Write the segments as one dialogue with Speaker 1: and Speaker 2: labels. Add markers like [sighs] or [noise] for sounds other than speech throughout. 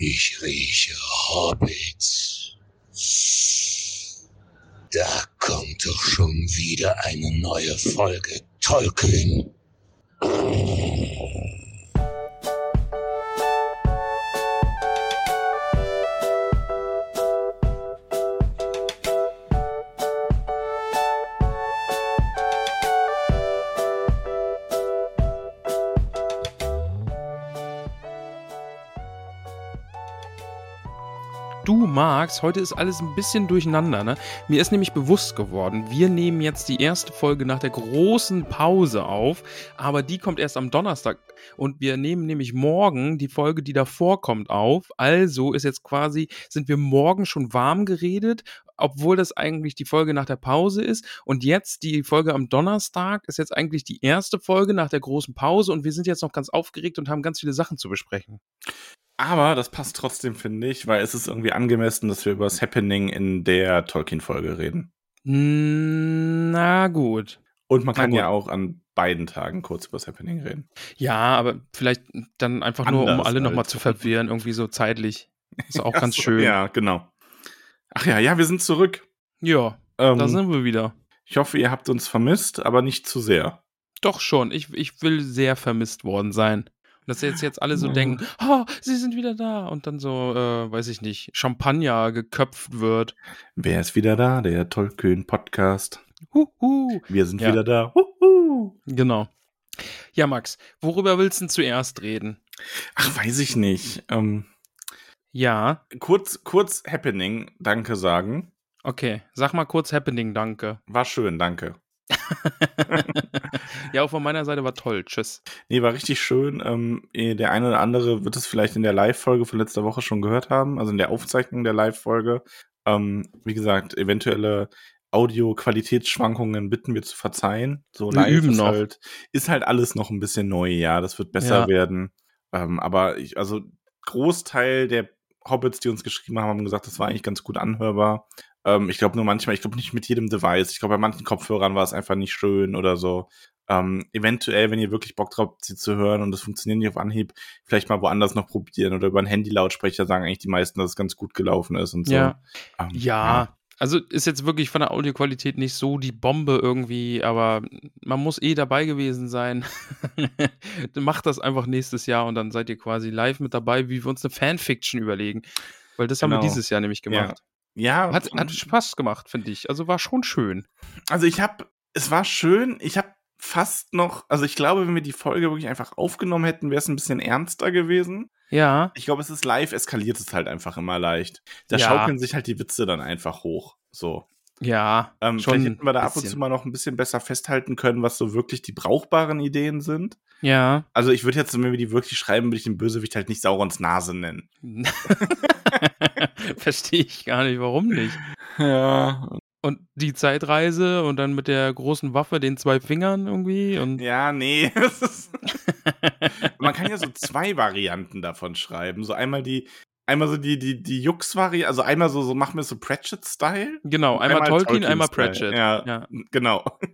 Speaker 1: Ich rieche Hobbits. Da kommt doch schon wieder eine neue Folge Tolkien.
Speaker 2: Du magst, heute ist alles ein bisschen durcheinander. Ne? Mir ist nämlich bewusst geworden, wir nehmen jetzt die erste Folge nach der großen Pause auf, aber die kommt erst am Donnerstag und wir nehmen nämlich morgen die Folge, die davor kommt, auf. Also ist jetzt quasi, sind wir morgen schon warm geredet, obwohl das eigentlich die Folge nach der Pause ist. Und jetzt die Folge am Donnerstag ist jetzt eigentlich die erste Folge nach der großen Pause und wir sind jetzt noch ganz aufgeregt und haben ganz viele Sachen zu besprechen.
Speaker 3: Aber das passt trotzdem, finde ich, weil es ist irgendwie angemessen, dass wir über das Happening in der Tolkien-Folge reden.
Speaker 2: Na gut.
Speaker 3: Und man kann ja auch an beiden Tagen kurz über das Happening reden.
Speaker 2: Ja, aber vielleicht dann einfach nur, um
Speaker 3: Anders
Speaker 2: alle nochmal zu verwirren, irgendwie so zeitlich. Ist auch [laughs] ganz schön.
Speaker 3: Ja, genau. Ach ja, ja, wir sind zurück.
Speaker 2: Ja,
Speaker 3: Ähm,
Speaker 2: da sind wir wieder.
Speaker 3: ich hoffe, ihr habt uns vermisst, aber nicht zu sehr.
Speaker 2: Doch schon. Ich, ich will sehr vermisst worden sein. Dass jetzt, jetzt alle so denken, oh, sie sind wieder da. Und dann so, äh, weiß ich nicht, Champagner geköpft wird.
Speaker 3: Wer ist wieder da? Der Tolkien-Podcast.
Speaker 2: Huhu.
Speaker 3: Wir sind
Speaker 2: Ja.
Speaker 3: wieder da. Huhu.
Speaker 2: Genau. Ja, Max, worüber willst du denn zuerst reden?
Speaker 3: Ach, weiß ich nicht. Ähm,
Speaker 2: Ja,
Speaker 3: kurz, kurz Happening, danke sagen.
Speaker 2: okay. Sag mal kurz Happening, danke.
Speaker 3: War schön, danke. [laughs]
Speaker 2: ja, auch von meiner Seite war toll. Tschüss.
Speaker 3: Nee, war richtig schön. Ähm, eh, der eine oder andere wird es vielleicht in der Live-Folge von letzter Woche schon gehört haben, also in der Aufzeichnung der Live-Folge. Ähm, wie gesagt, eventuelle Audio-Qualitätsschwankungen bitten wir zu verzeihen. So
Speaker 2: Wir üben
Speaker 3: ist
Speaker 2: noch.
Speaker 3: halt, ist halt alles noch ein bisschen neu, ja. Das wird besser
Speaker 2: Ja.
Speaker 3: werden. Ähm, aber ich, also Großteil der Hobbits, die uns geschrieben haben, haben gesagt, das war eigentlich ganz gut anhörbar. Ähm, ich glaube nur manchmal, ich glaube nicht mit jedem Device. Ich glaube, bei manchen Kopfhörern war es einfach nicht schön oder so. Ähm, eventuell, wenn ihr wirklich Bock drauf habt, sie zu hören und das funktioniert nicht auf Anhieb, vielleicht mal woanders noch probieren oder über einen Handy-Lautsprecher sagen eigentlich die meisten, dass es ganz gut gelaufen ist und so.
Speaker 2: Ja.
Speaker 3: Ähm,
Speaker 2: Ja, also ist jetzt wirklich von der Audioqualität nicht so die Bombe irgendwie, aber man muss eh dabei gewesen sein. [laughs] Macht das einfach nächstes Jahr und dann seid ihr quasi live mit dabei, wie wir uns eine Fanfiction überlegen. Weil das haben wir
Speaker 3: Genau.
Speaker 2: dieses Jahr nämlich gemacht.
Speaker 3: Ja,
Speaker 2: Hat, hat Spaß gemacht, finde ich. Also war schon schön.
Speaker 3: Also ich habe, es war schön, ich habe fast noch, also ich glaube, wenn wir die Folge wirklich einfach aufgenommen hätten, wäre es ein bisschen ernster gewesen.
Speaker 2: Ja,
Speaker 3: Ich glaube, es ist live, eskaliert es halt einfach immer leicht. Da
Speaker 2: Ja.
Speaker 3: schaukeln sich halt die Witze dann einfach hoch. So.
Speaker 2: Ja.
Speaker 3: Ähm,
Speaker 2: schon
Speaker 3: vielleicht hätten wir da ab und zu mal noch ein bisschen besser festhalten können, was so wirklich die brauchbaren Ideen sind.
Speaker 2: Ja.
Speaker 3: Also ich würde jetzt, wenn wir die wirklich schreiben, würde ich den Bösewicht halt nicht Saurons Nase nennen. [laughs]
Speaker 2: Verstehe ich gar nicht, warum nicht.
Speaker 3: Ja.
Speaker 2: Und die Zeitreise und dann mit der großen Waffe, den zwei Fingern irgendwie und
Speaker 3: Ja, nee. [laughs] [laughs] Man kann ja so zwei Varianten davon schreiben. So einmal die, einmal so die, die, die Jux-Variante, also einmal so, so machen wir so Pratchett-Style.
Speaker 2: genau, einmal, Tolkien, einmal
Speaker 3: Tolkien-Style.
Speaker 2: Pratchett.
Speaker 3: Ja,
Speaker 2: Ja.
Speaker 3: genau. [laughs]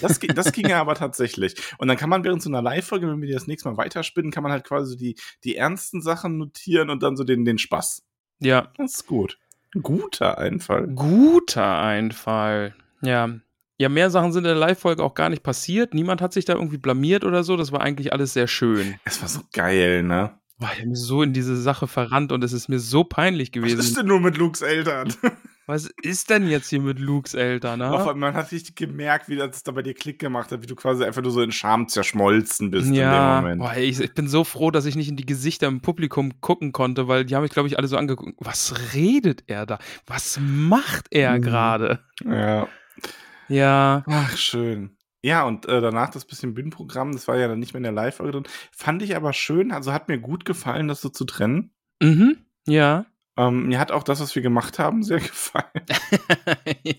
Speaker 3: Das, das ging ja aber tatsächlich. Und dann kann man während so einer Live-Folge, wenn wir die das nächste Mal weiterspinnen, kann man halt quasi die, die ernsten Sachen notieren und dann so den, den Spaß.
Speaker 2: ja.
Speaker 3: Das ist gut. Guter Einfall.
Speaker 2: Guter Einfall. Ja. Ja, mehr Sachen sind in der Live-Folge auch gar nicht passiert. Niemand hat sich da irgendwie blamiert oder so. Das war eigentlich alles sehr schön.
Speaker 3: Es war so geil, ne?
Speaker 2: Boah, ich hab mich so in diese Sache verrannt und es ist mir so peinlich
Speaker 3: Was ist
Speaker 2: gewesen.
Speaker 3: denn nur mit Lukes Eltern? [laughs]
Speaker 2: Was ist denn jetzt hier mit Lukes Eltern?
Speaker 3: Einmal man hat richtig gemerkt, wie das da bei dir Klick gemacht hat, wie du quasi einfach nur so in Scham zerschmolzen bist
Speaker 2: Ja,
Speaker 3: in dem Moment.
Speaker 2: boah, ich, ich bin so froh, dass ich nicht in die Gesichter im Publikum gucken konnte, weil die haben mich, glaube ich, alle so angeguckt. Was redet er da? Was macht er
Speaker 3: Mhm.
Speaker 2: gerade?
Speaker 3: Ja.
Speaker 2: Ja,
Speaker 3: Ach, schön. Ja, und äh, danach das bisschen Bühnenprogramm, das war ja dann nicht mehr in der Live-Folge drin. Fand ich aber schön, also hat mir gut gefallen, das so zu trennen.
Speaker 2: Mhm, ja.
Speaker 3: Ähm, mir hat auch das, was wir gemacht haben, sehr [laughs] gefallen. [laughs]
Speaker 2: ja.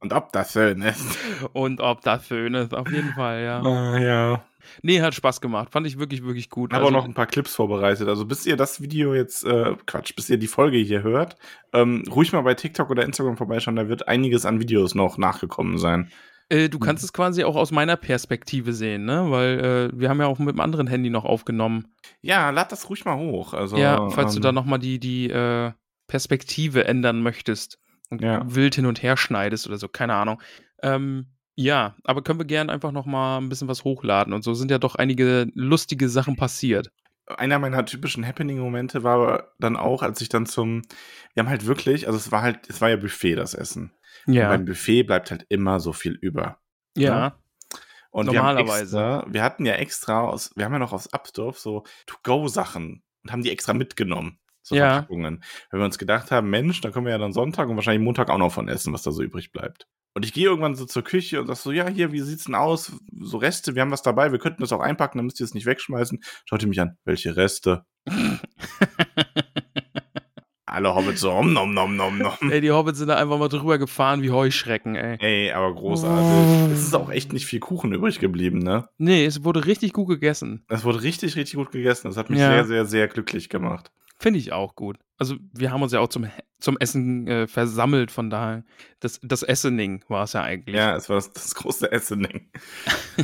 Speaker 3: Und ob das schön ist.
Speaker 2: Und ob das schön ist, auf jeden Fall, ja.
Speaker 3: Ah, ja.
Speaker 2: Nee, hat Spaß gemacht. Fand ich wirklich, wirklich gut.
Speaker 3: habe auch
Speaker 2: Also,
Speaker 3: noch ein paar Clips vorbereitet. Also bis ihr das Video jetzt, äh, Quatsch, bis ihr die Folge hier hört, ähm, ruhig mal bei TikTok oder Instagram vorbeischauen. Da wird einiges an Videos noch nachgekommen sein.
Speaker 2: Äh, du kannst es quasi auch aus meiner Perspektive sehen, ne? Weil äh, wir haben ja auch mit dem anderen Handy noch aufgenommen.
Speaker 3: Ja, lad das ruhig mal hoch. Also,
Speaker 2: ja, falls du
Speaker 3: ähm,
Speaker 2: da nochmal die, die äh, Perspektive ändern möchtest und
Speaker 3: Ja.
Speaker 2: wild hin und her schneidest oder so, keine Ahnung. Ähm, ja, aber können wir gerne einfach nochmal ein bisschen was hochladen und so sind ja doch einige lustige Sachen passiert.
Speaker 3: einer meiner typischen Happening-Momente war dann auch, als ich dann zum, wir haben halt wirklich, also es war halt, es war ja Buffet, das Essen. Und
Speaker 2: Ja,
Speaker 3: beim Buffet bleibt halt immer so viel über.
Speaker 2: ja,
Speaker 3: Und
Speaker 2: Normalerweise.
Speaker 3: Wir, extra, wir hatten ja extra aus, wir haben ja noch aus Abdorf so To-Go-Sachen und haben die extra mitgenommen. So
Speaker 2: Ja.
Speaker 3: Verpackungen. Weil wir uns gedacht haben, Mensch, da können wir ja dann Sonntag und wahrscheinlich Montag auch noch von essen, was da so übrig bleibt. Und ich gehe irgendwann so zur Küche und sag so, ja, hier, wie sieht's denn aus? So Reste, wir haben was dabei, wir könnten das auch einpacken, dann müsst ihr es nicht wegschmeißen. Schaut ihr mich an, welche Reste? [laughs] Alle Hobbits so, om, nom, nom, nom, nom.
Speaker 2: ey, die Hobbits sind da einfach mal drüber gefahren wie Heuschrecken, ey.
Speaker 3: Ey, aber großartig. Es ist auch echt nicht viel Kuchen übrig geblieben, ne?
Speaker 2: Nee, es wurde richtig gut gegessen.
Speaker 3: Das wurde richtig, richtig gut gegessen. Das hat mich
Speaker 2: Ja.
Speaker 3: sehr, sehr, sehr glücklich gemacht.
Speaker 2: Finde ich auch gut. Also, wir haben uns ja auch zum, zum Essen äh, versammelt, von daher. Das, das Essening war es ja eigentlich.
Speaker 3: Ja, es war das, das große Essening.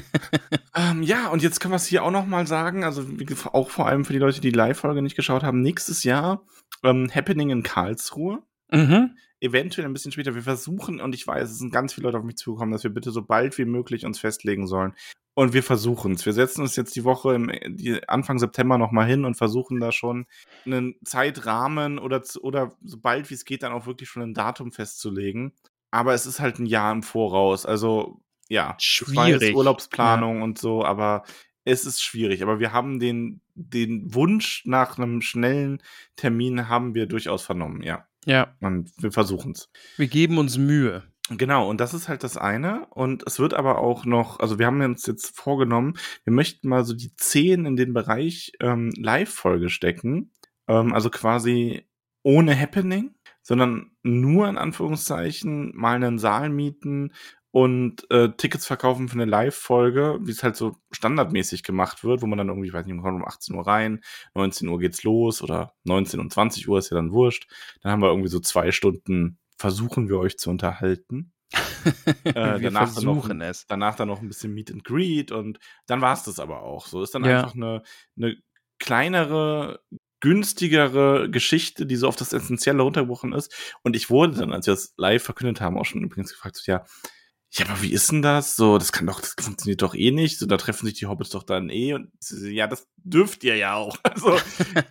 Speaker 3: [laughs] ähm, ja, und jetzt können wir es hier auch noch mal sagen, also auch vor allem für die Leute, die die Live-Folge nicht geschaut haben, nächstes Jahr ähm, Happening in Karlsruhe.
Speaker 2: Mhm.
Speaker 3: Eventuell ein bisschen später. Wir versuchen, und ich weiß, es sind ganz viele Leute auf mich zugekommen, dass wir bitte so bald wie möglich uns festlegen sollen. Und wir versuchen es. Wir setzen uns jetzt die Woche im die Anfang September noch mal hin und versuchen da schon einen Zeitrahmen oder, oder so bald wie es geht dann auch wirklich schon ein Datum festzulegen. Aber es ist halt ein Jahr im Voraus. Also ja,
Speaker 2: Schwierig.
Speaker 3: Urlaubsplanung und so, aber es ist schwierig. Aber wir haben den, den Wunsch nach einem schnellen Termin haben wir durchaus vernommen, ja.
Speaker 2: Ja,
Speaker 3: Und wir versuchen es.
Speaker 2: wir geben uns Mühe.
Speaker 3: Genau, und das ist halt das eine. Und es wird aber auch noch, also wir haben uns jetzt vorgenommen, wir möchten mal so die zehn in den Bereich ähm, Live-Folge stecken. Ähm, also quasi ohne Happening, sondern nur in Anführungszeichen mal einen Saal mieten und äh, Tickets verkaufen für eine Live-Folge, wie es halt so standardmäßig gemacht wird, wo man dann irgendwie, ich weiß nicht, man kommt um 18 Uhr rein, 19 Uhr geht's los oder 19 und 20 Uhr ist ja dann wurscht. Dann haben wir irgendwie so zwei Stunden, versuchen wir euch zu unterhalten. [laughs]
Speaker 2: wir
Speaker 3: danach dann noch-
Speaker 2: versuchen es.
Speaker 3: Danach dann noch ein bisschen Meet and Greet und dann war es das aber auch. So ist dann
Speaker 2: Ja.
Speaker 3: einfach eine, eine kleinere, günstigere Geschichte, die so auf das Essentielle runtergebrochen ist. Und ich wurde dann, als wir das live verkündet haben, auch schon übrigens gefragt, so, ja, ja, aber wie ist denn das? So, das kann doch, das funktioniert doch eh nicht. So, da treffen sich die Hobbits doch dann eh. Und ja, das dürft ihr ja auch. [laughs] Also,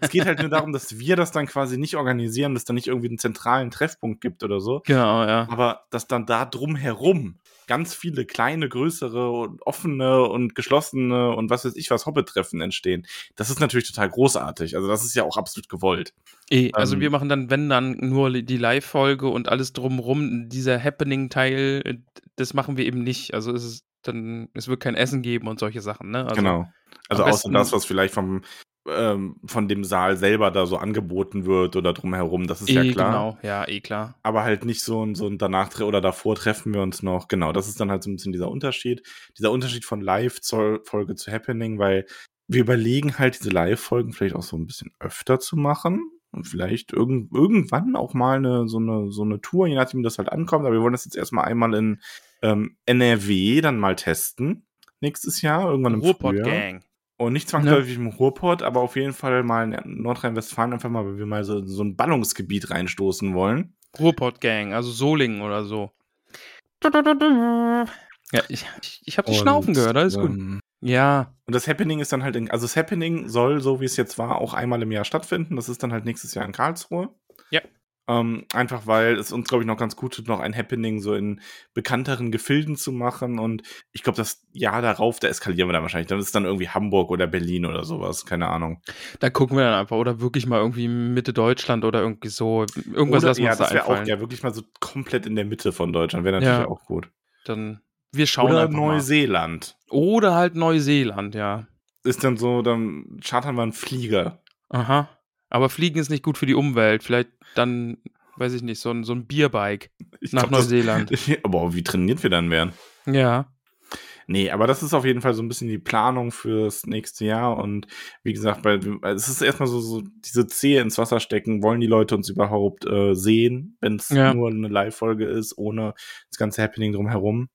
Speaker 3: es geht halt nur darum, dass wir das dann quasi nicht organisieren, dass da nicht irgendwie einen zentralen Treffpunkt gibt oder so.
Speaker 2: Genau, ja.
Speaker 3: Aber dass dann da drumherum ganz viele kleine, größere und offene und geschlossene und was weiß ich was Hobbit-Treffen entstehen, das ist natürlich total großartig. Also das ist ja auch absolut gewollt.
Speaker 2: Eh, also
Speaker 3: Ähm,
Speaker 2: wir machen dann, wenn dann, nur die Live-Folge und alles drumrum, dieser Happening-Teil, äh, das machen wir eben nicht. Also es ist dann, es wird kein Essen geben und solche Sachen, ne? Also,
Speaker 3: genau. Also außer das, was vielleicht vom ähm, von dem Saal selber da so angeboten wird oder drumherum, das ist
Speaker 2: Eh,
Speaker 3: ja klar.
Speaker 2: genau, ja, eh klar.
Speaker 3: aber halt nicht so ein, so ein danach oder davor treffen wir uns noch. Genau, das ist dann halt so ein bisschen dieser Unterschied. Dieser Unterschied von Live-Folge zu Happening, weil wir überlegen halt, diese Live-Folgen vielleicht auch so ein bisschen öfter zu machen. Und vielleicht irgend, irgendwann auch mal eine, so, eine, so eine Tour, je nachdem, wie das halt ankommt. Aber wir wollen das jetzt erstmal einmal in ähm, NRW dann mal testen. Nächstes Jahr, irgendwann im Frühjahr.
Speaker 2: Ruhrpott-Gang.
Speaker 3: Und nicht zwangsläufig im Ruhrpott, aber auf jeden Fall mal in Nordrhein-Westfalen einfach mal, weil wir mal so, so ein Ballungsgebiet reinstoßen wollen.
Speaker 2: Ruhrpott-Gang, also Solingen oder so. Ja, ich, ich, ich habe die
Speaker 3: Und,
Speaker 2: Schnaufen gehört, alles gut.
Speaker 3: ähm,
Speaker 2: Ja,
Speaker 3: Und das Happening ist dann halt, in, also das Happening soll, so wie es jetzt war, auch einmal im Jahr stattfinden. Das ist dann halt nächstes Jahr in Karlsruhe.
Speaker 2: Ja.
Speaker 3: Ähm, einfach weil es uns, glaube ich, noch ganz gut tut, noch ein Happening so in bekannteren Gefilden zu machen. Und ich glaube, das Jahr darauf, da eskalieren wir dann wahrscheinlich. Dann ist es dann irgendwie Hamburg oder Berlin oder sowas. Keine Ahnung.
Speaker 2: da gucken wir dann einfach. Oder wirklich mal irgendwie Mitte Deutschland oder irgendwie so. Irgendwas
Speaker 3: oder,
Speaker 2: lassen wir
Speaker 3: ja,
Speaker 2: uns da
Speaker 3: das wäre auch
Speaker 2: einfallen.
Speaker 3: ja wirklich mal so komplett in der Mitte von Deutschland. Wäre natürlich
Speaker 2: Ja.
Speaker 3: auch gut.
Speaker 2: Dann Wir schauen
Speaker 3: Oder
Speaker 2: einfach mal.
Speaker 3: Neuseeland.
Speaker 2: Oder halt Neuseeland, ja.
Speaker 3: Ist dann so, dann chartern wir einen Flieger.
Speaker 2: Aha. Aber Fliegen ist nicht gut für die Umwelt. Vielleicht dann, weiß ich nicht, so ein, so ein Bierbike
Speaker 3: Ich
Speaker 2: nach
Speaker 3: glaub, das-
Speaker 2: Neuseeland. [laughs]
Speaker 3: Aber wie trainiert wir dann werden?
Speaker 2: Ja.
Speaker 3: Nee, aber das ist auf jeden Fall so ein bisschen die Planung fürs nächste Jahr. Und wie gesagt, weil es ist erstmal so, so diese Zehe ins Wasser stecken. Wollen die Leute uns überhaupt äh, sehen, wenn es
Speaker 2: Ja.
Speaker 3: nur eine Live-Folge ist, ohne das ganze Happening drumherum?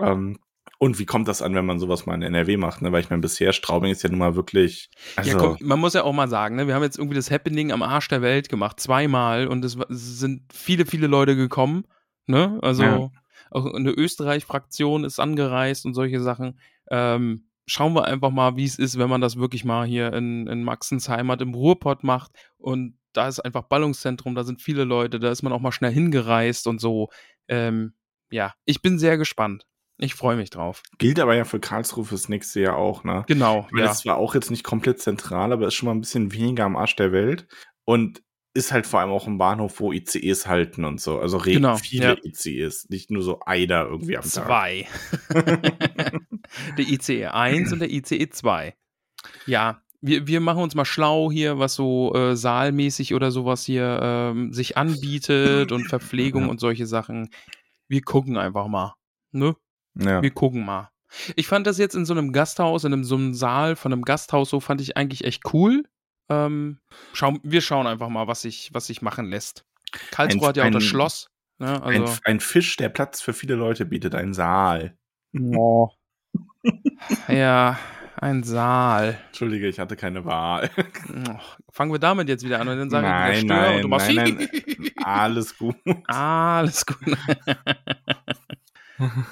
Speaker 3: Ähm, und wie kommt das an, wenn man sowas mal in NRW macht? Ne? Weil ich meine, bisher Straubing ist ja nun mal wirklich. Also,
Speaker 2: ja, guck, man muss ja auch mal sagen, ne, wir haben jetzt irgendwie das Happening am Arsch der Welt gemacht, zweimal und es, es sind viele, viele Leute gekommen. Ne? Also
Speaker 3: Ja.
Speaker 2: auch eine Österreich-Fraktion ist angereist und solche Sachen. Ähm, schauen wir einfach mal, wie es ist, wenn man das wirklich mal hier in, in Maxens Heimat im Ruhrpott macht. Und da ist einfach Ballungszentrum, da sind viele Leute, da ist man auch mal schnell hingereist und so. Ähm, ja, ich bin sehr gespannt. Ich freue mich drauf.
Speaker 3: gilt aber ja für Karlsruhe fürs nächste Jahr auch, ne?
Speaker 2: Genau,
Speaker 3: Ich meine,
Speaker 2: ja.
Speaker 3: das war auch jetzt nicht komplett zentral, aber ist schon mal ein bisschen weniger am Arsch der Welt. Und ist halt vor allem auch ein Bahnhof, wo ICEs halten und so. Also re
Speaker 2: Genau,
Speaker 3: viele
Speaker 2: ja.
Speaker 3: ICEs, nicht nur so Eider irgendwie am Tag.
Speaker 2: Zwei. [laughs] der ICE 1 und der ICE 2. Ja, wir, wir machen uns mal schlau hier, was so äh, saalmäßig oder sowas hier ähm, sich anbietet und Verpflegung
Speaker 3: Ja.
Speaker 2: und solche Sachen. Wir gucken einfach mal. Ne?
Speaker 3: Ja.
Speaker 2: Wir gucken mal. Ich fand das jetzt in so einem Gasthaus, in einem, so einem Saal von einem Gasthaus, so fand ich eigentlich echt cool. Ähm, schau, wir schauen einfach mal, was sich was sich machen lässt. Karlsruhe
Speaker 3: Ein-
Speaker 2: hat ja auch das
Speaker 3: ein-
Speaker 2: Schloss. Ne?
Speaker 3: Ein,
Speaker 2: Also,
Speaker 3: ein Fisch, der Platz für viele Leute bietet, ein Saal.
Speaker 2: Oh. [laughs] ja, ein Saal.
Speaker 3: Entschuldige, ich hatte keine Wahl. [laughs]
Speaker 2: Oh, fangen wir damit jetzt wieder an und dann sage
Speaker 3: Nein,
Speaker 2: ich
Speaker 3: nein,
Speaker 2: und du machst
Speaker 3: nein, Alles gut. [laughs]
Speaker 2: Alles gut.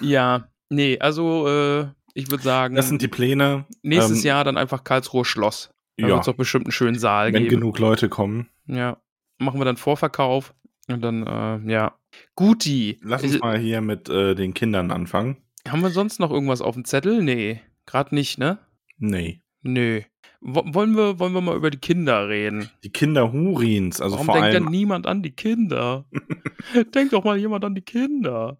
Speaker 2: ja, nee, also äh, ich würde sagen,
Speaker 3: Das sind die Pläne.
Speaker 2: nächstes
Speaker 3: Ähm,
Speaker 2: Jahr dann einfach Karlsruhe Schloss. Da
Speaker 3: Ja,
Speaker 2: wird es doch bestimmt einen schönen Saal
Speaker 3: wenn
Speaker 2: geben.
Speaker 3: genug Leute kommen.
Speaker 2: Ja, machen wir dann Vorverkauf und dann, äh, ja. Guti.
Speaker 3: Lass uns mal hier mit äh, den Kindern anfangen.
Speaker 2: Haben wir sonst noch irgendwas auf dem Zettel? Nee, gerade nicht, ne?
Speaker 3: Nee.
Speaker 2: Nö. Wo- Wollen wir, wollen wir mal über die Kinder reden?
Speaker 3: Die Kinder Hurins, also
Speaker 2: Warum
Speaker 3: vor
Speaker 2: denkt
Speaker 3: allem
Speaker 2: denn niemand an die Kinder? [laughs] Denkt doch mal jemand an die Kinder.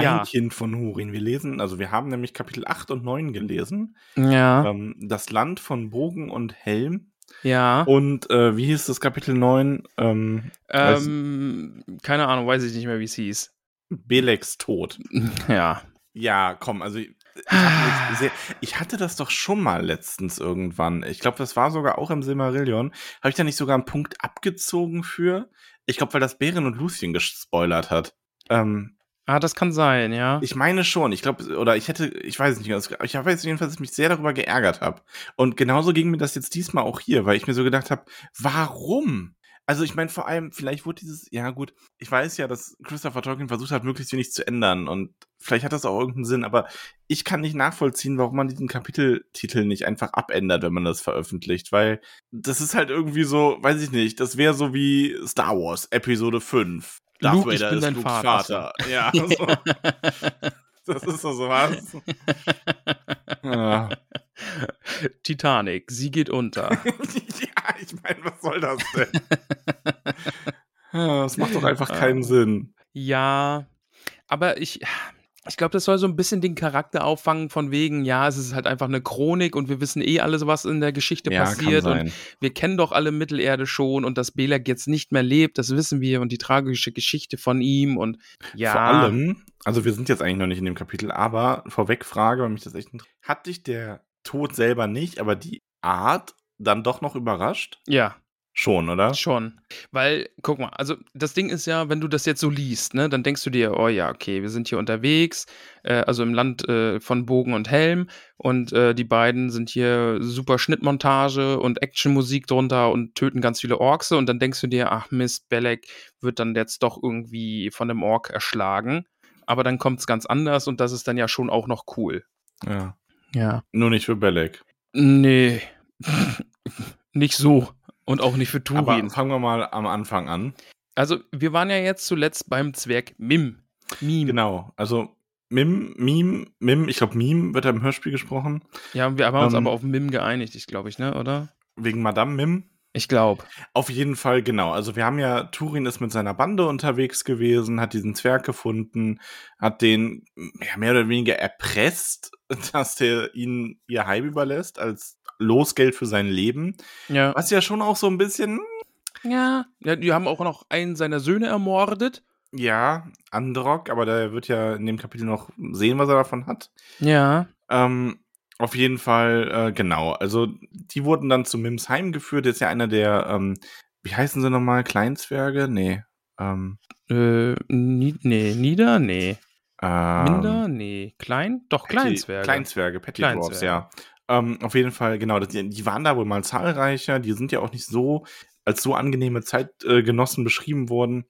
Speaker 2: Ja,
Speaker 3: ein Kind von Hurin. Wir lesen, also wir haben nämlich Kapitel 8 und 9 gelesen.
Speaker 2: ja,
Speaker 3: Ähm, das Land von Bogen und Helm.
Speaker 2: ja.
Speaker 3: Und äh, wie hieß das Kapitel 9? Ähm,
Speaker 2: Ähm, keine Ahnung, weiß ich nicht mehr, wie es hieß.
Speaker 3: Beleks Tod. [laughs]
Speaker 2: Ja.
Speaker 3: Ja, komm, also ich, ich, ich hatte das doch schon mal letztens irgendwann. Ich glaube, das war sogar auch im Silmarillion. Habe ich da nicht sogar einen Punkt abgezogen für? Ich glaube, weil das Bären und Lucien gespoilert hat. Ähm,
Speaker 2: Ah, das kann sein, ja.
Speaker 3: ich meine schon. Ich glaube, oder ich hätte, ich weiß nicht ganz. Ich weiß jedenfalls, dass ich mich sehr darüber geärgert habe. Und genauso ging mir das jetzt diesmal auch hier, weil ich mir so gedacht habe, warum? Also ich meine vor allem, vielleicht wurde dieses, ja gut, ich weiß ja, dass Christopher Tolkien versucht hat, möglichst wenig zu ändern und vielleicht hat das auch irgendeinen Sinn, aber ich kann nicht nachvollziehen, warum man diesen Kapiteltitel nicht einfach abändert, wenn man das veröffentlicht, weil das ist halt irgendwie so, weiß ich nicht, das wäre so wie Star Wars Episode 5. Darth
Speaker 2: Luke, ich
Speaker 3: Vader
Speaker 2: bin
Speaker 3: ist
Speaker 2: dein
Speaker 3: Lukes
Speaker 2: Vater.
Speaker 3: Vater. Ja, [laughs] so. das ist doch so was. Ja.
Speaker 2: Titanic, sie geht unter. [laughs]
Speaker 3: ja, ich meine, was soll das denn? [laughs] ja, das macht doch einfach keinen Sinn.
Speaker 2: Ja, aber ich, ich glaube, das soll so ein bisschen den Charakter auffangen von wegen, ja, es ist halt einfach eine Chronik und wir wissen eh alles, was in der Geschichte passiert und wir kennen doch alle Mittelerde schon und dass Belek jetzt nicht mehr lebt, das wissen wir und die tragische Geschichte von ihm und ja.
Speaker 3: Vor allem, also wir sind jetzt eigentlich noch nicht in dem Kapitel, aber vorweg Frage, weil mich das echt interessiert. Hat dich der Tod selber nicht, aber die Art dann doch noch überrascht?
Speaker 2: Ja,
Speaker 3: Schon, oder?
Speaker 2: Schon. Weil, guck mal, also das Ding ist ja, wenn du das jetzt so liest, ne, dann denkst du dir, oh ja, okay, wir sind hier unterwegs, äh, also im Land äh, von Bogen und Helm und äh, die beiden sind hier super Schnittmontage und Actionmusik drunter und töten ganz viele Orks und dann denkst du dir, ach Mist, Belek wird dann jetzt doch irgendwie von einem Ork erschlagen. Aber dann kommt es ganz anders und das ist dann ja schon auch noch cool.
Speaker 3: Ja.
Speaker 2: Ja.
Speaker 3: Nur nicht für Belek.
Speaker 2: Nee. [laughs] nicht so. Und auch nicht für
Speaker 3: Aber
Speaker 2: Turin.
Speaker 3: fangen wir mal am Anfang an.
Speaker 2: Also, wir waren ja jetzt zuletzt beim Zwerg Mim. Mim.
Speaker 3: Genau. Also Mim, Mim, Mim, ich glaube Mim wird da im Hörspiel gesprochen.
Speaker 2: Ja, wir haben uns
Speaker 3: Ähm,
Speaker 2: aber auf Mim geeinigt, ich glaube ich, ne, oder?
Speaker 3: Wegen Madame Mim.
Speaker 2: Ich glaube.
Speaker 3: Auf jeden Fall, genau. Also wir haben ja, Turin ist mit seiner Bande unterwegs gewesen, hat diesen Zwerg gefunden, hat den ja, mehr oder weniger erpresst, [laughs] dass der ihn ihr Heim überlässt als Losgeld für sein Leben.
Speaker 2: Ja.
Speaker 3: Was ja schon auch so ein bisschen,
Speaker 2: Ja. ja. Die haben auch noch einen seiner Söhne ermordet.
Speaker 3: ja, Androck, aber der wird ja in dem Kapitel noch sehen, was er davon hat.
Speaker 2: Ja.
Speaker 3: Ähm, auf jeden Fall, äh, genau. Also, die wurden dann zu Mims Heim geführt. Der ist ja einer der, ähm, wie heißen sie nochmal? Kleinzwerge? Nee. Ähm,
Speaker 2: Äh, nie, nee, nieder? Nee.
Speaker 3: ähm,
Speaker 2: Minder? Nee. Klein? Doch,
Speaker 3: Petty-
Speaker 2: Kleinzwerge.
Speaker 3: Kleinzwerge, Petty
Speaker 2: Kleinzwerge.
Speaker 3: Dwarfs, ja. Ähm, auf jeden Fall, genau. Die, die waren da wohl mal zahlreicher. Die sind ja auch nicht so als so angenehme Zeitgenossen beschrieben worden.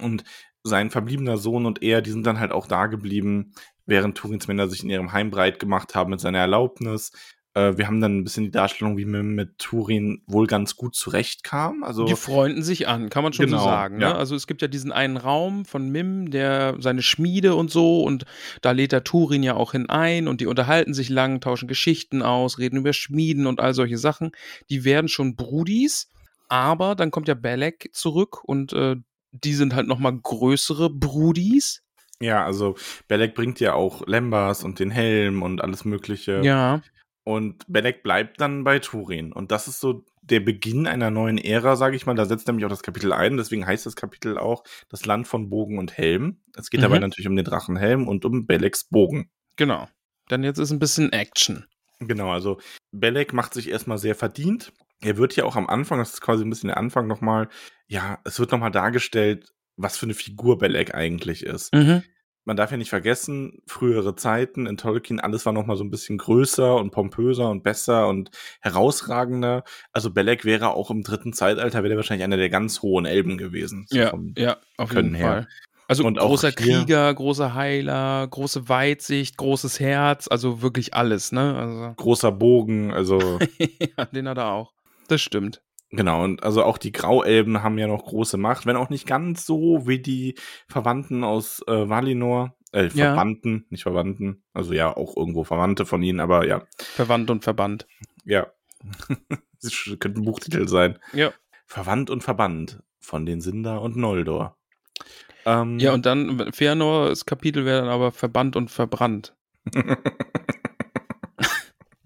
Speaker 3: Und sein verbliebener Sohn und er, die sind dann halt auch da geblieben, während Turins Männer sich in ihrem Heim breit gemacht haben mit seiner Erlaubnis. Äh, wir haben dann ein bisschen die Darstellung, wie Mim mit Turin wohl ganz gut zurechtkam. Also,
Speaker 2: Die freunden sich an, kann man schon
Speaker 3: Genau,
Speaker 2: so sagen.
Speaker 3: ja.
Speaker 2: Ne? Also es gibt ja diesen einen Raum von Mim, der seine Schmiede und so, und da lädt er Turin ja auch hinein und die unterhalten sich lang, tauschen Geschichten aus, reden über Schmieden und all solche Sachen. Die werden schon Brudis, aber dann kommt ja Belek zurück und äh, die sind halt nochmal größere Brudis.
Speaker 3: ja, also Belek bringt ja auch Lembas und den Helm und alles Mögliche.
Speaker 2: Ja.
Speaker 3: Und Belek bleibt dann bei Turin. Und das ist so der Beginn einer neuen Ära, sage ich mal. Da setzt nämlich auch das Kapitel ein. Deswegen heißt das Kapitel auch das Land von Bogen und Helm. Es geht
Speaker 2: Mhm.
Speaker 3: dabei natürlich um den Drachenhelm und um Beleks Bogen.
Speaker 2: Genau. Dann jetzt ist ein bisschen Action.
Speaker 3: Genau, also Belek macht sich erstmal sehr verdient. Er wird ja auch am Anfang, das ist quasi ein bisschen der Anfang nochmal, ja, es wird nochmal dargestellt, was für eine Figur Belek eigentlich ist.
Speaker 2: Mhm.
Speaker 3: Man darf ja nicht vergessen, frühere Zeiten in Tolkien, alles war noch mal so ein bisschen größer und pompöser und besser und herausragender. Also Belek wäre auch im dritten Zeitalter, wäre wahrscheinlich einer der ganz hohen Elben gewesen. So
Speaker 2: Ja, ja, auf jeden
Speaker 3: her.
Speaker 2: Fall. Also
Speaker 3: Und
Speaker 2: großer Krieger, großer Heiler, große Weitsicht, großes Herz, also wirklich alles, ne? Also,
Speaker 3: Großer Bogen, also [laughs]
Speaker 2: ja, den hat er auch. Das stimmt.
Speaker 3: Genau. Und also auch die Grauelben haben ja noch große Macht, wenn auch nicht ganz so wie die Verwandten aus äh, Valinor. Äh,
Speaker 2: Ja.
Speaker 3: Verwandten, nicht Verwandten. Also ja, auch irgendwo Verwandte von ihnen, aber ja,
Speaker 2: Verwandt und verbannt.
Speaker 3: ja. [laughs] das könnte ein Buchtitel sein.
Speaker 2: Ja.
Speaker 3: Verwandt und Verbannt von den Sindar und Noldor. Ähm,
Speaker 2: Ja, und dann Fëanor, das Kapitel wäre dann aber verbannt und verbrannt. [laughs]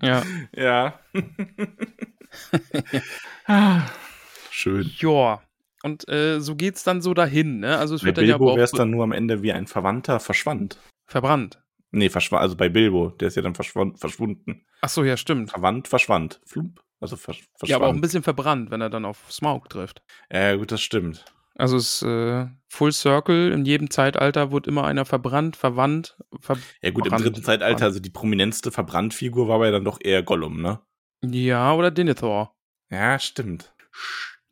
Speaker 2: Ja.
Speaker 3: ja. [laughs] [laughs] Ah, Schön.
Speaker 2: Ja. Und äh, so geht's dann so dahin, ne? Also es
Speaker 3: Bei
Speaker 2: wird dann ja
Speaker 3: Bilbo
Speaker 2: aber
Speaker 3: wäre es dann nur am Ende wie ein Verwandter verschwand.
Speaker 2: verbrannt.
Speaker 3: Nee, verschwand, also bei Bilbo, der ist ja dann verschwund, verschwunden.
Speaker 2: Ach so, ja, stimmt.
Speaker 3: Verwandt, verschwand. Flump, also versch verschwand.
Speaker 2: Ja, aber auch ein bisschen verbrannt, wenn er dann auf Smaug trifft.
Speaker 3: Ja, gut, das stimmt.
Speaker 2: Also es äh, Full Circle, in jedem Zeitalter wird immer einer verbrannt, verwandt, ver
Speaker 3: Ja, gut, im dritten Zeitalter, also die prominentste Verbrannt-Figur war aber ja dann doch eher Gollum, ne?
Speaker 2: Ja, oder Denethor.
Speaker 3: Ja, stimmt.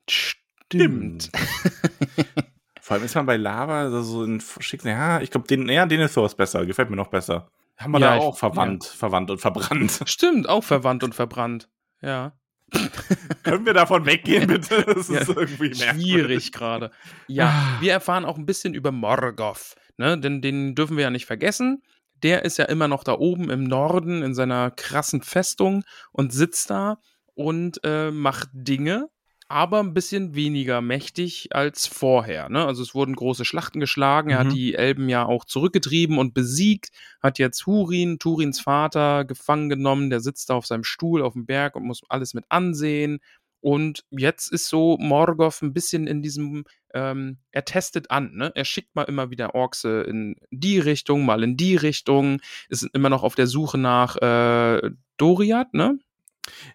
Speaker 2: Stimmt. [laughs]
Speaker 3: Vor allem ist man bei Lava so ein Schicksal. Ja, ich glaube, den, ja, Denethor ist besser. Gefällt mir noch besser. Haben wir
Speaker 2: Ja,
Speaker 3: da
Speaker 2: ich-
Speaker 3: auch verwandt, verwandt und verbrannt. [laughs]
Speaker 2: Stimmt, auch verwandt und verbrannt. Ja. [laughs]
Speaker 3: Können wir davon weggehen, bitte? Das
Speaker 2: Ja,
Speaker 3: ist irgendwie merkwürdig.
Speaker 2: Schwierig gerade. Ja, [sighs] wir erfahren auch ein bisschen über Morgoth, ne? Denn den dürfen wir ja nicht vergessen. Der ist ja immer noch da oben im Norden in seiner krassen Festung und sitzt da und äh, macht Dinge, aber ein bisschen weniger mächtig als vorher. Ne? Also es wurden große Schlachten geschlagen. Er
Speaker 3: Mhm.
Speaker 2: hat die Elben ja auch zurückgetrieben und besiegt. Hat jetzt Hurin, Turins Vater, gefangen genommen. Der sitzt da auf seinem Stuhl auf dem Berg und muss alles mit ansehen. Und jetzt ist so Morgoth ein bisschen in diesem, ähm, er testet an, ne? Er schickt mal immer wieder Orkse in die Richtung, mal in die Richtung, ist immer noch auf der Suche nach äh, Doriath, ne?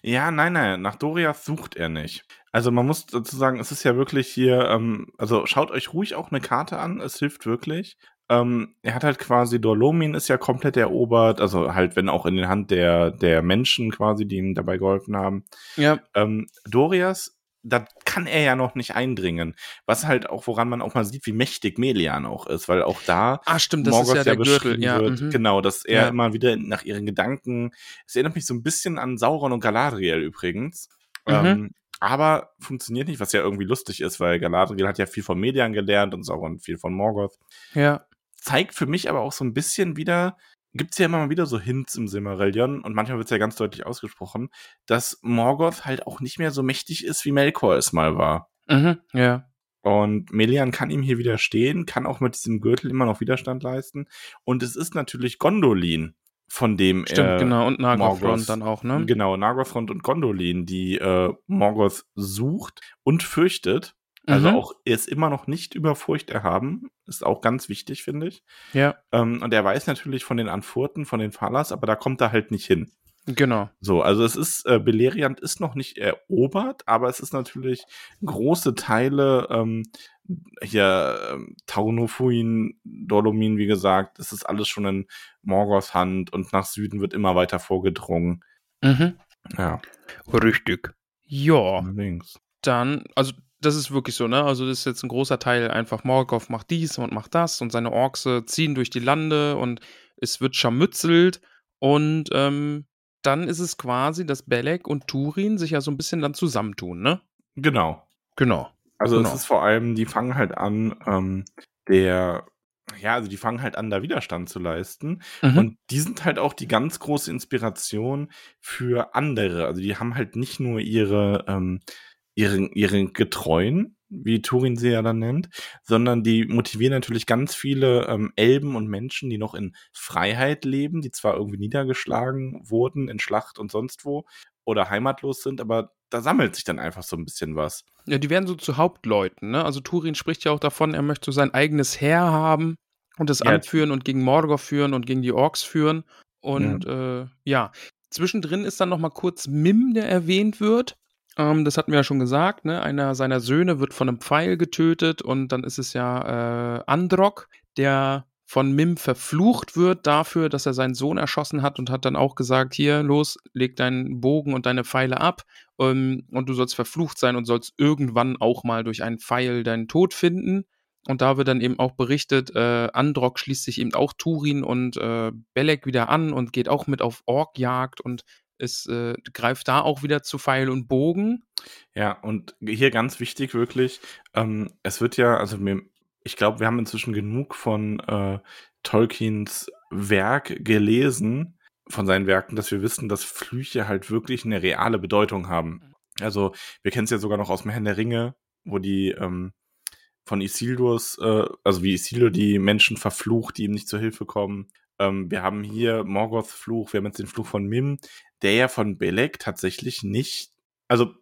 Speaker 3: Ja, nein, nein, nach Doriath sucht er nicht. Also man muss dazu sagen, es ist ja wirklich hier, ähm, also schaut euch ruhig auch eine Karte an, es hilft wirklich. Ähm, er hat halt quasi, Dorlomin ist ja komplett erobert, also halt, wenn auch in den Hand der, der Menschen quasi, die ihm dabei geholfen haben.
Speaker 2: Ja.
Speaker 3: Ähm, Dorias, da kann er ja noch nicht eindringen. Was halt auch, woran man auch mal sieht, wie mächtig Melian auch ist, weil auch da
Speaker 2: Ah, stimmt, das
Speaker 3: Morgoth
Speaker 2: ist ja der Gürtel.
Speaker 3: beschrieben
Speaker 2: Ja,
Speaker 3: wird.
Speaker 2: mhm.
Speaker 3: Genau, dass er
Speaker 2: Ja.
Speaker 3: immer wieder nach ihren Gedanken. Es erinnert mich so ein bisschen an Sauron und Galadriel übrigens.
Speaker 2: Mhm.
Speaker 3: Ähm, aber funktioniert nicht, was ja irgendwie lustig ist, weil Galadriel hat ja viel von Median gelernt und Sauron viel von Morgoth.
Speaker 2: ja.
Speaker 3: Zeigt für mich aber auch so ein bisschen wieder, gibt es ja immer mal wieder so Hints im Silmarillion und manchmal wird es ja ganz deutlich ausgesprochen, dass Morgoth halt auch nicht mehr so mächtig ist, wie Melkor es mal war.
Speaker 2: Mhm, ja.
Speaker 3: Und Melian kann ihm hier widerstehen, kann auch mit diesem Gürtel immer noch Widerstand leisten. Und es ist natürlich Gondolin, von dem
Speaker 2: Stimmt,
Speaker 3: er
Speaker 2: genau. Und Nargothrond
Speaker 3: Morgoth-
Speaker 2: dann auch, ne?
Speaker 3: Genau, Nargothrond und Gondolin, die äh, Morgoth sucht und fürchtet. Also
Speaker 2: Mhm.
Speaker 3: auch, er ist immer noch nicht über Furcht erhaben. Ist auch ganz wichtig, finde ich.
Speaker 2: Ja,
Speaker 3: Ähm, und er weiß natürlich von den Anfurten, von den Falas, aber da kommt er halt nicht hin.
Speaker 2: genau.
Speaker 3: So, also es ist, äh, Beleriand ist noch nicht erobert, aber es ist natürlich große Teile, ähm, hier, ähm, Taunofuin, Dolomin, wie gesagt, es ist alles schon in Morgoths Hand und nach Süden wird immer weiter vorgedrungen.
Speaker 2: Mhm.
Speaker 3: Ja,
Speaker 2: Richtig. Ja,
Speaker 3: allerdings.
Speaker 2: dann, also das ist wirklich so, ne? Also das ist jetzt ein großer Teil einfach, Morgoth macht dies und macht das und seine Orks ziehen durch die Lande und es wird scharmützelt und ähm, dann ist es quasi, dass Belek und Turin sich ja so ein bisschen dann zusammentun, ne?
Speaker 3: Genau.
Speaker 2: Genau.
Speaker 3: Also
Speaker 2: Genau.
Speaker 3: es ist vor allem, die fangen halt an, ähm, der, ja, also die fangen halt an, da Widerstand zu leisten.
Speaker 2: Mhm.
Speaker 3: Und die sind halt auch die ganz große Inspiration für andere. Also die haben halt nicht nur ihre, ähm, ihren, ihren Getreuen, wie Turin sie ja dann nennt, sondern die motivieren natürlich ganz viele ähm, Elben und Menschen, die noch in Freiheit leben, die zwar irgendwie niedergeschlagen wurden in Schlacht und sonst wo oder heimatlos sind, aber da sammelt sich dann einfach so ein bisschen was.
Speaker 2: Ja, die werden so zu Hauptleuten, ne? Also Turin spricht ja auch davon, er möchte so sein eigenes Heer haben und es
Speaker 3: Ja.
Speaker 2: anführen und gegen Morgoth führen und gegen die Orks führen. Und ja, äh, ja. zwischendrin ist dann noch mal kurz Mim, der erwähnt wird. Ähm, das hatten wir ja schon gesagt, ne? Einer seiner Söhne wird von einem Pfeil getötet und dann ist es ja äh, Androck, der von Mim verflucht wird dafür, dass er seinen Sohn erschossen hat und hat dann auch gesagt, hier, los, leg deinen Bogen und deine Pfeile ab ähm, und du sollst verflucht sein und sollst irgendwann auch mal durch einen Pfeil deinen Tod finden. Und da wird dann eben auch berichtet, äh, Androck schließt sich eben auch Turin und äh, Belek wieder an und geht auch mit auf Orkjagd und es äh, greift da auch wieder zu Pfeil und Bogen.
Speaker 3: Ja, und hier ganz wichtig wirklich, ähm, es wird ja, also mir, ich glaube, wir haben inzwischen genug von äh, Tolkiens Werk gelesen, von seinen Werken, dass wir wissen, dass Flüche halt wirklich eine reale Bedeutung haben. Also wir kennen es ja sogar noch aus dem Herrn der Ringe, wo die ähm, von Isildurs, äh, also wie Isildur die Menschen verflucht, die ihm nicht zur Hilfe kommen. Ähm, wir haben hier Morgoths Fluch, wir haben jetzt den Fluch von Mim, der ja von Belek tatsächlich nicht, also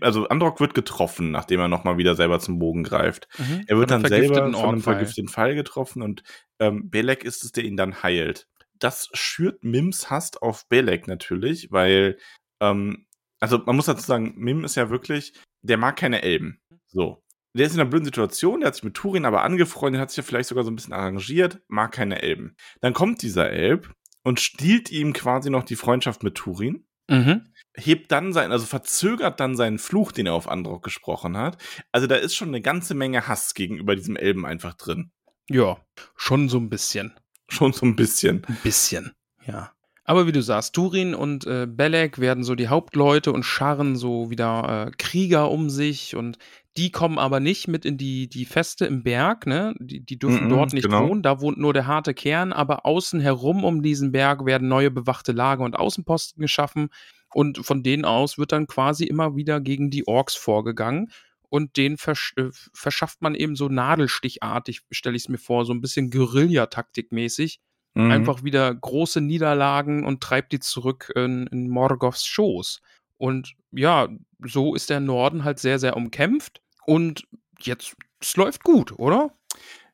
Speaker 3: also Androck wird getroffen, nachdem er nochmal wieder selber zum Bogen greift. Er wird dann selber von einem vergifteten Pfeil getroffen und ähm, Belek ist es, der ihn dann heilt. Das schürt Mims Hass auf Belek natürlich, weil, ähm, also man muss dazu sagen, Mim ist ja wirklich, der mag keine Elben. So. Der ist in einer blöden Situation, der hat sich mit Turin aber angefreundet, hat sich ja vielleicht sogar so ein bisschen arrangiert, mag keine Elben. Dann kommt dieser Elb und stiehlt ihm quasi noch die Freundschaft mit Turin
Speaker 2: Mhm.
Speaker 3: hebt dann sein, also verzögert dann seinen Fluch, den er auf Androck gesprochen hat. Also da ist schon eine ganze Menge Hass gegenüber diesem Elben einfach drin.
Speaker 2: Ja, schon so ein bisschen.
Speaker 3: Schon so ein bisschen.
Speaker 2: Ein bisschen, ja. Aber wie du sagst, Turin und äh, Belek werden so die Hauptleute und scharren so wieder äh, Krieger um sich und die kommen aber nicht mit in die, die Feste im Berg, ne? Die, die dürfen
Speaker 3: Mhm,
Speaker 2: dort nicht
Speaker 3: genau.
Speaker 2: wohnen, da wohnt nur der harte Kern, aber außen herum um diesen Berg werden neue bewachte Lager und Außenposten geschaffen und von denen aus wird dann quasi immer wieder gegen die Orks vorgegangen und den versch äh, verschafft man eben so nadelstichartig, stelle ich es mir vor, so ein bisschen Guerillataktikmäßig
Speaker 3: Mhm.
Speaker 2: einfach wieder große Niederlagen und treibt die zurück in, in Morgoths Schoß. Und ja, so ist der Norden halt sehr, sehr umkämpft. Und jetzt, es läuft gut, oder?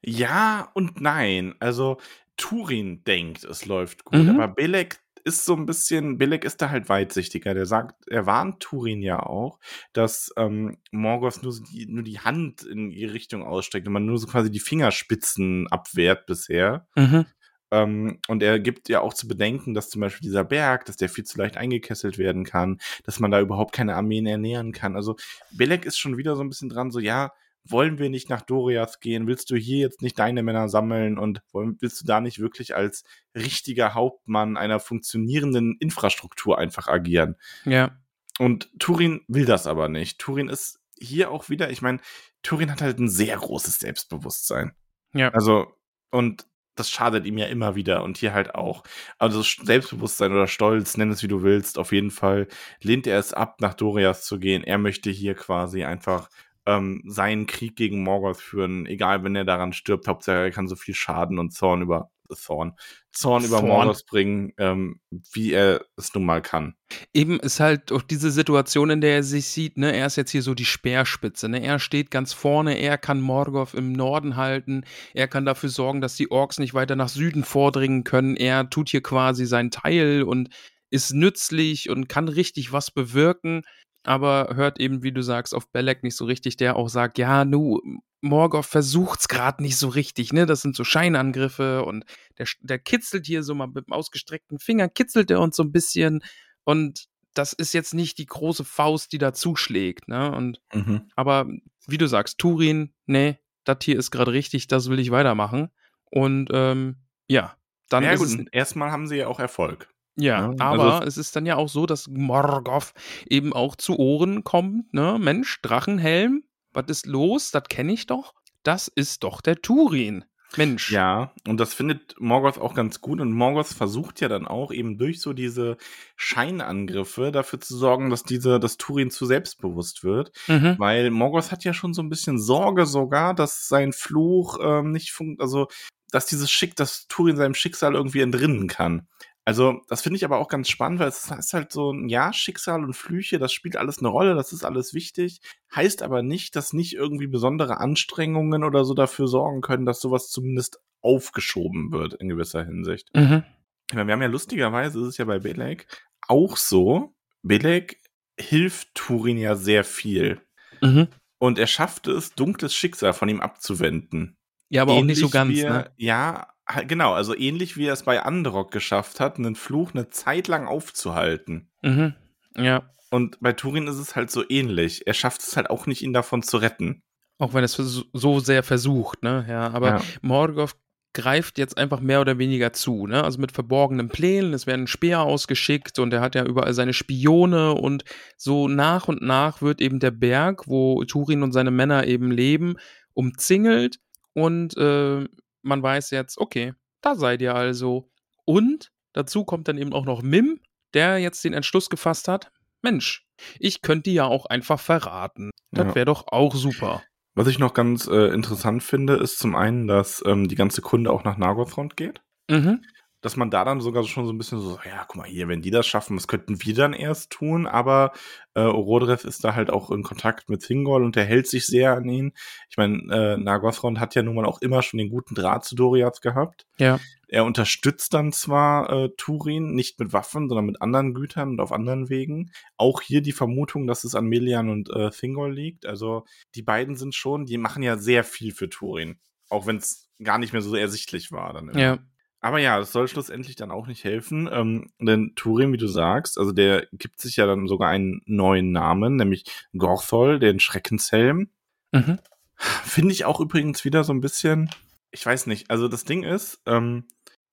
Speaker 3: Ja und nein. Also Turin denkt, es läuft gut,
Speaker 2: Mhm.
Speaker 3: aber Belek ist so ein bisschen, Belek ist da halt weitsichtiger. Der sagt, er warnt Turin ja auch, dass ähm, Morgoth nur, die, nur die Hand in ihre Richtung ausstreckt und man nur so quasi die Fingerspitzen abwehrt bisher.
Speaker 2: Mhm.
Speaker 3: Ähm, und er gibt ja auch zu bedenken, dass zum Beispiel dieser Berg, dass der viel zu leicht eingekesselt werden kann, dass man da überhaupt keine Armeen ernähren kann. Also Belek ist schon wieder so ein bisschen dran, so ja, wollen wir nicht nach Doriath gehen? Willst du hier jetzt nicht deine Männer sammeln und willst du da nicht wirklich als richtiger Hauptmann einer funktionierenden Infrastruktur einfach agieren?
Speaker 2: Ja.
Speaker 3: Und Turin will das aber nicht. Turin ist hier auch wieder, ich meine, Turin hat halt ein sehr großes Selbstbewusstsein.
Speaker 2: Ja.
Speaker 3: Also, und das schadet ihm ja immer wieder und hier halt auch. Also Selbstbewusstsein oder Stolz, nenn es wie du willst, auf jeden Fall lehnt er es ab, nach Dorias zu gehen. Er möchte hier quasi einfach ähm, seinen Krieg gegen Morgoth führen, egal wenn er daran stirbt. Hauptsache er kann so viel Schaden und Zorn über Thorn, Zorn über Morgoth bringen, ähm, wie er es nun mal kann.
Speaker 2: Eben ist halt auch diese Situation, in der er sich sieht, ne, er ist jetzt hier so die Speerspitze, ne, er steht ganz vorne, er kann Morgoth im Norden halten, er kann dafür sorgen, dass die Orks nicht weiter nach Süden vordringen können, er tut hier quasi seinen Teil und ist nützlich und kann richtig was bewirken aber hört eben, wie du sagst, auf Belek nicht so richtig, der auch sagt, ja, nu, Morgoth versucht's gerade nicht so richtig, ne? Das sind so Scheinangriffe und der, der kitzelt hier so mal mit dem ausgestreckten Finger, kitzelt er uns so ein bisschen und das ist jetzt nicht die große Faust, die da zuschlägt, ne? Und mhm. aber wie du sagst, Turin, nee, das hier ist gerade richtig, das will ich weitermachen. Und ähm, ja, dann
Speaker 3: ja,
Speaker 2: ist
Speaker 3: gut, erstmal haben sie ja auch Erfolg.
Speaker 2: Ja,
Speaker 3: Ne?
Speaker 2: aber
Speaker 3: Also-
Speaker 2: es ist dann ja auch so, dass Morgoth eben auch zu Ohren kommt, ne? Mensch, Drachenhelm, was ist los? Das kenne ich doch. Das ist doch der Turin. Mensch.
Speaker 3: Ja, und das findet Morgoth auch ganz gut. Und Morgoth versucht ja dann auch eben durch so diese Scheinangriffe dafür zu sorgen, dass diese, dass Turin zu selbstbewusst wird.
Speaker 2: Mhm.
Speaker 3: Weil Morgoth hat ja schon so ein bisschen Sorge sogar, dass sein Fluch ähm, nicht funkt, also dass dieses Schick, dass Turin seinem Schicksal irgendwie entrinnen kann. Also, das finde ich aber auch ganz spannend, weil es ist halt so ein Ja, Schicksal und Flüche, das spielt alles eine Rolle, das ist alles wichtig. Heißt aber nicht, dass nicht irgendwie besondere Anstrengungen oder so dafür sorgen können, dass sowas zumindest aufgeschoben wird in gewisser Hinsicht.
Speaker 2: Mhm.
Speaker 3: Meine, wir haben ja lustigerweise, ist es ja bei Belek auch so, Belek hilft Turin ja sehr viel.
Speaker 2: Mhm.
Speaker 3: Und er schafft es, dunkles Schicksal von ihm abzuwenden.
Speaker 2: Ja, aber auch nicht so
Speaker 3: Ähnlich
Speaker 2: ganz,
Speaker 3: wie
Speaker 2: ne?
Speaker 3: Ja, genau, also ähnlich wie er es bei Androck geschafft hat, einen Fluch eine Zeit lang aufzuhalten.
Speaker 2: Mhm. Ja.
Speaker 3: Und bei Turin ist es halt so ähnlich. Er schafft es halt auch nicht, ihn davon zu retten.
Speaker 2: Auch wenn es vers- so sehr versucht, ne? Ja, aber
Speaker 3: Ja.
Speaker 2: Morgoth greift jetzt einfach mehr oder weniger zu, ne? Also mit verborgenen Plänen, es werden Speer ausgeschickt und er hat ja überall seine Spione und so nach und nach wird eben der Berg, wo Turin und seine Männer eben leben, umzingelt und äh, man weiß jetzt, okay, da seid ihr also. Und dazu kommt dann eben auch noch Mim, der jetzt den Entschluss gefasst hat, Mensch, ich könnte die ja auch einfach verraten. Das
Speaker 3: Ja.
Speaker 2: wäre doch auch super.
Speaker 3: Was ich noch ganz äh, interessant finde, ist zum einen, dass ähm, die ganze Kunde auch nach Nargothrond geht.
Speaker 2: Mhm.
Speaker 3: Dass man da dann sogar schon so ein bisschen so, ja, guck mal hier, wenn die das schaffen, was könnten wir dann erst tun? Aber äh, Orodreth ist da halt auch in Kontakt mit Thingol und der hält sich sehr an ihn. Ich meine, äh, Nargothrond hat ja nun mal auch immer schon den guten Draht zu Doriath gehabt.
Speaker 2: Ja.
Speaker 3: Er unterstützt dann zwar äh, Turin nicht mit Waffen, sondern mit anderen Gütern und auf anderen Wegen. Auch hier die Vermutung, dass es an Melian und äh, Thingol liegt. Also die beiden sind schon, die machen ja sehr viel für Turin. Auch wenn es gar nicht mehr so ersichtlich war. Dann immer.
Speaker 2: Ja.
Speaker 3: Aber ja, das soll schlussendlich dann auch nicht helfen, ähm, denn Turin, wie du sagst, also der gibt sich ja dann sogar einen neuen Namen, nämlich Gorthol, den Schreckenshelm.
Speaker 2: Mhm.
Speaker 3: Finde ich auch übrigens wieder so ein bisschen, ich weiß nicht, also das Ding ist, ähm,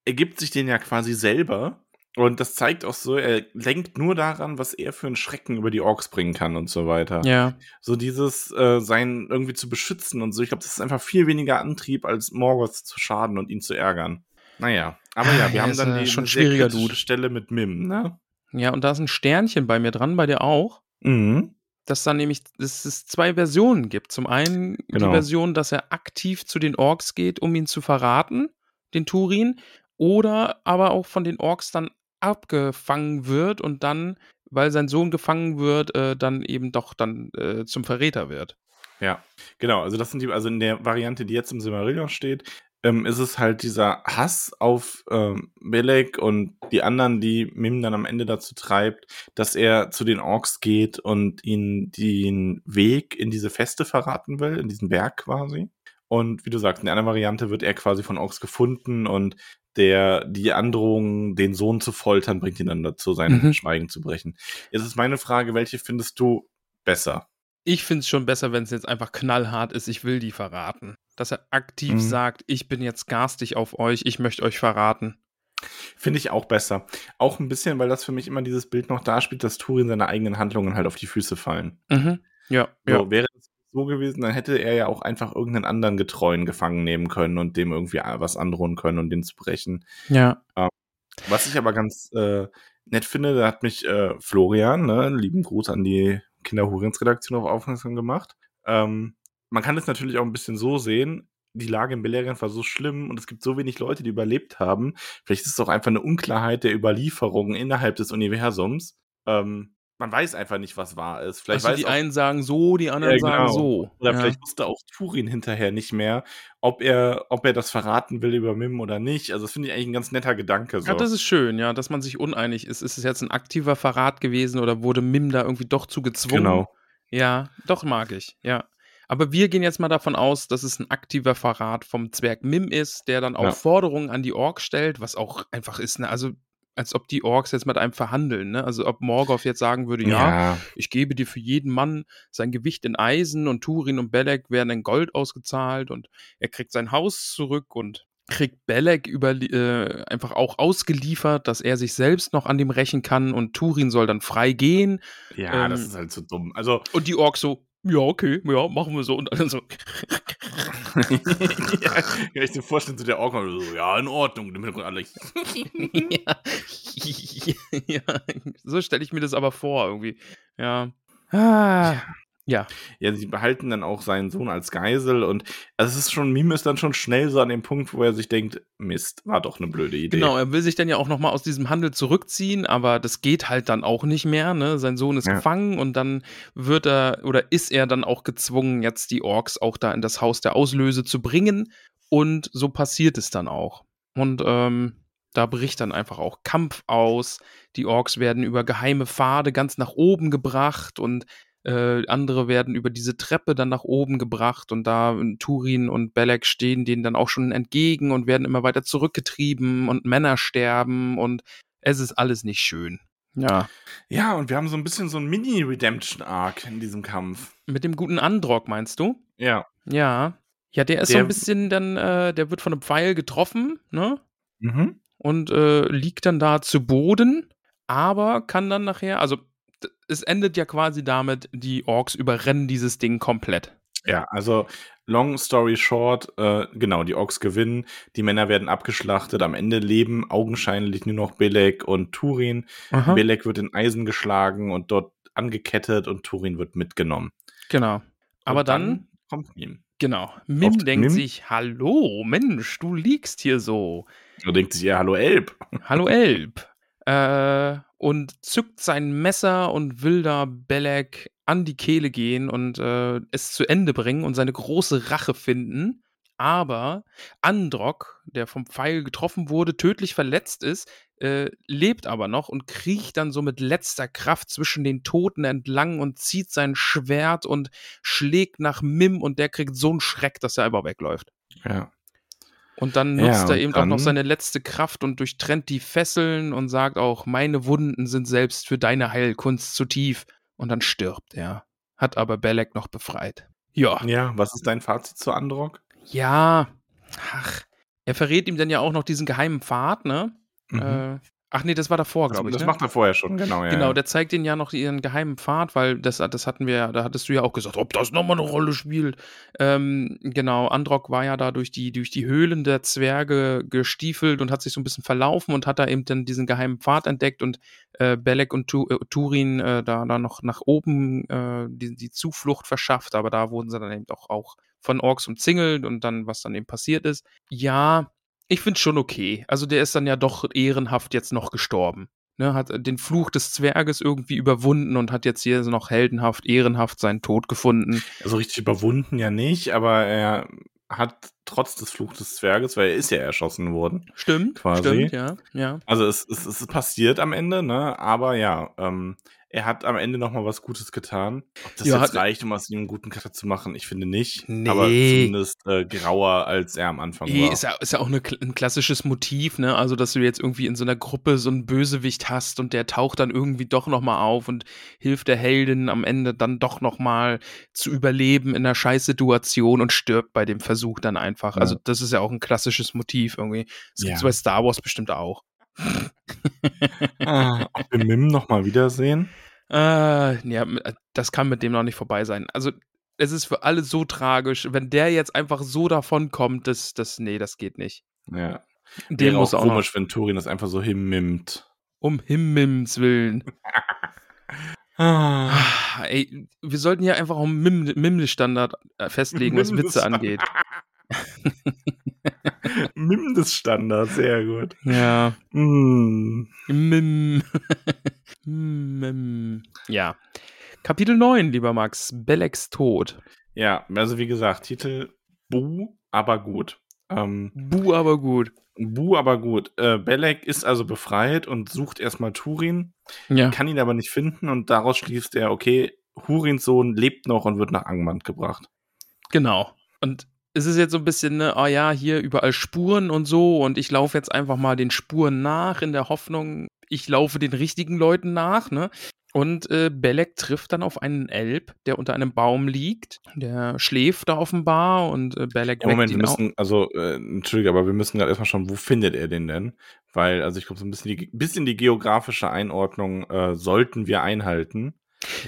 Speaker 3: er gibt sich den ja quasi selber und das zeigt auch so, er lenkt nur daran, was er für einen Schrecken über die Orks bringen kann und so weiter.
Speaker 2: Ja.
Speaker 3: So dieses äh, sein irgendwie zu beschützen und so, ich glaube, das ist einfach viel weniger Antrieb, als Morgoth zu schaden und ihn zu ärgern. Naja, aber ja, wir
Speaker 2: Ja,
Speaker 3: haben dann die
Speaker 2: schon schwieriger Dude.
Speaker 3: Stelle mit Mim, ne?
Speaker 2: Ja, und da ist ein Sternchen bei mir dran, bei dir auch,
Speaker 3: Mhm.
Speaker 2: dass da nämlich, dass es zwei Versionen gibt. Zum einen
Speaker 3: Genau.
Speaker 2: die Version, dass er aktiv zu den Orks geht, um ihn zu verraten, den Turin, oder aber auch von den Orks dann abgefangen wird und dann, weil sein Sohn gefangen wird, äh, dann eben doch dann äh, zum Verräter wird.
Speaker 3: Ja, genau. Also das sind die, also in der Variante, die jetzt im Silmarillion steht, ähm, ist es halt dieser Hass auf ähm, Belek und die anderen, die Mim dann am Ende dazu treibt, dass er zu den Orks geht und ihnen den Weg in diese Feste verraten will, in diesen Berg quasi. Und wie du sagst, in der anderen Variante wird er quasi von Orks gefunden und der, die Androhung, den Sohn zu foltern, bringt ihn dann dazu, sein
Speaker 2: Mhm.
Speaker 3: Schweigen zu brechen. Jetzt ist meine Frage, welche findest du besser?
Speaker 2: Ich finde es schon besser, wenn es jetzt einfach knallhart ist, ich will die verraten. Dass er aktiv
Speaker 3: Mhm.
Speaker 2: sagt, ich bin jetzt garstig auf euch, ich möchte euch verraten.
Speaker 3: Finde ich auch besser. Auch ein bisschen, weil das für mich immer dieses Bild noch darspielt, dass Turin seine eigenen Handlungen halt auf die Füße fallen.
Speaker 2: Mhm. Ja,
Speaker 3: So,
Speaker 2: ja.
Speaker 3: wäre es so gewesen, dann hätte er ja auch einfach irgendeinen anderen Getreuen gefangen nehmen können und dem irgendwie was androhen können und den zu brechen.
Speaker 2: Ja.
Speaker 3: Ähm, was ich aber ganz äh, nett finde, da hat mich äh, Florian, ne, lieben Gruß an die Kinderhurins-Redaktion auf aufmerksam gemacht. Ähm, man kann es natürlich auch ein bisschen so sehen, die Lage in Beleriand war so schlimm und es gibt so wenig Leute, die überlebt haben. Vielleicht ist es auch einfach eine Unklarheit der Überlieferung innerhalb des Universums. Ähm, man weiß einfach nicht, was wahr ist. Vielleicht
Speaker 2: also die
Speaker 3: auch,
Speaker 2: einen sagen so, die anderen
Speaker 3: Ja, genau.
Speaker 2: sagen so.
Speaker 3: oder
Speaker 2: ja.
Speaker 3: vielleicht wusste auch Turin hinterher nicht mehr, ob er, ob er das verraten will über Mim oder nicht. Also das finde ich eigentlich ein ganz netter Gedanke. So.
Speaker 2: Ja, das ist schön, ja, dass man sich uneinig ist. Ist es jetzt ein aktiver Verrat gewesen oder wurde Mim da irgendwie doch zu gezwungen?
Speaker 3: genau.
Speaker 2: Ja, doch mag ich, ja. Aber wir gehen jetzt mal davon aus, dass es ein aktiver Verrat vom Zwerg Mim ist, der dann auch
Speaker 3: Ja.
Speaker 2: Forderungen an die Orks stellt, was auch einfach ist, ne? Also, als ob die Orks jetzt mit einem verhandeln, ne? Also, ob Morgoth jetzt sagen würde, ja, ich gebe dir für jeden Mann sein Gewicht in Eisen und Turin und Belek werden in Gold ausgezahlt und er kriegt sein Haus zurück und kriegt Belek über, äh, einfach auch ausgeliefert, dass er sich selbst noch an dem rächen kann und Turin soll dann frei gehen
Speaker 3: ja,
Speaker 2: ähm,
Speaker 3: das ist halt so dumm. Also
Speaker 2: und die Orks so, ja, okay, ja, machen wir so. Und alle so, [laughs]
Speaker 3: ja, kann ich dir vorstellen, so der Ork so, ja, in Ordnung. Und Im Hintergrund alle, [laughs]
Speaker 2: ja. ja, so stelle ich mir das aber vor, irgendwie. Ja. Ah. Ja.
Speaker 3: Ja, sie behalten dann auch seinen Sohn als Geisel und also es ist schon, Mime ist dann schon schnell so an dem Punkt, wo er sich denkt, Mist, war doch eine blöde Idee.
Speaker 2: Genau, er will sich dann ja auch nochmal aus diesem Handel zurückziehen, aber das geht halt dann auch nicht mehr. Ne? Sein Sohn ist
Speaker 3: Ja.
Speaker 2: gefangen und dann wird er oder ist er dann auch gezwungen, jetzt die Orks auch da in das Haus der Auslöse zu bringen. Und so passiert es dann auch. Und ähm, da bricht dann einfach auch Kampf aus. Die Orks werden über geheime Pfade ganz nach oben gebracht und äh, andere werden über diese Treppe dann nach oben gebracht und da Turin und Belek stehen denen dann auch schon entgegen und werden immer weiter zurückgetrieben und Männer sterben und es ist alles nicht schön. Ja.
Speaker 3: Ja, und wir haben so ein bisschen so ein Mini-Redemption-Arc in diesem Kampf.
Speaker 2: Mit dem guten Androck, meinst du?
Speaker 3: Ja.
Speaker 2: Ja. Ja, der ist so
Speaker 3: Der-
Speaker 2: ein bisschen dann, äh, der wird von einem Pfeil getroffen, ne?
Speaker 3: Mhm.
Speaker 2: und äh, liegt dann da zu Boden, aber kann dann nachher, also es endet ja quasi damit, die Orks überrennen dieses Ding komplett.
Speaker 3: Ja, also long story short, äh, genau, die Orks gewinnen, die Männer werden abgeschlachtet, am Ende leben augenscheinlich nur noch Belek und Turin.
Speaker 2: Aha.
Speaker 3: Belek wird in Eisen geschlagen und dort angekettet und Turin wird mitgenommen.
Speaker 2: Genau. Aber
Speaker 3: und
Speaker 2: dann,
Speaker 3: kommt Mim.
Speaker 2: genau, Mim
Speaker 3: Auf-
Speaker 2: denkt
Speaker 3: Mim?
Speaker 2: sich, hallo, Mensch, du liegst hier so.
Speaker 3: Da denkt sich, ja, hallo Elb.
Speaker 2: Hallo Elb. Äh, und zückt sein Messer und will da Belek an die Kehle gehen und äh, es zu Ende bringen und seine große Rache finden. Aber Androck, der vom Pfeil getroffen wurde, tödlich verletzt ist, äh, lebt aber noch und kriecht dann so mit letzter Kraft zwischen den Toten entlang und zieht sein Schwert und schlägt nach Mim und der kriegt so einen Schreck, dass er einfach wegläuft.
Speaker 3: Ja.
Speaker 2: Und dann
Speaker 3: Ja,
Speaker 2: nutzt er
Speaker 3: und
Speaker 2: eben auch noch seine letzte Kraft und durchtrennt die Fesseln und sagt auch, meine Wunden sind selbst für deine Heilkunst zu tief. Und dann stirbt er. Hat aber Belek noch befreit. Ja.
Speaker 3: Ja, was ist dein Fazit zu Androck?
Speaker 2: Ja. Ach. Er verrät ihm dann ja auch noch diesen geheimen Pfad, ne?
Speaker 3: Mhm.
Speaker 2: Äh, ach nee, das war davor,
Speaker 3: das
Speaker 2: glaube ich.
Speaker 3: das
Speaker 2: ne?
Speaker 3: macht er vorher schon, genau. Ja,
Speaker 2: Genau,
Speaker 3: ja.
Speaker 2: der zeigt ihnen ja noch ihren geheimen Pfad, weil das, das hatten wir ja, da hattest du ja auch gesagt, ob das nochmal eine Rolle spielt. Ähm, genau, Androck war ja da durch die, durch die Höhlen der Zwerge gestiefelt und hat sich so ein bisschen verlaufen und hat da eben dann diesen geheimen Pfad entdeckt und äh, Belek und tu, äh, Turin äh, da, da noch nach oben äh, die, die Zuflucht verschafft, aber da wurden sie dann eben auch, auch von Orks umzingelt und dann, was dann eben passiert ist. Ja, ich finde schon okay. Also der ist dann ja doch ehrenhaft jetzt noch gestorben. Ne, hat äh, den Fluch des Zwerges irgendwie überwunden und hat jetzt hier noch heldenhaft, ehrenhaft seinen Tod gefunden.
Speaker 3: So richtig überwunden ja nicht, aber er hat trotz des Fluch des Zwerges, weil er ist ja erschossen worden.
Speaker 2: Stimmt,
Speaker 3: Quasi.
Speaker 2: stimmt, ja, ja.
Speaker 3: Also es, es, es ist passiert am Ende, ne? Aber ja, ähm, er hat am Ende noch mal was Gutes getan. Ob das
Speaker 2: Ja,
Speaker 3: jetzt reicht, um aus ihm einen guten Charakter zu machen, ich finde nicht.
Speaker 2: Nee.
Speaker 3: Aber zumindest äh, grauer, als er am Anfang
Speaker 2: Nee,
Speaker 3: war.
Speaker 2: ist ja, ist ja auch eine, ein klassisches Motiv, ne? Also, dass du jetzt irgendwie in so einer Gruppe so einen Bösewicht hast und der taucht dann irgendwie doch nochmal auf und hilft der Heldin am Ende dann doch nochmal zu überleben in einer Scheißsituation und stirbt bei dem Versuch dann einfach.
Speaker 3: Ja.
Speaker 2: Also, das ist ja auch ein klassisches Motiv irgendwie. Das
Speaker 3: Ja.
Speaker 2: bei Star Wars bestimmt auch.
Speaker 3: ah, [laughs] ob wir Mim noch mal wiedersehen?
Speaker 2: Äh, ja, das kann mit dem noch nicht vorbei sein. Also, es ist für alle so tragisch. Wenn der jetzt einfach so davon kommt, das, das, nee, das geht nicht.
Speaker 3: Ja.
Speaker 2: Den
Speaker 3: Wäre
Speaker 2: muss
Speaker 3: auch
Speaker 2: auch noch,
Speaker 3: komisch, wenn Turin das einfach so himmimmt.
Speaker 2: um Himmels Willen. [laughs]
Speaker 3: Ah.
Speaker 2: Ey, wir sollten hier einfach auch einen Mim Mimle-Standard äh, festlegen, was Witze angeht.
Speaker 3: Mindeststandard, sehr gut.
Speaker 2: Ja.
Speaker 3: Mm.
Speaker 2: Mim. [laughs] Mim. Ja. Kapitel 9, lieber Max. Beleks Tod.
Speaker 3: Ja, also wie gesagt, Titel Bu, aber gut. Ähm,
Speaker 2: Bu, aber gut.
Speaker 3: Bu, aber gut. Äh, Belek ist also befreit und sucht erstmal Turin,
Speaker 2: Ja.
Speaker 3: kann ihn aber nicht finden und daraus schließt er, okay, Hurins Sohn lebt noch und wird nach Angmand gebracht.
Speaker 2: Genau. Und es ist jetzt so ein bisschen, ne, oh ja, hier überall Spuren und so und ich laufe jetzt einfach mal den Spuren nach in der Hoffnung, ich laufe den richtigen Leuten nach, ne? Und äh, Belek trifft dann auf einen Elb, der unter einem Baum liegt. Der schläft da offenbar und äh, Belek
Speaker 3: Ja, Moment, wir müssen, also, äh, Entschuldige, aber wir müssen gerade erstmal schauen, wo findet er den denn? Weil, also ich glaube, so ein bisschen die, bisschen die geografische Einordnung äh, sollten wir einhalten.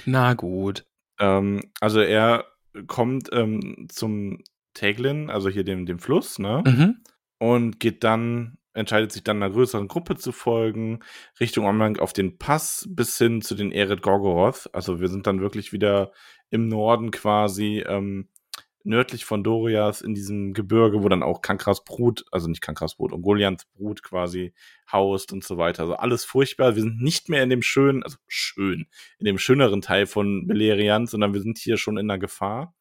Speaker 2: Na gut.
Speaker 3: Ähm, also er kommt ähm, zum Teglin, also hier dem, dem Fluss, ne?
Speaker 2: Mhm.
Speaker 3: Und geht dann, entscheidet sich dann einer größeren Gruppe zu folgen, Richtung Omlang auf den Pass bis hin zu den Eret Gorgoroth. Also wir sind dann wirklich wieder im Norden quasi, ähm, nördlich von Dorias in diesem Gebirge, wo dann auch Kankras Brut, also nicht Kankras Brut, Ungolians Brut quasi haust und so weiter. Also alles furchtbar. Wir sind nicht mehr in dem schönen, also schön, in dem schöneren Teil von Beleriand, sondern wir sind hier schon in der Gefahr.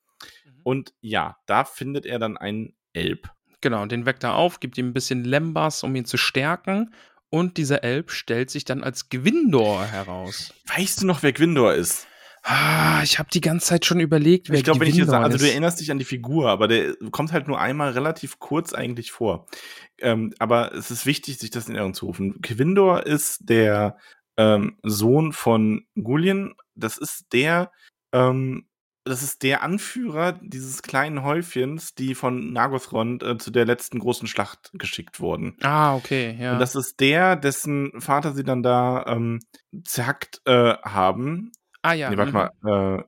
Speaker 3: Und ja, da findet er dann einen Elb.
Speaker 2: Genau, den weckt er auf, gibt ihm ein bisschen Lembas, um ihn zu stärken. Und dieser Elb stellt sich dann als Gwindor heraus.
Speaker 3: Weißt du noch, wer Gwindor ist?
Speaker 2: Ah, ich habe die ganze Zeit schon überlegt, wer
Speaker 3: ich glaube, wenn ich jetzt sage, also du erinnerst dich an die Figur, aber der kommt halt nur einmal relativ kurz eigentlich vor. Ähm, aber es ist wichtig, sich das in Erinnerung zu rufen. Gwindor ist der ähm, Sohn von Gullion. Das ist der, ähm, das ist der Anführer dieses kleinen Häufchens, die von Nagothrond äh, zu der letzten großen Schlacht geschickt wurden.
Speaker 2: Ah, okay, ja.
Speaker 3: Und das ist der, dessen Vater sie dann da ähm, zerhackt äh, haben.
Speaker 2: ah, ja.
Speaker 3: nee, warte
Speaker 2: mhm.
Speaker 3: mal. Äh,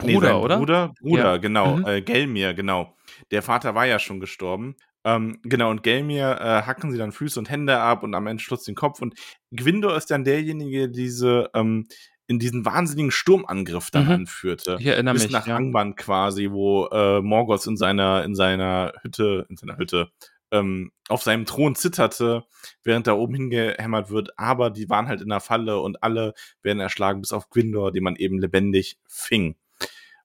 Speaker 3: Nee,
Speaker 2: Bruder,
Speaker 3: sein
Speaker 2: oder?
Speaker 3: Bruder, Bruder,
Speaker 2: Ja.
Speaker 3: genau.
Speaker 2: Mhm.
Speaker 3: Äh, Gelmir, genau. Der Vater war ja schon gestorben. Ähm, genau, und Gelmir äh, hacken sie dann Füße und Hände ab und am Ende Schluss den Kopf. Und Gwindor ist dann derjenige, der diese ähm, in diesen wahnsinnigen Sturmangriff dann
Speaker 2: Mhm.
Speaker 3: anführte.
Speaker 2: Ich erinnere
Speaker 3: Bis
Speaker 2: mich.
Speaker 3: nach
Speaker 2: ja.
Speaker 3: Angband quasi, wo äh, Morgoth in seiner, in seiner Hütte, in seiner Hütte, ähm, auf seinem Thron zitterte, während da oben hingehämmert wird. Aber die waren halt in der Falle und alle werden erschlagen, bis auf Gwindor, den man eben lebendig fing.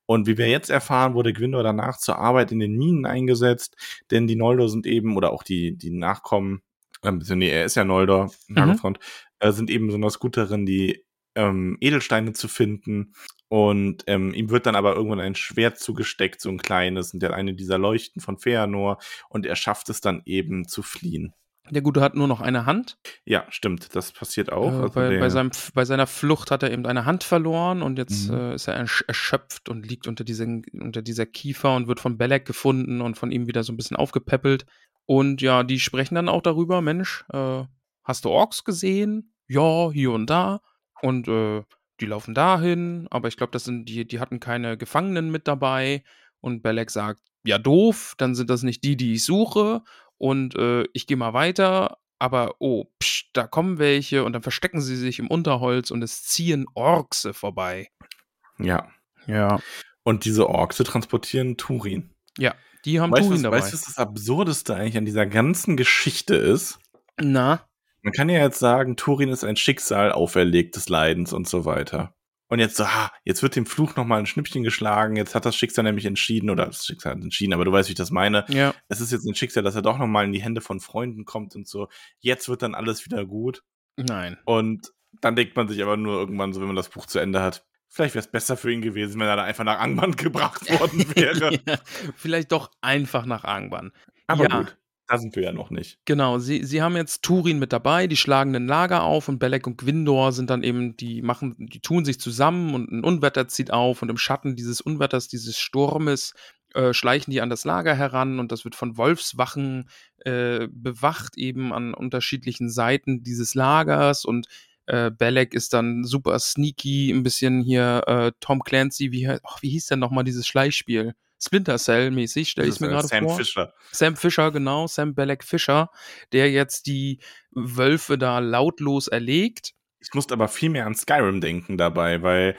Speaker 3: Und wie wir jetzt erfahren, wurde Gwindor danach zur Arbeit in den Minen eingesetzt, denn die Noldor sind eben, oder auch die, die Nachkommen, beziehungsweise nee, er ist ja Noldor, Nagothrond, äh, sind eben besonders gut darin, die ähm, Edelsteine zu finden. Und ähm, ihm wird dann aber irgendwann ein Schwert zugesteckt, so ein kleines, und der hat eine dieser Leuchten von Feanor, und er schafft es dann eben zu fliehen.
Speaker 2: Der Gute hat nur noch eine Hand.
Speaker 3: Ja, stimmt, das passiert auch.
Speaker 2: Äh,
Speaker 3: Also
Speaker 2: bei, bei, seinem, bei seiner Flucht hat er eben eine Hand verloren und jetzt
Speaker 3: Mhm.
Speaker 2: äh, ist er ersch erschöpft und liegt unter, diesen, unter dieser Kiefer und wird von Belek gefunden und von ihm wieder so ein bisschen aufgepäppelt. Und ja, die sprechen dann auch darüber, Mensch, äh, hast du Orks gesehen? Ja, hier und da. Und äh, die laufen dahin, aber ich glaube, das sind die, die hatten keine Gefangenen mit dabei. Und Belek sagt, ja doof, dann sind das nicht die, die ich suche. Und äh, ich gehe mal weiter, aber oh, psch, da kommen welche und dann verstecken sie sich im Unterholz und es ziehen Orkse vorbei.
Speaker 3: ja.
Speaker 2: Ja.
Speaker 3: Und diese Orks transportieren Turin.
Speaker 2: Ja, die haben
Speaker 3: Weißt
Speaker 2: Turin
Speaker 3: was-
Speaker 2: dabei.
Speaker 3: weißt du, was das Absurdeste eigentlich an dieser ganzen Geschichte ist?
Speaker 2: Na,
Speaker 3: Man kann ja jetzt sagen, Turin ist ein Schicksal auferlegtes Leidens und so weiter. Und jetzt so, ah, jetzt wird dem Fluch nochmal ein Schnippchen geschlagen, jetzt hat das Schicksal nämlich entschieden, oder das Schicksal hat entschieden, aber du weißt, wie ich das meine.
Speaker 2: ja.
Speaker 3: Es ist jetzt ein Schicksal, dass er doch nochmal in die Hände von Freunden kommt und so. Jetzt wird dann alles wieder gut.
Speaker 2: Nein.
Speaker 3: Und dann denkt man sich aber nur irgendwann so, wenn man das Buch zu Ende hat, vielleicht wäre es besser für ihn gewesen, wenn er da einfach nach Angmann [laughs] gebracht worden [laughs] wäre.
Speaker 2: ja, vielleicht doch einfach nach Angban.
Speaker 3: Aber
Speaker 2: Ja.
Speaker 3: gut, da sind wir ja noch nicht.
Speaker 2: Genau, sie, sie haben jetzt Turin mit dabei, die schlagen ein Lager auf und Belek und Gwindor sind dann eben, die machen, die tun sich zusammen und ein Unwetter zieht auf und im Schatten dieses Unwetters, dieses Sturmes, äh, schleichen die an das Lager heran und das wird von Wolfswachen äh, bewacht, eben an unterschiedlichen Seiten dieses Lagers und Äh, Belek ist dann super sneaky, ein bisschen hier äh, Tom Clancy, wie, ach, wie hieß denn nochmal dieses Schleichspiel? Splinter Cell mäßig, stelle ich mir
Speaker 3: äh,
Speaker 2: gerade
Speaker 3: Sam
Speaker 2: vor.
Speaker 3: Fisher.
Speaker 2: Sam Fisher, genau, Sam Belek Fisher, der jetzt die Wölfe da lautlos erlegt.
Speaker 3: Ich musste aber viel mehr an Skyrim denken dabei, weil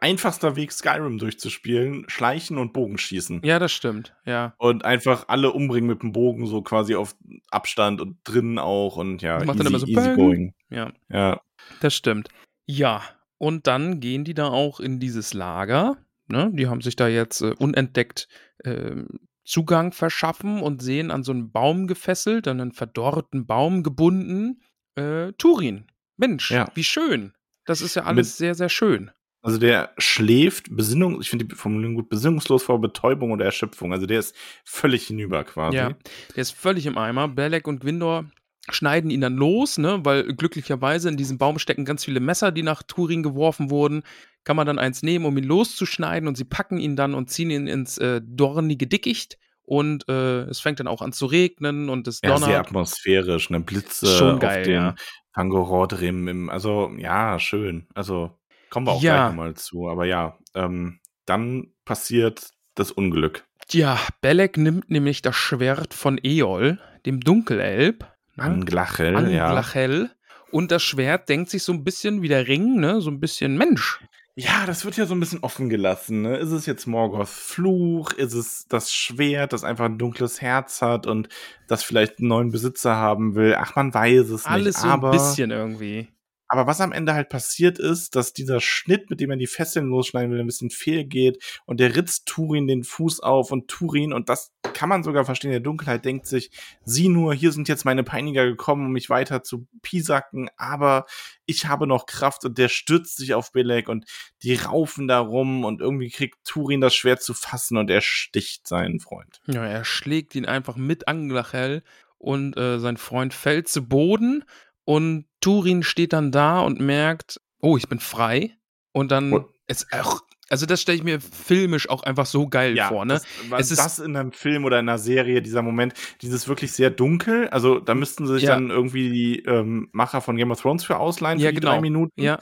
Speaker 3: einfachster Weg, Skyrim durchzuspielen, schleichen und Bogenschießen.
Speaker 2: Ja, das stimmt, ja.
Speaker 3: Und einfach alle umbringen mit dem Bogen, so quasi auf Abstand und drinnen auch und ja,
Speaker 2: Das macht
Speaker 3: easy,
Speaker 2: dann immer so
Speaker 3: easy going.
Speaker 2: Ja,
Speaker 3: Ja.
Speaker 2: das stimmt. Ja, und dann gehen die da auch in dieses Lager. Ne? Die haben sich da jetzt äh, unentdeckt ähm, Zugang verschaffen und sehen an so einen Baum gefesselt, an einen verdorrten Baum gebunden, äh, Turin. Mensch,
Speaker 3: Ja.
Speaker 2: wie schön. Das ist ja alles
Speaker 3: Mit-
Speaker 2: sehr, sehr schön.
Speaker 3: Also der schläft, Besinnung, ich finde die Formulierung gut, besinnungslos vor Betäubung oder Erschöpfung. Also der ist völlig hinüber quasi.
Speaker 2: Ja, der ist völlig im Eimer. Belek und Gwindor schneiden ihn dann los, ne, weil glücklicherweise in diesem Baum stecken ganz viele Messer, die nach Turin geworfen wurden. Kann man dann eins nehmen, um ihn loszuschneiden und sie packen ihn dann und ziehen ihn ins äh, dornige Dickicht. Und äh, es fängt dann auch an zu regnen und es
Speaker 3: Ja, sehr
Speaker 2: donnert.
Speaker 3: atmosphärisch, ne? Blitze
Speaker 2: Schon geil,
Speaker 3: auf dem
Speaker 2: ja.
Speaker 3: Tangorodrim. Im, also, ja, schön. Also, kommen wir auch
Speaker 2: Ja.
Speaker 3: gleich nochmal zu. Aber ja, ähm, dann passiert das Unglück.
Speaker 2: Ja, Belek nimmt nämlich das Schwert von Eol, dem Dunkelelb. Ne?
Speaker 3: Anglachel, ja.
Speaker 2: Anglachel. Und das Schwert denkt sich so ein bisschen wie der Ring, ne? So ein bisschen Mensch.
Speaker 3: Ja, das wird ja so ein bisschen offen gelassen. Ne? Ist es jetzt Morgoths Fluch? Ist es das Schwert, das einfach ein dunkles Herz hat und das vielleicht einen neuen Besitzer haben will? Ach, man weiß es
Speaker 2: Alles
Speaker 3: nicht.
Speaker 2: so
Speaker 3: aber,
Speaker 2: ein bisschen irgendwie.
Speaker 3: Aber was am Ende halt passiert ist, dass dieser Schnitt, mit dem er die Fesseln losschneiden will, ein bisschen fehlgeht und der ritzt Turin den Fuß auf und Turin, und das kann man sogar verstehen, der Dunkelheit denkt sich, sieh nur, hier sind jetzt meine Peiniger gekommen, um mich weiter zu piesacken, aber ich habe noch Kraft und der stürzt sich auf Belek und die raufen da rum und irgendwie kriegt Turin das Schwert zu fassen und er sticht seinen Freund.
Speaker 2: Ja, er schlägt ihn einfach mit Anglachel und äh, sein Freund fällt zu Boden und Turin steht dann da und merkt, oh, ich bin frei. Und dann,
Speaker 3: Und-
Speaker 2: es, ach, also das stelle ich mir filmisch auch einfach so geil vor, ne?
Speaker 3: das, was
Speaker 2: Es ist-
Speaker 3: das in einem Film oder in einer Serie, dieser Moment, dieses wirklich sehr dunkel, also da müssten sie sich
Speaker 2: Ja.
Speaker 3: dann irgendwie die ähm, Macher von Game of Thrones für ausleihen,
Speaker 2: Ja,
Speaker 3: für die
Speaker 2: genau.
Speaker 3: drei Minuten.
Speaker 2: Ja,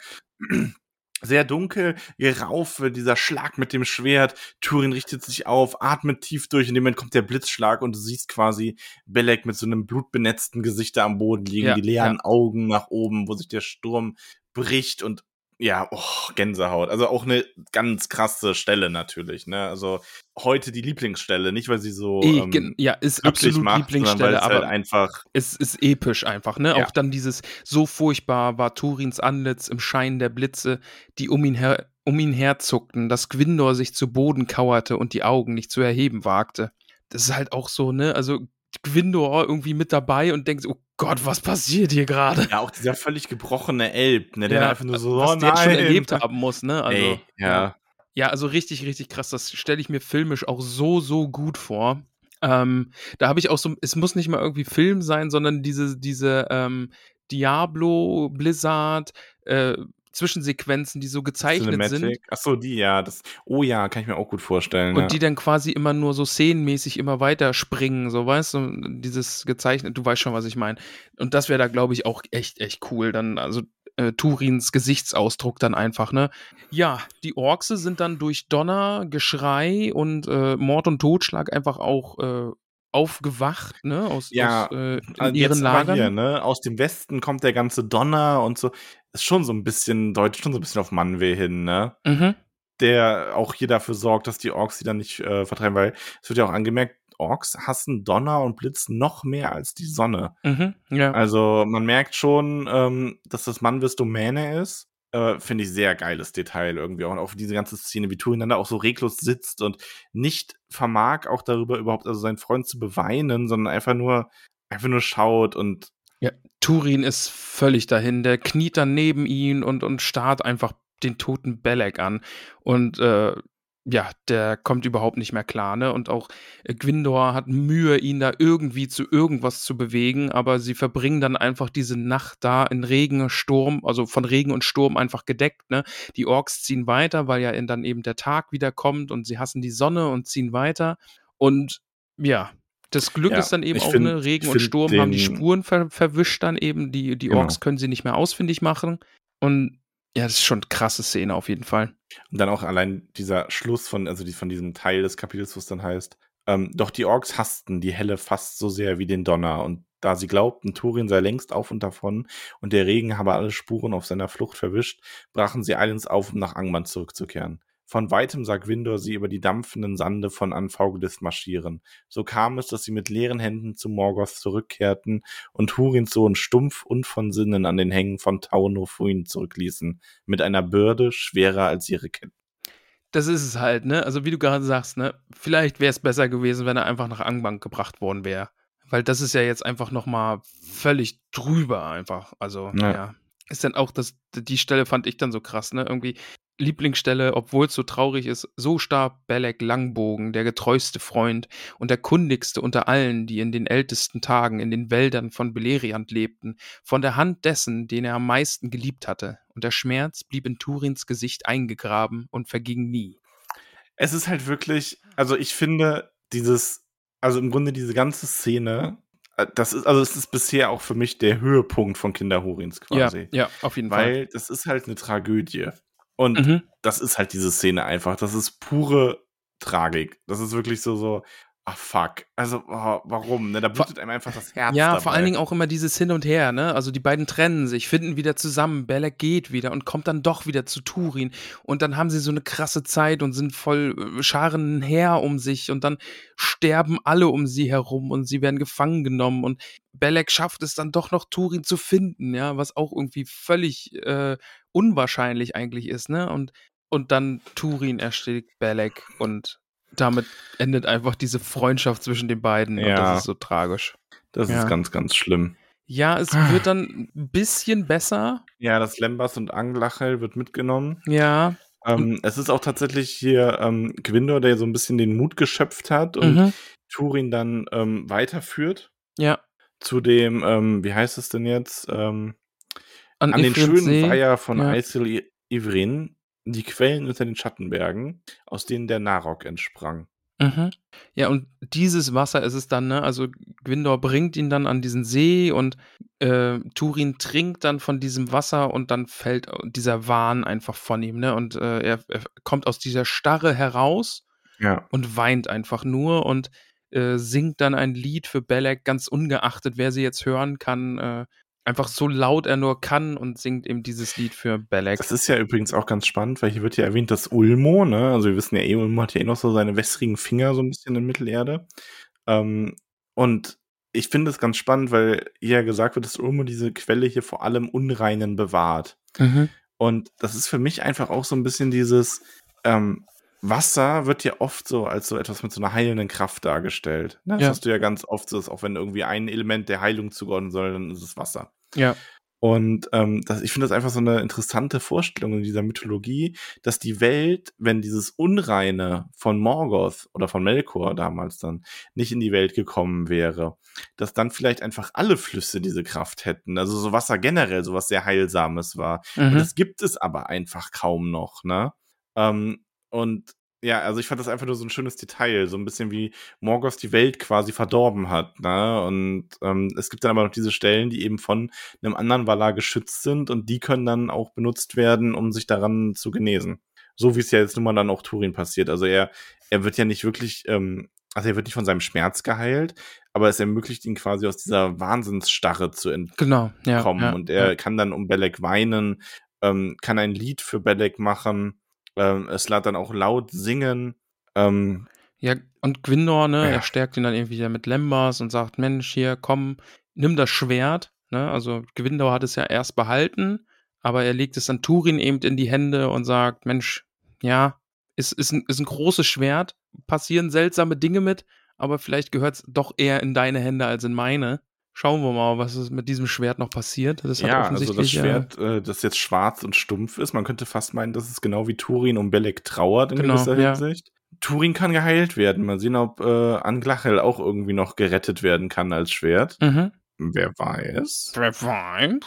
Speaker 3: Sehr dunkel, Geraufe, dieser Schlag mit dem Schwert, Turin richtet sich auf, atmet tief durch, in dem Moment kommt der Blitzschlag und du siehst quasi Belek mit so einem blutbenetzten Gesicht da am Boden liegen,
Speaker 2: Ja,
Speaker 3: die leeren Augen nach oben, wo sich der Sturm bricht und ja, oh, Gänsehaut. Also auch eine ganz krasse Stelle natürlich, ne? Also heute die Lieblingsstelle, nicht weil sie so
Speaker 2: eh,
Speaker 3: ähm,
Speaker 2: ja ist absolut
Speaker 3: macht,
Speaker 2: Lieblingsstelle,
Speaker 3: es
Speaker 2: aber
Speaker 3: halt einfach
Speaker 2: es ist episch einfach, ne?
Speaker 3: Ja.
Speaker 2: Auch dann dieses, so furchtbar war Turins Antlitz im Schein der Blitze, die um ihn her, um ihn herzuckten, dass Gwindor sich zu Boden kauerte und die Augen nicht zu erheben wagte. Das ist halt auch so, ne? Also Gwindor irgendwie mit dabei und denkt, oh Gott, was passiert hier gerade?
Speaker 3: ja auch dieser völlig gebrochene Elb, ne, der
Speaker 2: Ja,
Speaker 3: einfach nur so
Speaker 2: was
Speaker 3: oh,
Speaker 2: der schon erlebt haben muss, ne? Also,
Speaker 3: Ey, ja.
Speaker 2: Ja, also richtig, richtig krass. Das stelle ich mir filmisch auch so, so gut vor. Ähm, da habe ich auch so, es muss nicht mal irgendwie Film sein, sondern diese, diese ähm, Diablo, Blizzard, äh, Zwischensequenzen, die so gezeichnet sind
Speaker 3: Cinematic. Ach so, die, ja. Das, oh ja, kann ich mir auch gut vorstellen.
Speaker 2: und
Speaker 3: ja.
Speaker 2: die dann quasi immer nur so szenenmäßig immer weiter springen, so weißt du, dieses gezeichnet, du weißt schon, was ich meine. Und das wäre da, glaube ich, auch echt, echt cool. Dann, also äh, Turins Gesichtsausdruck dann einfach, ne? Ja, die Orkse sind dann durch Donner, Geschrei und äh, Mord und Totschlag einfach auch äh, aufgewacht, ne? Aus,
Speaker 3: Ja,
Speaker 2: aus äh,
Speaker 3: Also
Speaker 2: ihren Lagern.
Speaker 3: hier, ne? Aus dem Westen kommt der ganze Donner und so. Ist schon so ein bisschen, deutet schon so ein bisschen auf Manweh hin, ne?
Speaker 2: Mhm.
Speaker 3: Der auch hier dafür sorgt, dass die Orks sie dann nicht äh, vertreiben, weil es wird ja auch angemerkt, Orks hassen Donner und Blitz noch mehr als die Sonne.
Speaker 2: Mhm. Ja.
Speaker 3: Also man merkt schon, ähm, dass das Manwis Domäne ist. Äh, Finde ich sehr geiles Detail irgendwie auch auf diese ganze Szene, wie Turin dann da auch so reglos sitzt und nicht vermag auch darüber überhaupt also seinen Freund zu beweinen, sondern einfach nur einfach nur schaut und
Speaker 2: Turin ist völlig dahin. Der kniet dann neben ihn und, und starrt einfach den toten Belek an. Und äh, ja, der kommt überhaupt nicht mehr klar, ne? Und auch äh, Gwindor hat Mühe, ihn da irgendwie zu irgendwas zu bewegen, aber sie verbringen dann einfach diese Nacht da in Regen, Sturm, also von Regen und Sturm einfach gedeckt, ne? Die Orks ziehen weiter, weil ja dann eben der Tag wieder kommt und sie hassen die Sonne und ziehen weiter. Und ja, das Glück
Speaker 3: Ja,
Speaker 2: ist dann eben auch,
Speaker 3: find-
Speaker 2: ne? Regen und Sturm haben die Spuren ver verwischt dann eben, die, die
Speaker 3: Genau.
Speaker 2: Orks können sie nicht mehr ausfindig machen. Und ja, das ist schon eine krasse Szene auf jeden Fall.
Speaker 3: Und dann auch allein dieser Schluss von, also die, von diesem Teil des Kapitels, wo es dann heißt, ähm, doch die Orks hassten die Helle fast so sehr wie den Donner. Und da sie glaubten, Turin sei längst auf und davon und der Regen habe alle Spuren auf seiner Flucht verwischt, brachen sie eilends auf, um nach Angmann zurückzukehren. Von weitem sah Gwindor sie über die dampfenden Sande von Anfaugelist marschieren. So kam es, dass sie mit leeren Händen zu Morgoth zurückkehrten und Hurins Sohn stumpf und von Sinnen an den Hängen von Taunofuin zurückließen, mit einer Bürde schwerer als ihre Ketten.
Speaker 2: Das ist es halt, ne? Also wie du gerade sagst, ne? Vielleicht wäre es besser gewesen, wenn er einfach nach Angbank gebracht worden wäre. Weil das ist ja jetzt einfach nochmal völlig drüber einfach. Also, ja. ja. Ist dann auch das, die Stelle fand ich dann so krass, ne? Irgendwie, Lieblingsstelle, obwohl es so traurig ist, so starb Belek Langbogen, der getreueste Freund und der kundigste unter allen, die in den ältesten Tagen in den Wäldern von Beleriand lebten, von der Hand dessen, den er am meisten geliebt hatte, und der Schmerz blieb in Turins Gesicht eingegraben und verging nie.
Speaker 3: Es ist halt wirklich, also ich finde dieses, also im Grunde diese ganze Szene, äh, das ist, also es ist bisher auch für mich der Höhepunkt von Kinderhurins quasi.
Speaker 2: Ja, ja, auf jeden
Speaker 3: Weil
Speaker 2: Fall.
Speaker 3: Weil das ist halt eine Tragödie. Und
Speaker 2: Mhm.
Speaker 3: das ist halt diese Szene einfach. Das ist pure Tragik. Das ist wirklich so, so, ah fuck. Also, oh, warum? Ne? Da blutet einem einfach das Herz.
Speaker 2: Ja,
Speaker 3: dabei.
Speaker 2: vor allen Dingen auch immer dieses Hin und Her, ne? Also die beiden trennen sich, finden wieder zusammen, Belek geht wieder und kommt dann doch wieder zu Turin. Und dann haben sie so eine krasse Zeit und sind voll äh, scharen her um sich und dann sterben alle um sie herum und sie werden gefangen genommen und Belek schafft es dann doch noch Turin zu finden, ja, was auch irgendwie völlig äh, unwahrscheinlich eigentlich ist, ne? Und, und dann Turin erschlägt Belek und damit endet einfach diese Freundschaft zwischen den beiden und
Speaker 3: Ja.
Speaker 2: das ist so tragisch.
Speaker 3: Das
Speaker 2: Ja.
Speaker 3: ist ganz, ganz schlimm.
Speaker 2: Ja, es
Speaker 3: Ah.
Speaker 2: wird dann ein bisschen besser.
Speaker 3: Ja, das Lembas und Anglachel wird mitgenommen.
Speaker 2: Ja.
Speaker 3: Ähm, es ist auch tatsächlich hier ähm, Gwindor, der so ein bisschen den Mut geschöpft hat und
Speaker 2: Mhm.
Speaker 3: Turin dann ähm, weiterführt
Speaker 2: Ja.
Speaker 3: zu dem, ähm, wie heißt es denn jetzt? Ähm,
Speaker 2: An,
Speaker 3: an den schönen
Speaker 2: See.
Speaker 3: Weiher von
Speaker 2: Ja.
Speaker 3: Eisel I- Ivrin, die Quellen unter den Schattenbergen, aus denen der Narok entsprang.
Speaker 2: Mhm. Ja, und dieses Wasser ist es dann, ne? Also Gwindor bringt ihn dann an diesen See und äh, Turin trinkt dann von diesem Wasser und dann fällt dieser Wahn einfach von ihm, ne? Und äh, er, er kommt aus dieser Starre heraus
Speaker 3: Ja.
Speaker 2: und weint einfach nur und äh, singt dann ein Lied für Belek, ganz ungeachtet, wer sie jetzt hören kann, äh, einfach so laut er nur kann und singt eben dieses Lied für Belek.
Speaker 3: Das ist ja übrigens auch ganz spannend, weil hier wird ja erwähnt, dass Ulmo, ne, also wir wissen ja eh, Ulmo hat ja eh noch so seine wässrigen Finger so ein bisschen in Mittelerde. Ähm, und ich finde es ganz spannend, weil hier gesagt wird, dass Ulmo diese Quelle hier vor allem Unreinen bewahrt.
Speaker 2: Mhm.
Speaker 3: Und das ist für mich einfach auch so ein bisschen dieses, ähm, Wasser wird ja oft so als so etwas mit so einer heilenden Kraft dargestellt. Ne? Das
Speaker 2: Ja.
Speaker 3: hast du ja ganz oft, so, dass auch wenn irgendwie ein Element der Heilung zugeordnet soll, dann ist es Wasser.
Speaker 2: Ja.
Speaker 3: Und ähm, das, ich finde das einfach so eine interessante Vorstellung in dieser Mythologie, dass die Welt, wenn dieses Unreine von Morgoth oder von Melkor damals dann nicht in die Welt gekommen wäre, dass dann vielleicht einfach alle Flüsse diese Kraft hätten. Also so Wasser generell, so was sehr Heilsames war. Und
Speaker 2: Mhm.
Speaker 3: das gibt es aber einfach kaum noch, ne? Ähm, und ja, also ich fand das einfach nur so ein schönes Detail, so ein bisschen wie Morgoth die Welt quasi verdorben hat, ne? Und ähm, es gibt dann aber noch diese Stellen, die eben von einem anderen Valar geschützt sind und die können dann auch benutzt werden, um sich daran zu genesen. So wie es ja jetzt nun mal dann auch Turin passiert. Also er, er wird ja nicht wirklich, ähm, also er wird nicht von seinem Schmerz geheilt, aber es ermöglicht ihn quasi aus dieser Wahnsinnsstarre zu entkommen
Speaker 2: Genau, ja. ja,
Speaker 3: und er
Speaker 2: ja.
Speaker 3: kann dann um Belek weinen, ähm, kann ein Lied für Belek machen, ähm, es lässt dann auch laut singen. Ähm,
Speaker 2: Ja, und Gwindor, ne,
Speaker 3: Ja.
Speaker 2: er stärkt ihn dann irgendwie wieder mit Lembas und sagt, Mensch, hier, komm, nimm das Schwert, ne, also Gwindor hat es ja erst behalten, aber er legt es dann Turin eben in die Hände und sagt, Mensch, ja, ist, ist, ein, ist ein großes Schwert, passieren seltsame Dinge mit, aber vielleicht gehört es doch eher in deine Hände als in meine. Schauen wir mal, was es mit diesem Schwert noch passiert. Das hat
Speaker 3: ja, also das
Speaker 2: offensichtlich, äh,
Speaker 3: Schwert, äh, das jetzt schwarz und stumpf ist, man könnte fast meinen, dass es genau wie Turin um Belek trauert in
Speaker 2: Genau,
Speaker 3: gewisser
Speaker 2: ja.
Speaker 3: Hinsicht. Turin kann geheilt werden. Mal sehen, ob äh, Anglachel auch irgendwie noch gerettet werden kann als Schwert.
Speaker 2: Mhm.
Speaker 3: Wer weiß.
Speaker 2: Wer weiß.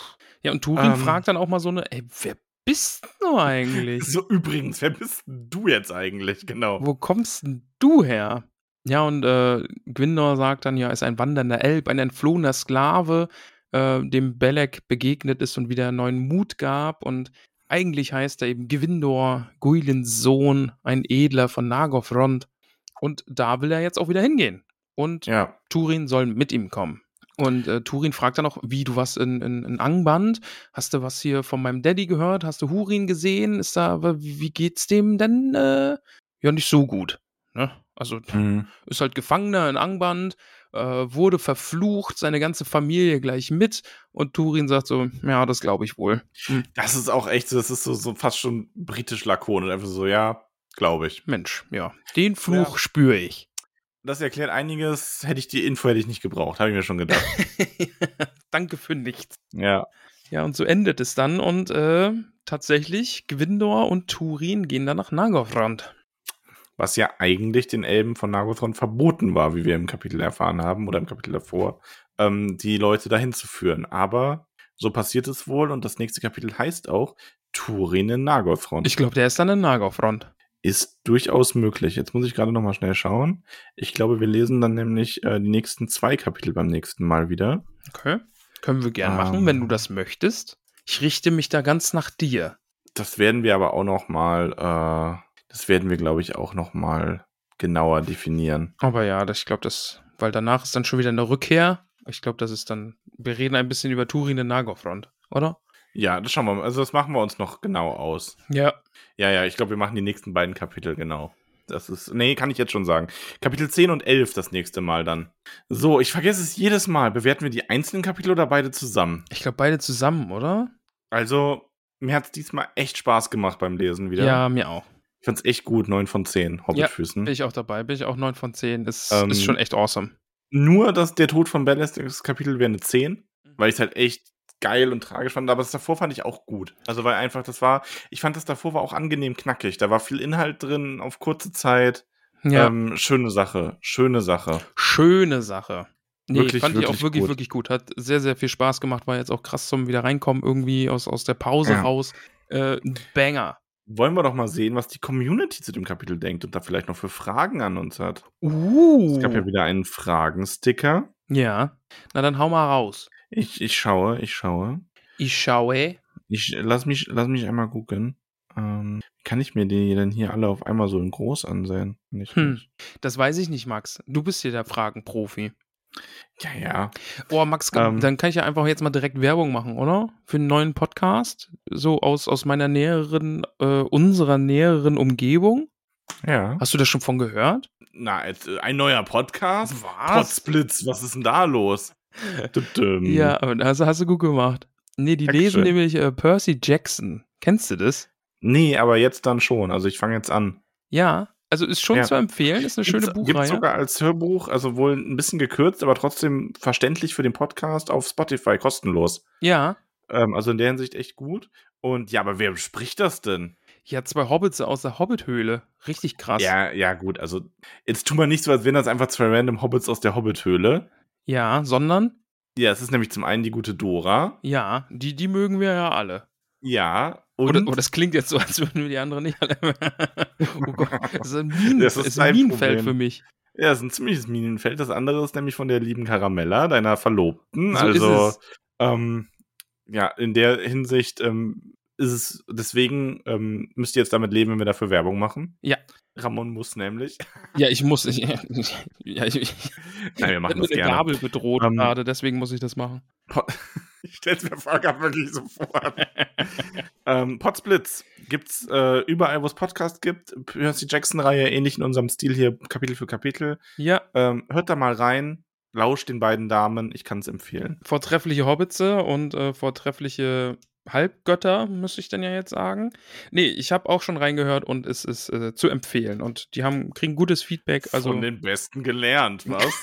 Speaker 2: Ja, und Turin
Speaker 3: Ähm.
Speaker 2: fragt dann auch mal so eine, ey, wer bist du [laughs] eigentlich?
Speaker 3: So, übrigens, wer bist denn du jetzt eigentlich? Genau.
Speaker 2: Wo kommst denn du her? Ja, und äh, Gwindor sagt dann, ja, ist ein wandernder Elb, ein entflohener Sklave, äh, dem Belek begegnet ist und wieder neuen Mut gab. Und eigentlich heißt er eben Gwindor, Guilins Sohn, ein Edler von Nagothrond. Und da will er jetzt auch wieder hingehen. Und
Speaker 3: Ja.
Speaker 2: Turin soll mit ihm kommen. Und äh, Turin fragt dann auch, wie, du warst in, in, in Angband? Hast du was hier von meinem Daddy gehört? Hast du Hurin gesehen? Ist da, wie wie geht's dem denn? Äh, ja, nicht so gut. Ne? Also
Speaker 3: Mhm.
Speaker 2: ist halt Gefangener in Angband, äh, wurde verflucht, seine ganze Familie gleich mit. Und Turin sagt so, ja, das glaube ich wohl.
Speaker 3: Das ist auch echt, so, das ist so, so fast schon britisch lakonisch. Einfach so, ja, glaube ich.
Speaker 2: Mensch, ja, den Fluch
Speaker 3: Ja.
Speaker 2: spüre ich.
Speaker 3: Das erklärt einiges. Hätte ich die Info hätte ich nicht gebraucht, habe ich mir schon gedacht. [laughs]
Speaker 2: Danke für nichts.
Speaker 3: ja.
Speaker 2: Ja, und so endet es dann. Und äh, tatsächlich, Gwindor und Turin gehen dann nach Nagothrond.
Speaker 3: Was ja eigentlich den Elben von Nagothrond verboten war, wie wir im Kapitel erfahren haben oder im Kapitel davor, ähm, die Leute dahin zu führen. Aber so passiert es wohl und das nächste Kapitel heißt auch Turin in Nagothrond.
Speaker 2: Ich glaube, der ist dann in Nagothrond.
Speaker 3: ist durchaus möglich. Jetzt muss ich gerade noch mal schnell schauen. Ich glaube, wir lesen dann nämlich äh, die nächsten zwei Kapitel beim nächsten Mal wieder.
Speaker 2: Okay. Können wir gern
Speaker 3: Ähm.
Speaker 2: machen, wenn du das möchtest. Ich richte mich da ganz nach dir.
Speaker 3: Das werden wir aber auch noch mal, äh, das werden wir, glaube ich, auch noch mal genauer definieren.
Speaker 2: Aber ja, das, ich glaube, das, weil danach ist dann schon wieder eine Rückkehr. Ich glaube, das ist dann, wir reden ein bisschen über Turin in Nagothrond, oder?
Speaker 3: Ja, das schauen wir mal. Also das machen wir uns noch genau aus.
Speaker 2: Ja.
Speaker 3: Ja, ja, ich glaube, wir machen die nächsten beiden Kapitel genau. Das ist, nee, kann ich jetzt schon sagen. Kapitel 10 und 11 das nächste Mal dann. So, ich vergesse es jedes Mal. Bewerten wir die einzelnen Kapitel oder beide zusammen?
Speaker 2: Ich glaube, beide zusammen, oder?
Speaker 3: Also, mir hat es diesmal echt Spaß gemacht beim Lesen wieder.
Speaker 2: Ja, mir auch.
Speaker 3: Ich fand's echt gut, 9 von 10 Hobbitfüßen.
Speaker 2: Bin ich auch dabei, bin ich auch 9 von 10. Das
Speaker 3: Ähm,
Speaker 2: ist schon echt awesome.
Speaker 3: Nur, dass der Tod von Ballast, das Kapitel wäre eine 10, weil ich es halt echt geil und tragisch fand, aber das davor fand ich auch gut. Also, weil einfach, das war, ich fand das davor war auch angenehm knackig. Da war viel Inhalt drin auf kurze Zeit.
Speaker 2: Ja.
Speaker 3: Ähm, schöne Sache, schöne Sache.
Speaker 2: Schöne Sache. Nee,
Speaker 3: Wirklich,
Speaker 2: fand ich auch
Speaker 3: wirklich
Speaker 2: wirklich,
Speaker 3: gut.
Speaker 2: wirklich gut. Hat sehr, sehr viel Spaß gemacht. War jetzt auch krass zum wieder reinkommen, irgendwie aus, aus der Pause
Speaker 3: Ja.
Speaker 2: raus. Äh, Banger.
Speaker 3: Wollen wir doch mal sehen, was die Community zu dem Kapitel denkt und da vielleicht noch für Fragen an uns hat.
Speaker 2: Uh.
Speaker 3: Es gab ja wieder einen Fragensticker.
Speaker 2: Ja. Na dann hau mal raus.
Speaker 3: Ich, ich schaue, ich schaue.
Speaker 2: Ich schaue.
Speaker 3: Ich lass mich, lass mich einmal gucken. Ähm, kann ich mir die denn hier alle auf einmal so in groß ansehen? Nicht,
Speaker 2: Hm. Das weiß ich nicht, Max. Du bist hier der Fragenprofi.
Speaker 3: Ja, ja.
Speaker 2: Oh, Max,
Speaker 3: Ähm.
Speaker 2: dann kann ich ja einfach jetzt mal direkt Werbung machen, oder? Für einen neuen Podcast. So aus, aus meiner näheren, äh, unserer näheren Umgebung.
Speaker 3: Ja.
Speaker 2: Hast du das schon von gehört?
Speaker 3: Na, äh, ein neuer Podcast?
Speaker 2: Was?
Speaker 3: Potsblitz, was ist denn da los?
Speaker 2: Ja, aber das hast du gut gemacht. Nee, die
Speaker 3: Dankeschön.
Speaker 2: lesen nämlich äh, Percy Jackson. Kennst du das?
Speaker 3: Nee, aber jetzt dann schon. Also ich fange jetzt an.
Speaker 2: Ja, also ist schon
Speaker 3: Ja.
Speaker 2: zu empfehlen, ist eine schöne
Speaker 3: Gibt's-
Speaker 2: Buchreihe.
Speaker 3: Gibt's sogar als Hörbuch, also wohl ein bisschen gekürzt, aber trotzdem verständlich für den Podcast auf Spotify, kostenlos.
Speaker 2: Ja.
Speaker 3: Ähm, also in der Hinsicht echt gut. Und ja, aber wer spricht das denn?
Speaker 2: Ja, zwei Hobbits aus der Hobbithöhle. Richtig krass.
Speaker 3: Ja, ja, gut. Also jetzt tun wir nicht so, als wären das einfach zwei random Hobbits aus der Hobbithöhle.
Speaker 2: Ja, sondern,
Speaker 3: Ja, es ist nämlich zum einen die gute Dora.
Speaker 2: ja, die, die mögen wir ja alle.
Speaker 3: Ja. Und
Speaker 2: Oder, oh, das klingt jetzt so, als würden wir die anderen nicht alle. [laughs] oh Gott, das ist ein, [laughs] Minen,
Speaker 3: Das
Speaker 2: das
Speaker 3: ist
Speaker 2: ist ein Minenfeld
Speaker 3: Problem.
Speaker 2: für mich.
Speaker 3: ja, es ist ein ziemliches Minenfeld. Das andere ist nämlich von der lieben Caramella, deiner Verlobten.
Speaker 2: So
Speaker 3: also. Ähm, ja, in der Hinsicht ähm, ist es, deswegen ähm, müsst ihr jetzt damit leben, wenn wir dafür Werbung machen.
Speaker 2: Ja.
Speaker 3: Ramon muss nämlich.
Speaker 2: Ja, ich muss. Ich, [laughs] [laughs] ja, ich, ich
Speaker 3: Nein, wir machen
Speaker 2: bin mit
Speaker 3: das gerne.
Speaker 2: Gabel bedroht
Speaker 3: Ähm,
Speaker 2: gerade, deswegen muss ich das machen. [laughs]
Speaker 3: Ich stell's mir vor, grad wirklich so vor. ähm, Potsblitz gibt's äh, überall, wo es Podcast gibt. Percy Jackson-Reihe, ähnlich in unserem Stil hier, Kapitel für Kapitel.
Speaker 2: Ja,
Speaker 3: Ähm, hört da mal rein, lauscht den beiden Damen, ich kann es empfehlen.
Speaker 2: vortreffliche Hobbitze und äh, vortreffliche Halbgötter, müsste ich dann ja jetzt sagen. Nee, ich habe auch schon reingehört und es ist äh, zu empfehlen. Und die haben, kriegen gutes Feedback. Also,
Speaker 3: Von den Besten gelernt, was?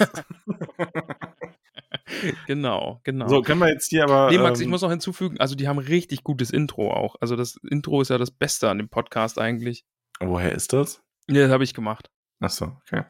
Speaker 3: [laughs]
Speaker 2: genau, genau.
Speaker 3: so, können wir jetzt hier aber.
Speaker 2: Nee, Max, ich
Speaker 3: ähm,
Speaker 2: muss noch hinzufügen, also die haben richtig gutes Intro auch. Also das Intro ist ja das Beste an dem Podcast eigentlich.
Speaker 3: Woher ist das?
Speaker 2: Nee, das habe ich gemacht.
Speaker 3: Achso, okay.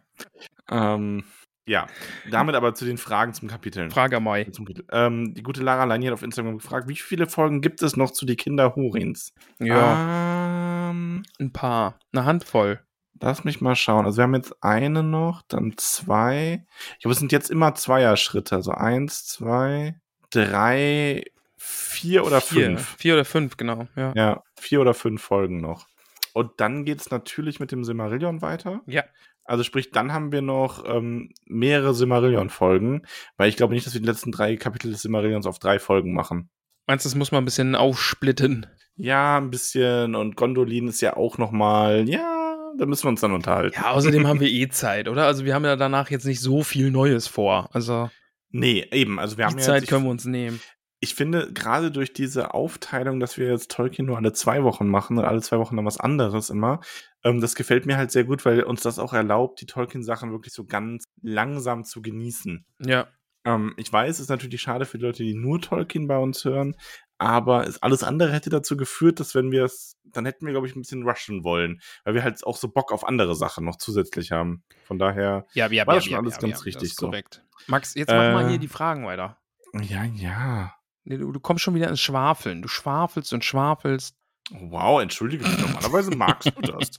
Speaker 3: Ähm, ja, damit aber zu den Fragen zum Kapiteln.
Speaker 2: Frage Mai.
Speaker 3: Zum Kapitel. Ähm, die gute Lara Leini hat auf Instagram gefragt, wie viele Folgen gibt es noch zu die Kinder Hurins?
Speaker 2: Ja,
Speaker 3: Ähm,
Speaker 2: ein paar. Eine Handvoll.
Speaker 3: lass mich mal schauen. Also wir haben jetzt eine noch, dann zwei. Ich glaube, es sind jetzt immer Zweierschritte. Also eins, zwei, drei, vier oder
Speaker 2: vier,
Speaker 3: fünf.
Speaker 2: Vier oder fünf, genau. Ja.
Speaker 3: Ja, vier oder fünf Folgen noch. Und dann geht es natürlich mit dem Silmarillion weiter.
Speaker 2: Ja.
Speaker 3: Also sprich, dann haben wir noch ähm, mehrere Silmarillion-Folgen, weil ich glaube nicht, dass wir die letzten drei Kapitel des Silmarillions auf drei Folgen machen.
Speaker 2: Meinst du, das muss man ein bisschen aufsplitten?
Speaker 3: Ja, ein bisschen. Und Gondolin ist ja auch noch mal, ja, da müssen wir uns dann unterhalten.
Speaker 2: Ja, außerdem haben wir eh Zeit, oder? Also wir haben ja danach jetzt nicht so viel Neues vor. Also
Speaker 3: Nee, eben. Also wir
Speaker 2: die
Speaker 3: haben ja
Speaker 2: Zeit
Speaker 3: jetzt,
Speaker 2: können wir uns nehmen.
Speaker 3: Ich finde, gerade durch diese Aufteilung, dass wir jetzt Tolkien nur alle zwei Wochen machen und alle zwei Wochen dann was anderes immer, ähm, das gefällt mir halt sehr gut, weil uns das auch erlaubt, die Tolkien-Sachen wirklich so ganz langsam zu genießen.
Speaker 2: Ja.
Speaker 3: Ähm, ich weiß, es ist natürlich schade für die Leute, die nur Tolkien bei uns hören, aber es, alles andere hätte dazu geführt, dass wenn wir es, dann hätten wir, glaube ich, ein bisschen rushen wollen, weil wir halt auch so Bock auf andere Sachen noch zusätzlich haben. Von daher,
Speaker 2: Ja, ja,
Speaker 3: War
Speaker 2: ja,
Speaker 3: das schon
Speaker 2: ja,
Speaker 3: alles ganz richtig
Speaker 2: das ist
Speaker 3: so.
Speaker 2: korrekt. Max, jetzt mach mal
Speaker 3: Äh.
Speaker 2: hier die Fragen weiter.
Speaker 3: ja, ja.
Speaker 2: Nee, du, du kommst schon wieder ins Schwafeln. Du schwafelst und schwafelst.
Speaker 3: Wow, entschuldige mich, normalerweise magst du das. [laughs]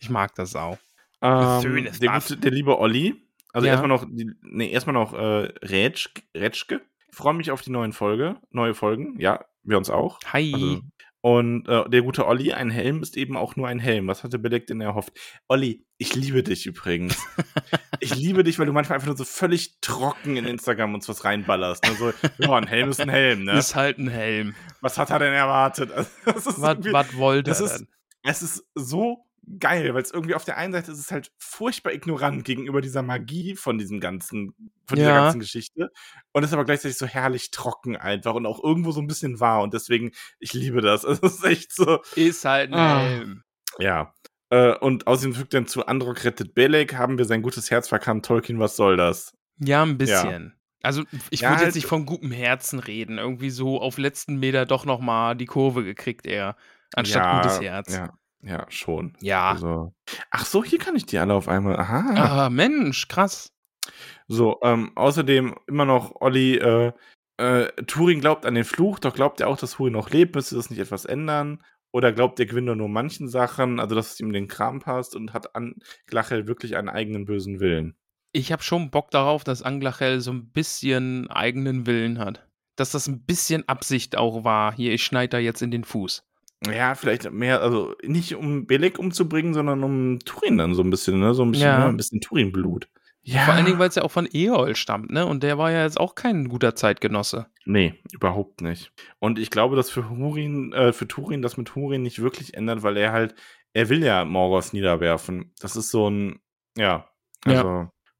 Speaker 2: Ich mag das auch.
Speaker 3: Ähm, der, gute, der liebe Olli. Also
Speaker 2: Ja.
Speaker 3: erstmal noch, die, nee, erstmal noch äh, Rätsch, Rätschke. Ich freue mich auf die neuen Folge, neue Folgen. Ja, wir uns auch.
Speaker 2: Hi.
Speaker 3: Also, und äh, der gute Olli, ein Helm ist eben auch nur ein Helm. Was hatte Bedeck denn erhofft? Olli, ich liebe dich übrigens. [laughs] ich liebe dich, weil du manchmal einfach nur so völlig trocken in Instagram uns was reinballerst. Ne? So, ja, ein Helm ist ein Helm, ne?
Speaker 2: Ist halt ein Helm.
Speaker 3: Was hat er denn erwartet? [laughs] Also,
Speaker 2: Was wollte er denn?
Speaker 3: es ist so geil, weil es irgendwie auf der einen Seite ist es halt furchtbar ignorant gegenüber dieser Magie von diesem ganzen, von dieser
Speaker 2: Ja.
Speaker 3: ganzen Geschichte und ist aber gleichzeitig so herrlich trocken einfach und auch irgendwo so ein bisschen wahr und deswegen, ich liebe das. [laughs] Es ist echt so,
Speaker 2: Ist halt
Speaker 3: Ah. Ja. Äh, und außerdem fügt dann zu Androk rettet Belek, haben wir sein gutes Herz verkannt. Tolkien, was soll das?
Speaker 2: Ja, ein bisschen. Also ich
Speaker 3: Ja,
Speaker 2: würde
Speaker 3: halt-
Speaker 2: jetzt nicht von gutem Herzen reden. Irgendwie so auf letzten Meter doch noch mal die Kurve gekriegt eher. Anstatt
Speaker 3: ja,
Speaker 2: gutes Herz.
Speaker 3: Ja, ja, schon.
Speaker 2: Ja.
Speaker 3: Also, ach so, hier kann ich die alle auf einmal. Aha.
Speaker 2: Ah, Mensch, krass.
Speaker 3: So, ähm, außerdem immer noch Olli, äh, äh, Turing glaubt an den Fluch, doch glaubt er auch, dass Hurin noch lebt, müsste das nicht etwas ändern? Oder glaubt der Gwindor nur manchen Sachen, also dass es ihm den Kram passt und hat an Glachel wirklich einen eigenen bösen Willen?
Speaker 2: Ich habe schon Bock darauf, dass Anglachel so ein bisschen eigenen Willen hat. Dass das ein bisschen Absicht auch war. Hier, ich schneide da jetzt in den Fuß.
Speaker 3: Ja, vielleicht mehr, also nicht um Belek umzubringen, sondern um Turin dann so ein bisschen, ne? So ein bisschen,
Speaker 2: Ja.
Speaker 3: ne? ein bisschen Turin-Blut. Ja.
Speaker 2: Vor allen Dingen, weil es ja auch von Eol stammt, ne? Und der war ja jetzt auch kein guter Zeitgenosse.
Speaker 3: Nee, überhaupt nicht. Und ich glaube, dass für Hurin, äh, für Turin das mit Hurin nicht wirklich ändert, weil er halt, er will ja Morgoth niederwerfen. Das ist so ein, ja,
Speaker 2: Ja.
Speaker 3: also,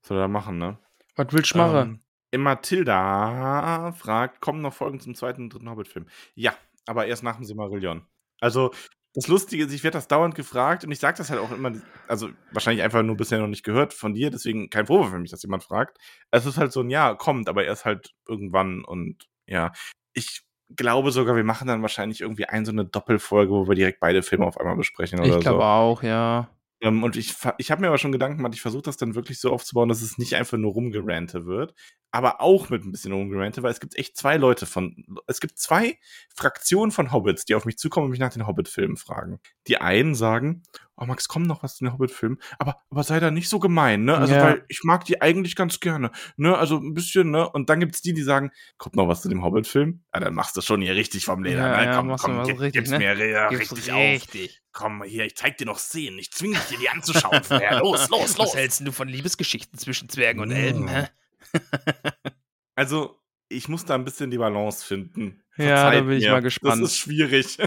Speaker 3: was soll er machen, ne?
Speaker 2: Was will Schmarre?
Speaker 3: Ähm, Matilda fragt, kommen noch Folgen zum zweiten und dritten Hobbit-Film? Ja, aber erst nach dem Silmarillion. Also, das Lustige ist, ich werde das dauernd gefragt und ich sage das halt auch immer, also wahrscheinlich einfach nur bisher noch nicht gehört von dir, deswegen kein Vorwurf für mich, dass jemand fragt. Es ist halt so ein Ja, kommt, aber erst halt irgendwann und ja. Ich glaube sogar, wir machen dann wahrscheinlich irgendwie ein so eine Doppelfolge, wo wir direkt beide Filme auf einmal besprechen oder
Speaker 2: ich glaube
Speaker 3: so.
Speaker 2: auch, ja.
Speaker 3: Ähm, und ich, ich habe mir aber schon Gedanken gemacht, ich versuche das dann wirklich so aufzubauen, dass es nicht einfach nur rumgerante wird, aber auch mit ein bisschen rumgerante, weil es gibt echt zwei Leute von, es gibt zwei Fraktionen von Hobbits, die auf mich zukommen und mich nach den Hobbit-Filmen fragen. Die einen sagen, oh Max, komm noch was zu den Hobbit-Filmen, aber, aber sei da nicht so gemein, ne? Also,
Speaker 2: Ja.
Speaker 3: weil ich mag die eigentlich ganz gerne, ne? Also ein bisschen, ne? Und dann gibt's die, die sagen, kommt noch was zu dem Hobbit-Film? Ja, dann machst du schon hier richtig vom Leder,
Speaker 2: Ja,
Speaker 3: ne?
Speaker 2: ja,
Speaker 3: komm,
Speaker 2: du
Speaker 3: komm, gib,
Speaker 2: richtig,
Speaker 3: gib's
Speaker 2: ne?
Speaker 3: mir ja,
Speaker 2: Gib's
Speaker 3: richtig auf
Speaker 2: richtig.
Speaker 3: komm hier, ich zeig dir noch Szenen, ich zwing dich dir die anzuschauen [laughs] vorher. Los, los,
Speaker 2: Was
Speaker 3: los.
Speaker 2: hältst du von Liebesgeschichten zwischen Zwergen und
Speaker 3: Mm.
Speaker 2: Elben, hä? [laughs]
Speaker 3: Also, ich muss da ein bisschen die Balance finden.
Speaker 2: Ja, da
Speaker 3: Verzeiht
Speaker 2: bin ich
Speaker 3: mir.
Speaker 2: mal gespannt.
Speaker 3: Das ist schwierig.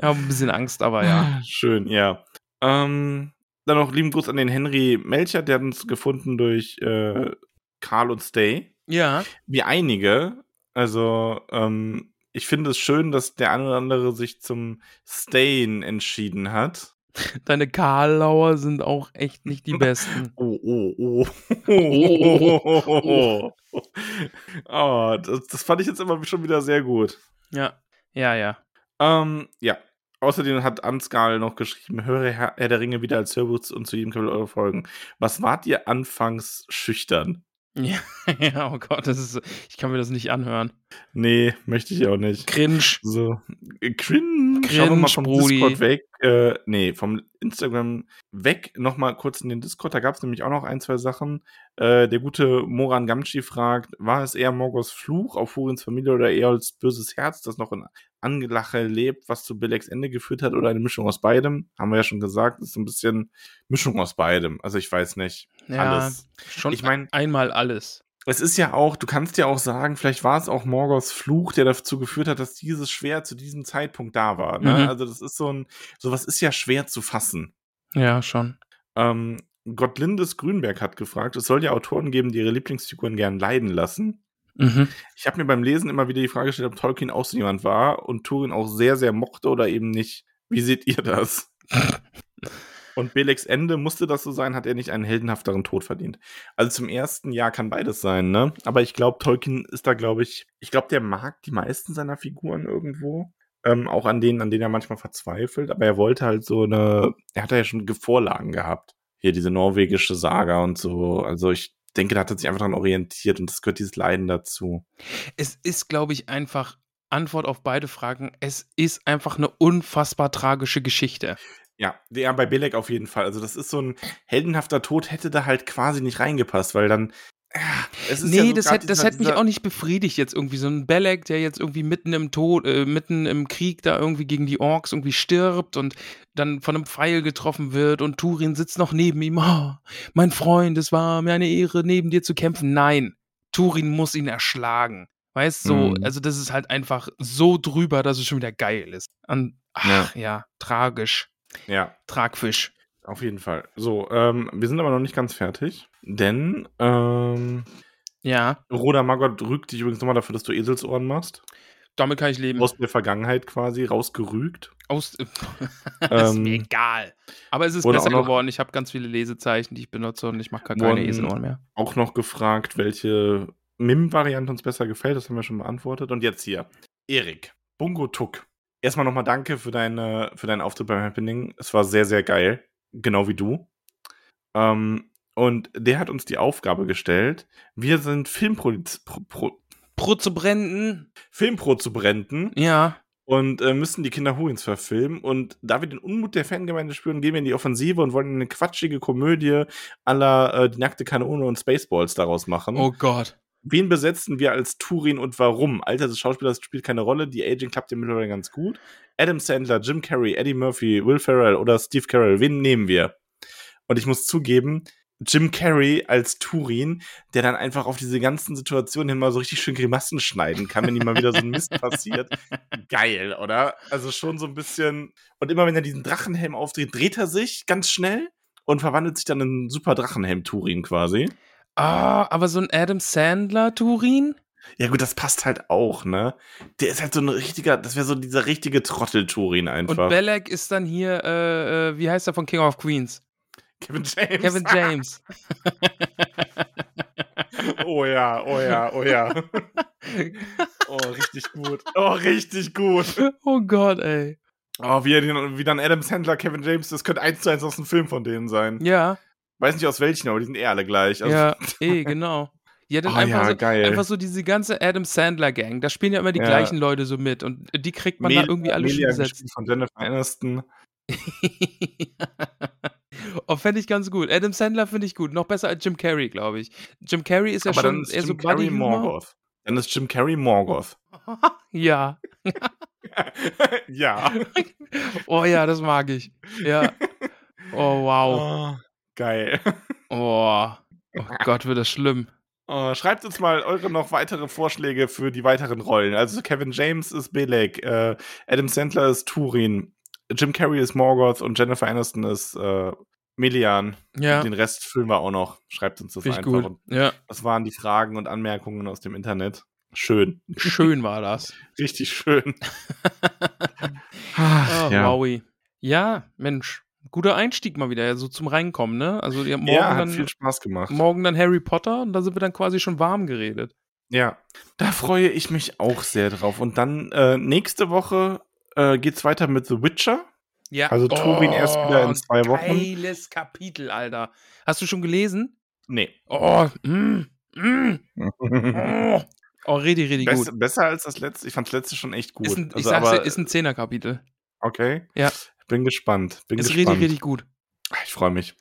Speaker 2: Ja, ein bisschen Angst, aber ja. [laughs]
Speaker 3: Schön, ja. Ähm, dann noch lieben Gruß an den Henry Melcher, der hat uns gefunden durch äh, Karl und Stay.
Speaker 2: Ja.
Speaker 3: Wie einige. Also, ähm, ich finde es schön, dass der eine oder andere sich zum Stayen entschieden hat. [laughs]
Speaker 2: Deine Karlauer sind auch echt nicht die besten. [laughs]
Speaker 3: Oh, oh, oh.
Speaker 2: Oh,
Speaker 3: oh, oh. oh das, das fand ich jetzt immer schon wieder sehr gut.
Speaker 2: Ja. Ja, ja.
Speaker 3: Ähm, ja. Außerdem hat Ansgal noch geschrieben, höre Herr, Herr der Ringe wieder als Hörbuch und zu jedem Kapitel eure Folgen. Was wart ihr anfangs schüchtern? [laughs]
Speaker 2: Ja, ja, oh Gott, das ist, ich kann mir das nicht anhören.
Speaker 3: Nee, möchte ich auch nicht.
Speaker 2: Cringe.
Speaker 3: So, äh, cringe.
Speaker 2: Cringe,
Speaker 3: Schauen wir mal vom
Speaker 2: Brudi.
Speaker 3: Discord weg. Äh, nee, vom Instagram weg. Nochmal kurz in den Discord. Da gab es nämlich auch noch ein, zwei Sachen. Äh, der gute Moran Gamschi fragt, war es eher Morgos Fluch auf Furins Familie oder eher als böses Herz, das noch in Angelache lebt, was zu Beleks Ende geführt hat oder eine Mischung aus beidem? Haben wir ja schon gesagt, ist so ein bisschen Mischung aus beidem. Also ich weiß nicht.
Speaker 2: Ja,
Speaker 3: Alles.
Speaker 2: schon
Speaker 3: Ich mein-
Speaker 2: einmal alles.
Speaker 3: Es ist ja auch, du kannst ja auch sagen, vielleicht war es auch Morgos Fluch, der dazu geführt hat, dass dieses Schwert zu diesem Zeitpunkt da war. Ne?
Speaker 2: Mhm.
Speaker 3: Also das ist so ein, sowas ist ja schwer zu fassen.
Speaker 2: Ja, schon.
Speaker 3: Ähm, Gottlindes Grünberg hat gefragt, es soll ja Autoren geben, die ihre Lieblingsfiguren gern leiden lassen.
Speaker 2: Mhm.
Speaker 3: Ich habe mir beim Lesen immer wieder die Frage gestellt, ob Tolkien auch so jemand war und Turin auch sehr, sehr mochte oder eben nicht. Wie seht ihr das? [laughs] Und Beleks Ende musste das so sein, hat er nicht einen heldenhafteren Tod verdient. Also zum ersten Jahr kann beides sein, ne? Aber ich glaube, Tolkien ist da, glaube ich, ich glaube, der mag die meisten seiner Figuren irgendwo. Ähm, auch an denen, an denen er manchmal verzweifelt. Aber er wollte halt so eine, er hat ja schon Vorlagen gehabt. Hier diese norwegische Saga und so. Also ich denke, da hat er sich einfach daran orientiert und das gehört dieses Leiden dazu.
Speaker 2: Es ist, glaube ich, einfach Antwort auf beide Fragen. Es ist einfach eine unfassbar tragische Geschichte.
Speaker 3: Ja, der bei Belek auf jeden Fall. Also das ist so ein heldenhafter Tod hätte da halt quasi nicht reingepasst, weil dann ja,
Speaker 2: Nee,
Speaker 3: ja
Speaker 2: das, hätte, das mich auch nicht befriedigt jetzt irgendwie. So ein Belek, der jetzt irgendwie mitten im Tod, äh, mitten im Krieg da irgendwie gegen die Orks irgendwie stirbt und dann von einem Pfeil getroffen wird und Turin sitzt noch neben ihm. Oh, mein Freund, es war mir eine Ehre, neben dir zu kämpfen. Nein, Turin muss ihn erschlagen. Weißt du, so,
Speaker 3: Mhm.
Speaker 2: also das ist halt einfach so drüber, dass es schon wieder geil ist. An, ach ja. tragisch.
Speaker 3: Ja,
Speaker 2: Tragfisch.
Speaker 3: Auf jeden Fall. So, ähm, wir sind aber noch nicht ganz fertig, denn ähm,
Speaker 2: Ja,
Speaker 3: Roda Maggot rügt dich übrigens nochmal dafür, dass du Eselsohren machst.
Speaker 2: damit kann ich leben.
Speaker 3: Aus der Vergangenheit quasi rausgerügt.
Speaker 2: Aus, [laughs] ist
Speaker 3: Ähm,
Speaker 2: mir egal. Aber es ist besser geworden. Ich habe ganz viele Lesezeichen, die ich benutze und ich mache gar keine Eselohren mehr.
Speaker 3: Auch noch gefragt, welche MIM-Variante uns besser gefällt. Das haben wir schon beantwortet. Und jetzt hier. Erik. Bungo Tuck. Erstmal nochmal danke für, deine, für deinen Auftritt beim Happening. Es war sehr, sehr geil. Genau wie du. Ähm, und der hat uns die Aufgabe gestellt. Wir sind Filmpro Pro, Pro,
Speaker 2: Pro zu brennen.
Speaker 3: Filmproduzenten
Speaker 2: Ja.
Speaker 3: und äh, müssen die Kinder Hurins verfilmen. Und da wir den Unmut der Fangemeinde spüren, gehen wir in die Offensive und wollen eine quatschige Komödie aller äh, Die nackte Kanone und Spaceballs daraus machen.
Speaker 2: Oh Gott.
Speaker 3: Wen besetzen wir als Turin und warum? Alter des Schauspielers spielt keine Rolle, die Aging klappt ja mittlerweile ganz gut. Adam Sandler, Jim Carrey, Eddie Murphy, Will Ferrell oder Steve Carell, wen nehmen wir? Und ich muss zugeben, Jim Carrey als Turin, der dann einfach auf diese ganzen Situationen hin mal so richtig schön Grimassen schneiden kann, wenn ihm mal wieder so ein Mist [laughs] passiert. Geil, oder? Also schon so ein bisschen. Und immer wenn er diesen Drachenhelm aufdreht, dreht er sich ganz schnell und verwandelt sich dann in einen super Drachenhelm-Turin quasi.
Speaker 2: Ah, aber so ein Adam Sandler Turin?
Speaker 3: Ja, gut, das passt halt auch, ne? Der ist halt so ein richtiger, das wäre so dieser richtige Trottel-Turin
Speaker 2: Und
Speaker 3: einfach.
Speaker 2: Belek ist dann hier, äh, äh, wie heißt er von King of Queens?
Speaker 3: Kevin James.
Speaker 2: Kevin James. [laughs]
Speaker 3: oh ja, oh ja, oh ja. [laughs] oh, richtig gut. Oh, richtig gut.
Speaker 2: oh Gott, ey.
Speaker 3: Oh, wie, den, wie dann Adam Sandler, Kevin James, das könnte eins zu eins aus einem Film von denen sein.
Speaker 2: Ja,
Speaker 3: Weiß nicht aus welchen, aber die sind eh alle gleich. Also,
Speaker 2: ja, [laughs] eh, genau. Ja, dann
Speaker 3: Oh
Speaker 2: einfach,
Speaker 3: ja,
Speaker 2: so,
Speaker 3: geil.
Speaker 2: einfach so diese ganze Adam Sandler Gang. Da spielen ja immer die
Speaker 3: Ja.
Speaker 2: gleichen Leute so mit und die kriegt man
Speaker 3: Mel-
Speaker 2: da irgendwie alle schon
Speaker 3: Melia gespielt von Jennifer Aniston. [laughs]
Speaker 2: oh, fände ich ganz gut. Adam Sandler finde ich gut. Noch besser als Jim Carrey, glaube ich. Jim Carrey ist ja
Speaker 3: aber
Speaker 2: schon
Speaker 3: dann ist
Speaker 2: eher
Speaker 3: Jim
Speaker 2: so
Speaker 3: Carrey
Speaker 2: Buddy
Speaker 3: Morgoth. Dann ist Jim Carrey Morgoth. [laughs]
Speaker 2: ja.
Speaker 3: ja.
Speaker 2: Oh ja, das mag ich. Ja. Oh, wow.
Speaker 3: Oh, geil. [laughs]
Speaker 2: Oh. Oh Gott, wird das schlimm.
Speaker 3: Oh, schreibt uns mal eure noch weitere Vorschläge für die weiteren Rollen. Also Kevin James ist Belek, äh, Adam Sandler ist Turin, Jim Carrey ist Morgoth und Jennifer Aniston ist äh, Melian.
Speaker 2: Ja,
Speaker 3: Den Rest füllen wir auch noch. Schreibt uns das
Speaker 2: finde ich
Speaker 3: einfach.
Speaker 2: gut. Ja,
Speaker 3: das waren die Fragen und Anmerkungen aus dem Internet. Schön.
Speaker 2: schön [laughs] war das.
Speaker 3: Richtig schön. [laughs]
Speaker 2: Oh,
Speaker 3: Ach, ja.
Speaker 2: Wowie. Ja, Mensch. Guter Einstieg mal wieder, so zum Reinkommen, ne? Also ja, morgen,
Speaker 3: ja, hat
Speaker 2: dann,
Speaker 3: viel Spaß gemacht.
Speaker 2: morgen dann Harry Potter und da sind wir dann quasi schon warm geredet.
Speaker 3: Ja, da freue ich mich auch sehr drauf. Und dann äh, nächste Woche äh, geht's weiter mit The Witcher.
Speaker 2: Ja.
Speaker 3: Also Turin erst wieder in zwei Wochen.
Speaker 2: Geiles Kapitel, Alter. Hast du schon gelesen?
Speaker 3: Nee.
Speaker 2: Oh, mm, Mm. [laughs] Oh, oh richtig, richtig
Speaker 3: Bess,
Speaker 2: gut.
Speaker 3: besser als das letzte. Ich fand das letzte schon echt gut.
Speaker 2: Ist ein, ich
Speaker 3: Also,
Speaker 2: sag's dir, ist ein Zehnerkapitel.
Speaker 3: Okay.
Speaker 2: Ja.
Speaker 3: Bin gespannt. Bin
Speaker 2: Ist
Speaker 3: gespannt.
Speaker 2: richtig, richtig gut.
Speaker 3: Ich freue mich.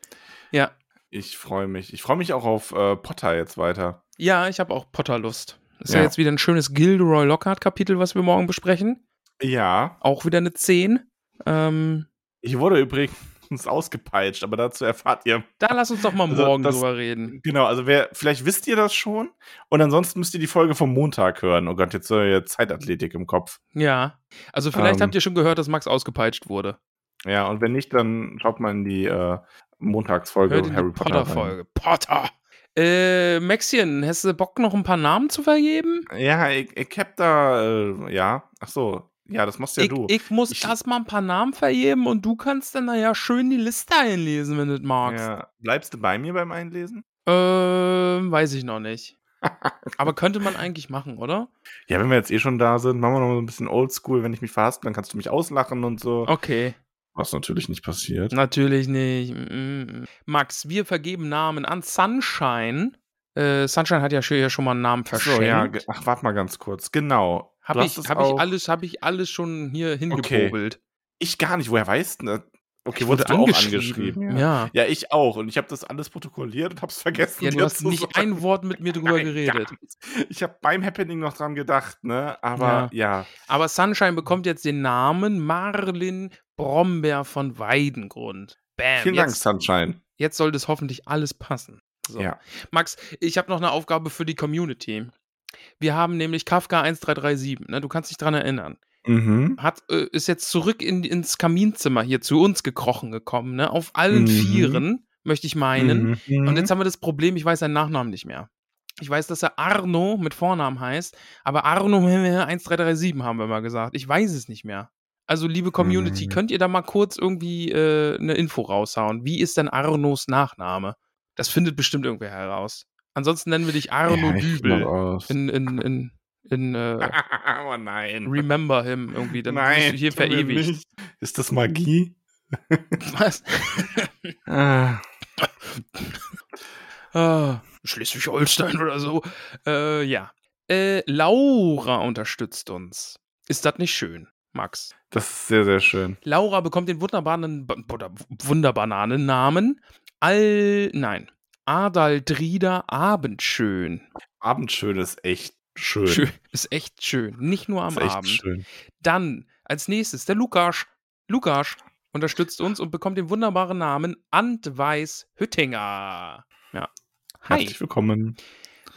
Speaker 2: Ja.
Speaker 3: Ich freue mich. Ich freue mich auch auf äh, Potter jetzt weiter.
Speaker 2: Ja, ich habe auch Potter-Lust. Ist ja.
Speaker 3: Ja.
Speaker 2: jetzt wieder ein schönes Gilderoy Lockhart-Kapitel, was wir morgen besprechen.
Speaker 3: Ja.
Speaker 2: Auch wieder eine 10. Ähm,
Speaker 3: Ich wurde übrigens [laughs] ausgepeitscht, aber dazu erfahrt ihr.
Speaker 2: da lass uns doch mal
Speaker 3: Also,
Speaker 2: morgen
Speaker 3: das-
Speaker 2: drüber reden.
Speaker 3: Genau, also wer, vielleicht wisst ihr das schon und ansonsten müsst ihr die Folge vom Montag hören. Oh Gott, jetzt so Zeitathletik im Kopf.
Speaker 2: Ja. Also vielleicht
Speaker 3: Ähm.
Speaker 2: habt ihr schon gehört, dass Max ausgepeitscht wurde.
Speaker 3: Ja, und wenn nicht, dann schaut mal in die äh, Montagsfolge
Speaker 2: Hört
Speaker 3: Harry Potter. rein.
Speaker 2: Potter-Folge. Potter. Äh, Maxchen, hast du Bock, noch ein paar Namen zu vergeben?
Speaker 3: Ja, ich, ich hab da, äh, ja, ach so, ja, das machst ja
Speaker 2: ich,
Speaker 3: du.
Speaker 2: ich muss
Speaker 3: Ich-
Speaker 2: erstmal ein paar Namen vergeben und du kannst dann naja schön die Liste einlesen, wenn du das magst.
Speaker 3: ja. Bleibst du bei mir beim Einlesen?
Speaker 2: Ähm, weiß ich noch nicht. [laughs] Aber könnte man eigentlich machen, oder?
Speaker 3: Ja, wenn wir jetzt eh schon da sind, machen wir noch so ein bisschen oldschool. Wenn ich mich verhaspel, dann kannst du mich auslachen und so.
Speaker 2: Okay,
Speaker 3: Was natürlich nicht passiert.
Speaker 2: natürlich nicht. Mm, mm. Max, wir vergeben Namen an Sunshine. Äh, Sunshine hat ja schon, mal einen Namen verschenkt.
Speaker 3: so, ja, ach, warte mal ganz kurz. Genau.
Speaker 2: Habe ich, hab ich, alles, hab ich alles schon hier hingepobelt.
Speaker 3: Ich gar nicht. Woher weißt du? Das? Okay,
Speaker 2: Ich
Speaker 3: wurdest du
Speaker 2: wurde
Speaker 3: auch
Speaker 2: angeschrieben, ja.
Speaker 3: Ja, ich auch. Und ich habe das alles protokolliert und hab's vergessen.
Speaker 2: Ja, du hast nicht
Speaker 3: sagen.
Speaker 2: ein Wort mit mir drüber
Speaker 3: Nein,
Speaker 2: geredet.
Speaker 3: Ich habe beim Happening noch dran gedacht, ne? Aber ja.
Speaker 2: Aber Sunshine bekommt jetzt den Namen Marlin Brombeer von Weidengrund. Bam.
Speaker 3: Vielen Dank,
Speaker 2: jetzt,
Speaker 3: Sunshine.
Speaker 2: jetzt sollte es hoffentlich alles passen. So.
Speaker 3: Ja.
Speaker 2: Max, ich habe noch eine Aufgabe für die Community. Wir haben nämlich Kafka 1337, ne? du kannst dich dran erinnern.
Speaker 3: Mhm.
Speaker 2: Hat, äh, ist jetzt zurück in, ins Kaminzimmer hier zu uns gekrochen gekommen, ne? auf allen
Speaker 3: Mhm.
Speaker 2: Vieren, möchte ich meinen.
Speaker 3: Mhm.
Speaker 2: Und jetzt haben wir das Problem, ich weiß seinen Nachnamen nicht mehr. Ich weiß, dass er Arno mit Vornamen heißt, aber Arno [laughs] 1337 haben wir mal gesagt. Ich weiß es nicht mehr. Also, liebe Community,
Speaker 3: Mhm.
Speaker 2: könnt ihr da mal kurz irgendwie äh, eine Info raushauen? Wie ist denn Arnos Nachname? Das findet bestimmt irgendwer heraus. Ansonsten nennen wir dich Arno
Speaker 3: ja,
Speaker 2: Dübel. In, in, in, in äh, [laughs]
Speaker 3: oh nein.
Speaker 2: Remember Him [laughs] irgendwie. Dann
Speaker 3: nein,
Speaker 2: bist du hier verewigt.
Speaker 3: nicht. Ist das Magie? [laughs]
Speaker 2: Was?
Speaker 3: Ah.
Speaker 2: Ah, Schleswig-Holstein oder so. Äh, ja. Äh, Laura unterstützt uns. Ist das nicht schön, Max?
Speaker 3: Das ist sehr, sehr schön.
Speaker 2: Laura bekommt den wunderbaren, oder wunderbaren Namen Al, nein, Adaldrida Abendschön.
Speaker 3: Abendschön ist echt schön.
Speaker 2: Schön. Ist echt schön. Nicht nur am
Speaker 3: ist echt
Speaker 2: Abend.
Speaker 3: schön.
Speaker 2: Dann als nächstes der Lukas. Lukas unterstützt uns und bekommt den wunderbaren Namen Antweis Hüttinger. Ja. Hi.
Speaker 3: Herzlich willkommen.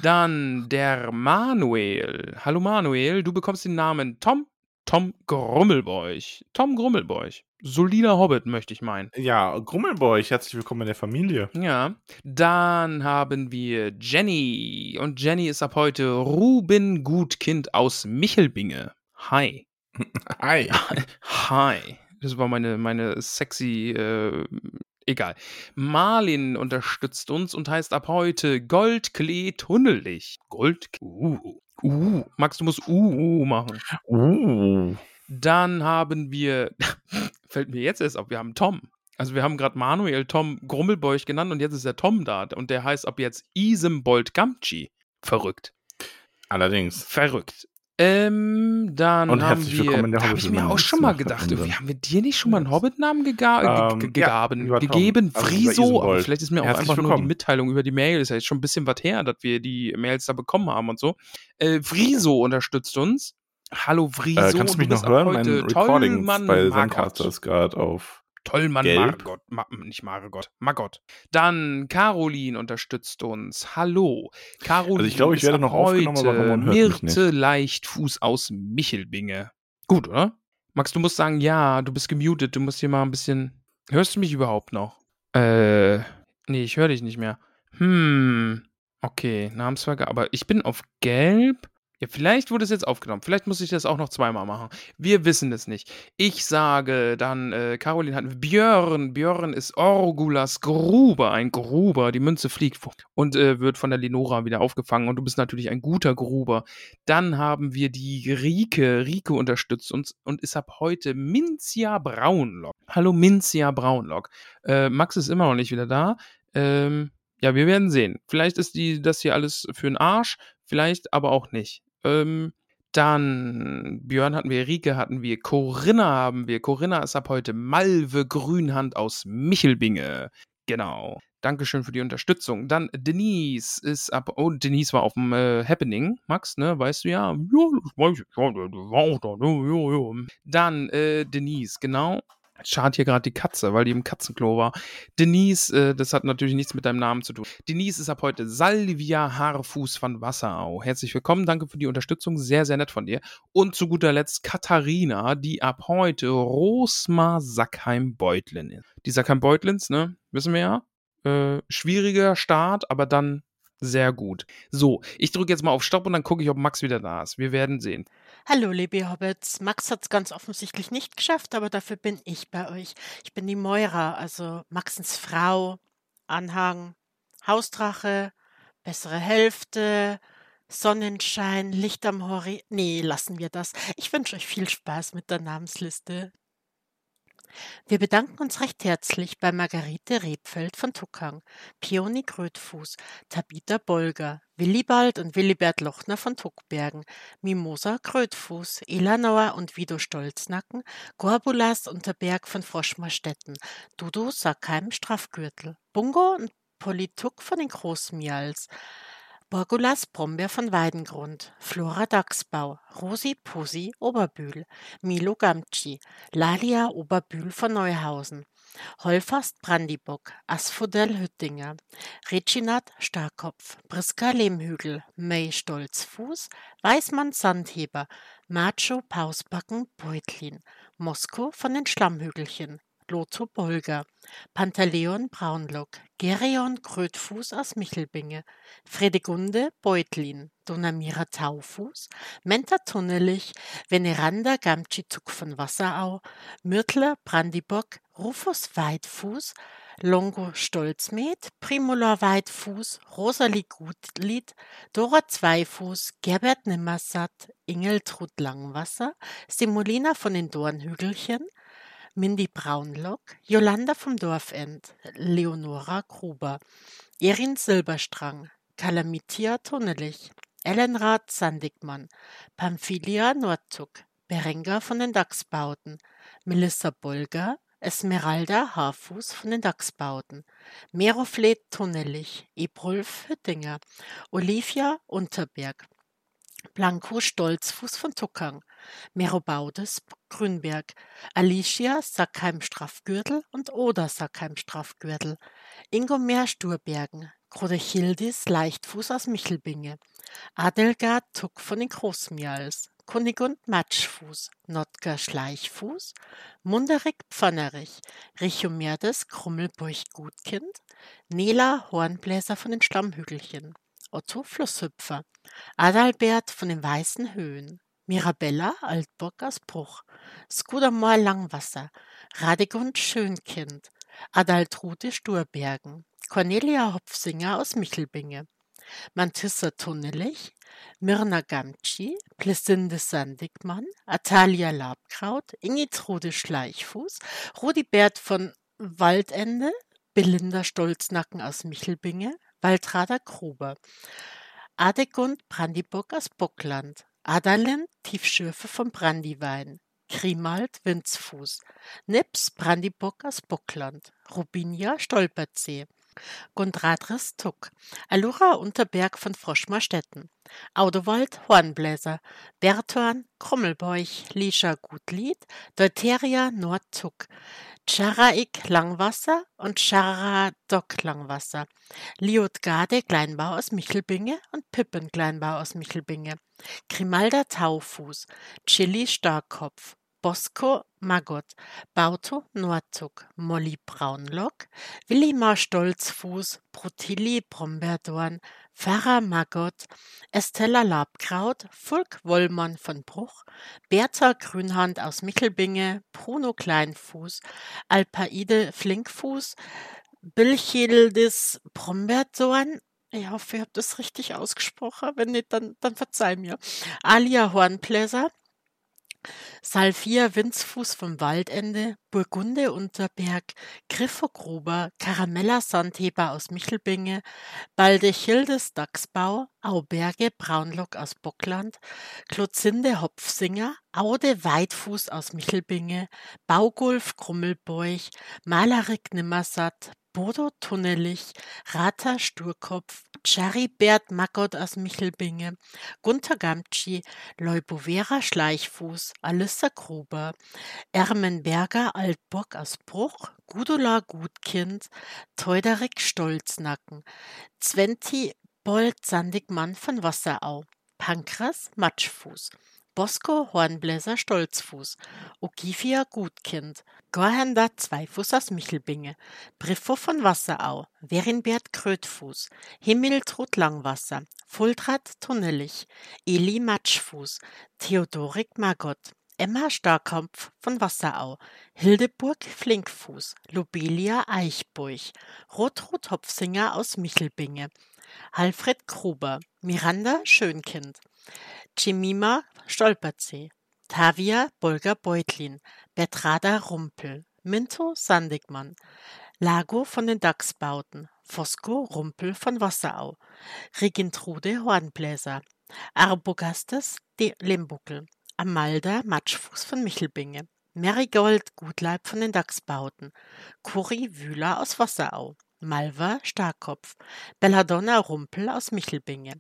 Speaker 2: Dann der Manuel. Hallo Manuel, du bekommst den Namen Tom. Tom Grummelbeuch. Tom Grummelbeuch. Solider Hobbit, möchte ich meinen.
Speaker 3: Ja, Grummelbeuch, herzlich willkommen in der Familie.
Speaker 2: Ja. Dann haben wir Jenny. Und Jenny ist ab heute Ruben Gutkind aus Michelbinge. Hi. [laughs]
Speaker 3: Hi. [laughs]
Speaker 2: Hi. Das war meine, meine sexy, äh, egal. Marlin unterstützt uns und heißt ab heute Goldklee Tunnelig. Gold. Uh. Uh. Max, du musst uh, uh machen.
Speaker 3: Uh.
Speaker 2: Dann haben wir, [laughs] fällt mir jetzt erst auf, wir haben Tom. Also wir haben gerade Manuel Tom Grummelbeuch genannt und jetzt ist der Tom da und der heißt ab jetzt Isembold Gamci. Verrückt.
Speaker 3: Allerdings.
Speaker 2: Verrückt. Ähm, dann
Speaker 3: Und
Speaker 2: haben
Speaker 3: herzlich
Speaker 2: wir,
Speaker 3: willkommen in der
Speaker 2: da habe ich mir auch schon mal gedacht, irgendwie haben wir dir nicht schon mal einen Hobbit-Namen gega
Speaker 3: Ähm,
Speaker 2: ge ge
Speaker 3: ja,
Speaker 2: gegaben,
Speaker 3: Tom.
Speaker 2: gegeben?
Speaker 3: Also
Speaker 2: Friso, vielleicht ist mir auch
Speaker 3: Herzlich
Speaker 2: einfach nur die
Speaker 3: willkommen.
Speaker 2: Mitteilung über die Mail, ist ja jetzt schon ein bisschen was her, dass wir die Mails da bekommen haben und so. Äh, Friso unterstützt uns. Hallo Friso,
Speaker 3: Äh, kannst du mich noch hören? Mein Recording
Speaker 2: Tollmann
Speaker 3: bei. Zencaster ist gerade auf.
Speaker 2: Tollmann
Speaker 3: Gelb.
Speaker 2: Margot. Ma nicht Margot. Margot. Dann Caroline unterstützt uns. Hallo. Caroline
Speaker 3: Also ich glaube, ich werde noch aufgenommen, aber man hört mich
Speaker 2: Mirte Leichtfuß aus Michelbinge. Gut, oder? Max, du musst sagen, ja, du bist gemutet. Du musst hier mal ein bisschen... Hörst du mich überhaupt noch? Äh, nee, ich höre dich nicht mehr. Hm, okay, Namensvergabe. Aber ich bin auf Gelb. Ja, vielleicht wurde es jetzt aufgenommen. Vielleicht muss ich das auch noch zweimal machen. Wir wissen es nicht. Ich sage dann, äh, Caroline hat Björn. Björn ist Orgulas Gruber, ein Gruber. Die Münze fliegt und äh, wird von der Lenora wieder aufgefangen. Und du bist natürlich ein guter Gruber. Dann haben wir die Rike. Rike unterstützt uns und ist ab heute Minzia Braunlock. Hallo Minzia Braunlock. Äh, Max ist immer noch nicht wieder da. Ähm, Ja, wir werden sehen. Vielleicht ist die, das hier alles für den Arsch, vielleicht aber auch nicht. Ähm, dann Björn hatten wir, Rike hatten wir, Corinna haben wir. Corinna ist ab heute Malve Grünhand aus Michelbinge. Genau. Dankeschön für die Unterstützung. Dann Denise ist ab. Oh, Denise war auf dem äh, Happening, Max, ne? Weißt du ja? Ja, das weiß ich. Ja, war auch da. Ne? Ja, ja. Dann äh, Denise, genau. Schad hier gerade die Katze, weil die im Katzenklo war. Denise, äh, das hat natürlich nichts mit deinem Namen zu tun. Denise ist ab heute Salvia Haarfuß von Wasserau. Herzlich willkommen, danke für die Unterstützung, sehr, sehr nett von dir. Und zu guter Letzt Katharina, die ab heute Rosmar Sackheim-Beutlin ist. Die Sackheim-Beutlins, ne, wissen wir ja, äh, schwieriger Start, aber dann sehr gut. So, ich drücke jetzt mal auf Stopp und dann gucke ich, ob Max wieder da ist. Wir werden sehen.
Speaker 4: Hallo, liebe Hobbits. Max hat es ganz offensichtlich nicht geschafft, aber dafür bin ich bei euch. Ich bin die Moira, also Maxens Frau, Anhang, Hausdrache, bessere Hälfte, Sonnenschein, Licht am Horizont. Nee, lassen wir das. Ich wünsche euch viel Spaß mit der Namensliste. Wir bedanken uns recht herzlich bei Margarete Rebfeld von Tuckang, Pioni Grötfuß, Tabitha Bolger, Willibald und Willibert Lochner von Tuckbergen, Mimosa Grötfuß, Elanauer und Vido Stolznacken, Gorbulas Unterberg von Froschmarstetten, Dudu Sackheim Strafgürtel, Bungo und Polituk von den Großmials, Borgulas Brombeer von Weidengrund, Flora Dachsbau, Rosi Pusi Oberbühl, Milo Gamci, Lalia Oberbühl von Neuhausen, Holfast Brandibock, Asphodel Hüttinger, Reginat Starkopf, Briska Lehmhügel, May Stolzfuß, Weißmann Sandheber, Macho Pausbacken Beutlin, Mosko von den Schlammhügelchen, Lotho Bolger, Pantaleon Braunlock, Gerion Krötfuß aus Michelbinge, Fredegunde Beutlin, Donamira Taufuß, Menta Tunnelich, Veneranda Gamtschizuk von Wasserau, Mürtler Brandibock, Rufus Weitfuß, Longo Stolzmet, Primula Weitfuß, Rosalie Gutlied, Dora Zweifuß, Gerbert Nimmersatt, Ingeltrud Langwasser, Simulina von den Dornhügelchen, Mindy Braunlock, Jolanda vom Dorfend, Leonora Gruber, Erin Silberstrang, Kalamitia Tunnelich, Ellenrad Sandigmann, Pamphilia Nordzug, Berenga von den Dachsbauten, Melissa Bolger, Esmeralda Haarfuß von den Dachsbauten, Meroflet Tunnelich, Ebrulf Hüttinger, Olivia Unterberg, Blanco Stolzfuß von Tuckang, Merobaudes Grünberg, Alicia Sackheim-Straffgürtel und Oda Sackheim-Straffgürtel, Ingomer Sturbergen, Grodechildis Leichtfuß aus Michelbinge, Adelgard Tuck von den Großmials, Kunigund Matschfuß, Notker Schleichfuß, Munderig Pfannerich, Richomerdes Krummelburg Gutkind, Nela Hornbläser von den Stammhügelchen, Otto Flusshüpfer, Adalbert von den Weißen Höhen, Mirabella Altbock aus Bruch, Skudamor Langwasser, Radegund Schönkind, Adaltrude Sturbergen, Cornelia Hopfsinger aus Michelbinge, Mantissa Tunnelich, Myrna Gamci, Plessinde Sandigmann, Atalia Labkraut, Ingitrude Schleichfuß, Rudi Bert von Waldende, Belinda Stolznacken aus Michelbinge, Waltrader Gruber, Adegund Brandiburg aus Bockland, Adalin Tiefschürfe von Brandiwein, Grimald Winzfuß, Nips Brandiburg aus Bockland, Rubinia Stolperzee, Gundradris Tuck, Alura Unterberg von Froschmarstetten, Audowald Hornbläser, Berthorn Krummelbeuch, Lisha Gutlied, Deuteria Nordtuck, Charaik Langwasser und Charadok Langwasser, Liotgarde Kleinbau aus Michelbinge und Pippen Kleinbau aus Michelbinge, Grimalda Taufuß, Chili Starkkopf, Bosco Maggot, Bauto Nordzug, Molly Braunlock, Willimar Stolzfuß, Brutilli Brombeerdorn, Pfarrer Maggot, Estella Labkraut, Fulk Wollmann von Bruch, Bertha Grünhand aus Michelbinge, Bruno Kleinfuß, Alpaide Flinkfuß, Bilchildis Brombeerdorn, ich hoffe, ihr habt das richtig ausgesprochen. Wenn nicht, dann, dann verzeih mir. Alia Hornbläser, Salvia Winzfuß vom Waldende, Burgunde Unterberg, Griffogruber, Karamella Sandheber aus Michelbinge, Baldechildes Dachsbau, Auberge Braunlock aus Bockland, Klotzinde Hopfsinger, Aude Weitfuß aus Michelbinge, Baugulf Krummelbeuch, Malerik Nimmersatt, Bodo Tunnelich, Rata Sturkopf, Charibert Maggot aus Michelbinge, Gunther Gamtschi, Leubovera Schleichfuß, Alissa Gruber, Ermenberger Altbock aus Bruch, Gudula Gutkind, Teuderik Stolznacken, Zwenti Bold Sandigmann von Wasserau, Pankras Matschfuß, Bosco Hornbläser Stolzfuß, Ogifia Gutkind, Gorhender Zweifuß aus Michelbinge, Briffo von Wasserau, Werinbert Krötfuß, Himmeltrud Langwasser, Fultrat Tunnellich, Eli Matschfuß, Theodorik Margot, Emma Starkopf von Wasserau, Hildeburg Flinkfuß, Lobelia Eichburg, Rotrud Hopfsinger aus Michelbinge, Alfred Gruber, Miranda Schönkind, Jemima Stolperzee, Tavia Bolger Beutlin, Bertrada Rumpel, Minto Sandigmann, Lago von den Dachsbauten, Fosco Rumpel von Wasserau, Regintrude Hornbläser, Arbogastes de Limbuckel, Amalda Matschfuß von Michelbinge, Marigold Gutleib von den Dachsbauten, Curi Wühler aus Wasserau, Malva Starkopf, Belladonna Rumpel aus Michelbinge,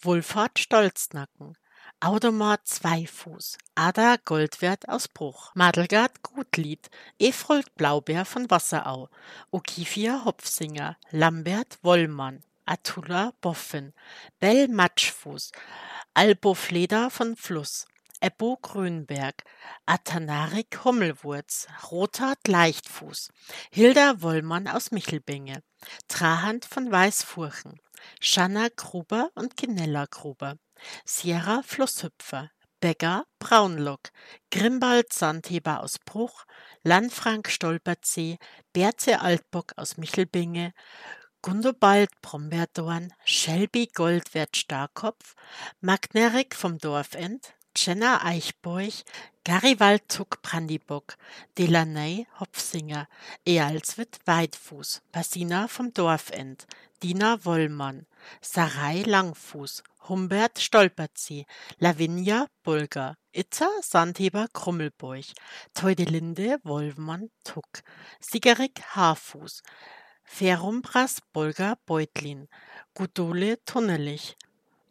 Speaker 4: Wohlfahrt Stolznacken, Audomar Zweifuß, Ada Goldwert aus Bruch, Madelgard Gutlied, Efrold Blaubeer von Wasserau, Okifia Hopfsinger, Lambert Wollmann, Atula Boffin, Bell Matschfuß, Albo Fleder von Fluss, Ebbo Grünberg, Atanarik Hummelwurz, Rothard Leichtfuß, Hilda Wollmann aus Michelbinge, Trahand von Weißfurchen, Schanna Gruber und Ginella Gruber, Sierra Flusshüpfer, Beggar Braunlock, Grimbald Sandheber aus Bruch, Lanfrank Stolperzee, Berze Altbock aus Michelbinge, Gundobald Brombeerdorn, Shelby Goldwert Starkopf, Magnerik vom Dorfend, Jenna Eichburg, Garibald Zuck Brandibock, Delaney Hopfsinger, Ealswit Weitfuß, Basina vom Dorfend, Dina Wollmann, Sarai Langfuß, Humbert Stolperzee, Lavinia Bulger, Itzer Sandheber Krummelburg, Teudelinde Wollmann Tuck, Sigerik Haarfuß, Ferumbras Bulger Beutlin, Gudole Tunnelich,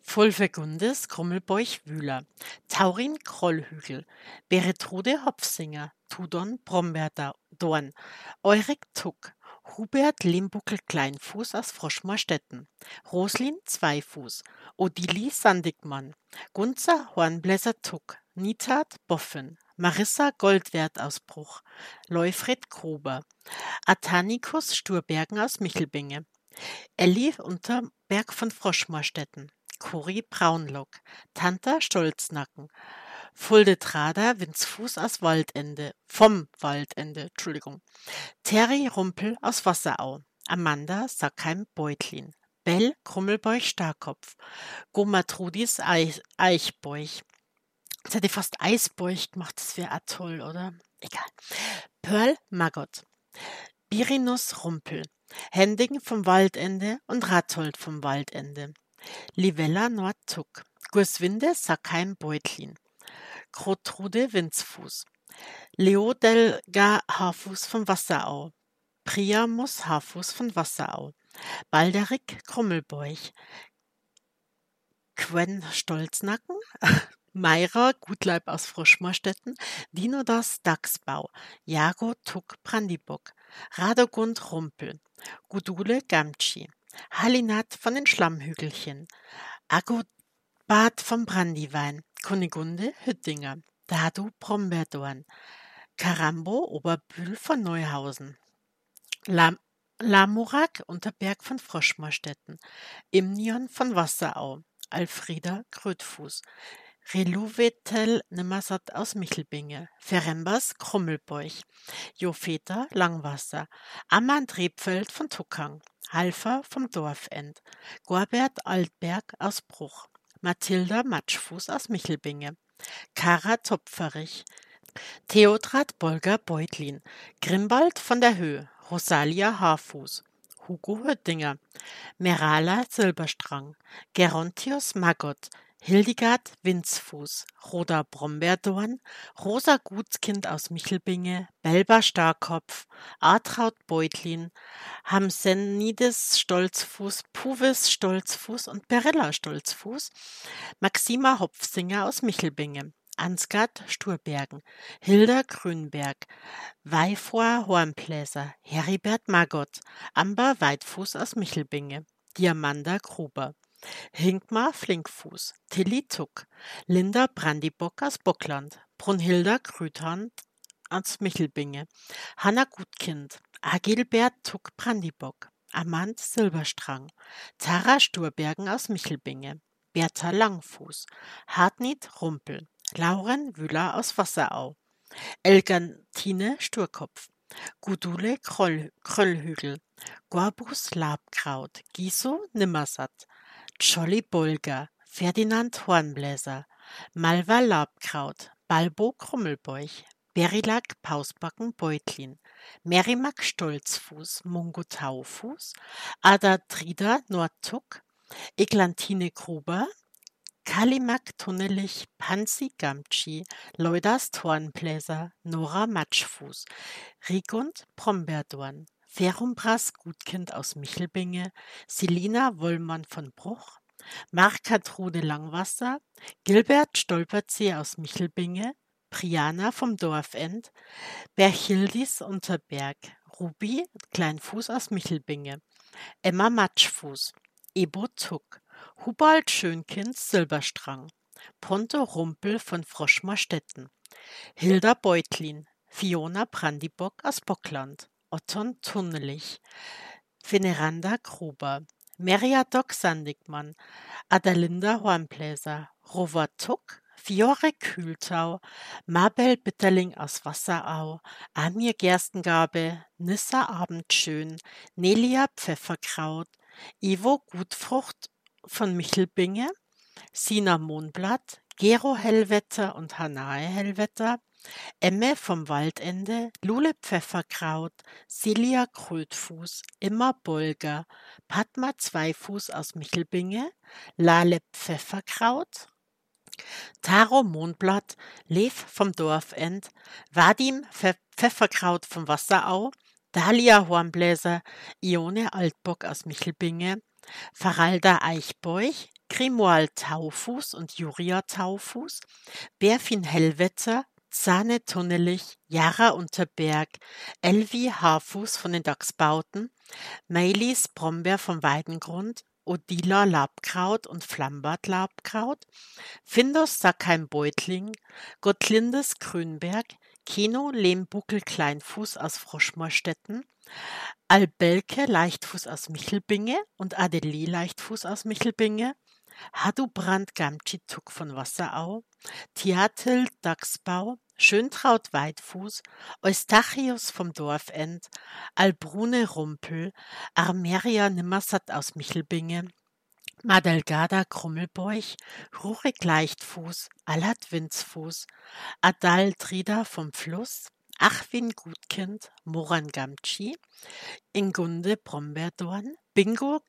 Speaker 4: Fulvegundes Krummelbeuch Wühler, Taurin Krollhügel, Beretrude Hopfsinger, Tudon Brombeerdorn, Eurik Tuck, Hubert Limbuckel Kleinfuß aus Froschmorstetten, Roslin Zweifuß, Odili Sandigmann, Gunzer Hornbläser Tuck, Nitat Boffen, Marissa Goldwert aus Bruch, Leufred Gruber, Atanikus Sturbergen aus Michelbinge, Elli Unterberg von Froschmorstetten, Cori Braunlock, Tanta Stolznacken, Fuldetrader Winzfuß aus Waldende, vom Waldende, Entschuldigung, Terry Rumpel aus Wasserau, Amanda Sackheim Beutlin, Bell Krummelbeuch Starkopf, Gomatrudis Eich, Eichbeuch. Jetzt hätte ich fast Eisbeuch gemacht, das wäre toll, oder? Egal. Pearl Maggot, Birinus Rumpel, Hending vom Waldende und Rathold vom Waldende, Livella Nordzuck, Gurswinde Sackheim Beutlin, Grotrude Winzfuß, Leodelga Haarfuß von Wasserau, Priamus Haarfuß von Wasserau, Balderik Krummelbeuch, Quen Stolznacken, [laughs] Meira Gutleib aus Froschmorstetten, Dinodas Dachsbau, Jago Tuck Brandibock, Radogund Rumpel, Gudule Gamtschi, Halinat von den Schlammhügelchen, Agobat vom Brandiwein, Kunigunde Hüttinger, Dadu Brombeerdorn, Karambo Oberbühl von Neuhausen, Lam Lamorak Unterberg von Froschmorstetten, Imnion von Wasserau, Alfrieda Krötfuß, Reluvetel Nimmersatt aus Michelbinge, Ferembers Krummelbeuch, Jofeta Langwasser, Amand Rebfeld von Tuckang, Halfer vom Dorfend, Gorbert Altberg aus Bruch, Mathilda Matschfuß aus Michelbinge, Kara Topferich, Theodrat Bolger Beutlin, Grimbald von der Höhe, Rosalia Haarfuß, Hugo Höttinger, Merala Silberstrang, Gerontius Magott, Hildegard Winzfuß, Roda Brombeerdorn, Rosa Gutskind aus Michelbinge, Belba Starkopf, Artraud Beutlin, Hamsenides Stolzfuß, Puvis Stolzfuß und Berella Stolzfuß, Maxima Hopfsinger aus Michelbinge, Ansgard Sturbergen, Hilda Grünberg, Weifor Hornbläser, Heribert Magott, Amber Weitfuß aus Michelbinge, Diamanda Gruber. Hinkmar Flinkfuß, Tilly Tuck, Linda Brandibock aus Bockland, Brunhilda Krüthand aus Michelbinge, Hanna Gutkind, Agilbert Tuck Brandibock, Amand Silberstrang, Tara Sturbergen aus Michelbinge, Bertha Langfuß, Hartnit Rumpel, Lauren Wüller aus Wasserau, Elgantine Sturkopf, Gudule Kröllhügel, Gorbus Labkraut, Giso Nimmersatt, Jolly Bulger, Ferdinand Hornbläser, Malva Labkraut, Balbo Krummelbeuch, Berilac Pausbacken Beutlin, Merimak Stolzfuß, Mungo Taufuß, Ada Trida Nordtuck, Eglantine Gruber, Kalimak Tunnelich, Pansi Gamtschi, Leudas Tornbläser, Nora Matschfuß, Rigund Brombeerdorn, Ferumbras Gutkind aus Michelbinge, Selina Wollmann von Bruch, Mark-Katrude Langwasser, Gilbert Stolperzee aus Michelbinge, Priana vom Dorfend, Berchildis Unterberg, Ruby Kleinfuß aus Michelbinge, Emma Matschfuß, Ebo Tuck, Hubald Schönkind Silberstrang, Ponto Rumpel von Froschmarstetten, Hilda Beutlin, Fiona Brandibock aus Bockland, Otton Tunnelich, Veneranda Gruber, Meriadoc Sandigmann, Adalinda Hornbläser, Rover Tuck, Fiore Kühltau, Mabel Bitterling aus Wasserau, Amir Gerstengabe, Nissa Abendschön, Nelia Pfefferkraut, Ivo Gutfrucht von Michelbinge, Sina Mohnblatt, Gero Hellwetter und Hanae Hellwetter, Emme vom Waldende, Lule Pfefferkraut, Silja Krötfuß, Immer Bolger, Padma Zweifuß aus Michelbinge, Lale Pfefferkraut, Taro Mondblatt, Lev vom Dorfend, Vadim Pfefferkraut vom Wasserau, Dalia Hornbläser, Ione Altbock aus Michelbinge, Faralda Eichbeuch, Grimoal Taufuß und Juria Taufuß, Berfin Hellwetter, Zane Tunnelich, Jara Unterberg, Elvi Haarfuß von den Dachsbauten, Meilis Brombeer vom Weidengrund, Odila Labkraut und Flambart Labkraut, Findus Sackheim Beutling, Gottlindes Grünberg, Kino Lehmbuckel Kleinfuß aus Froschmorstetten, Albelke Leichtfuß aus Michelbinge und Adelie Leichtfuß aus Michelbinge, Hadubrand Gamtschituk von Wasserau, Theatel Dachsbau, Schöntraut Weitfuß, Eustachius vom Dorfend, Albrune Rumpel, Armeria Nimmersatt aus Michelbinge, Madelgada Krummelbeuch, Rurik Leichtfuß, Allat Winzfuß, Adal Trida vom Fluss, Achwin Gutkind, Moran Gamtschi, Ingunde Brombeerdorn, Bingo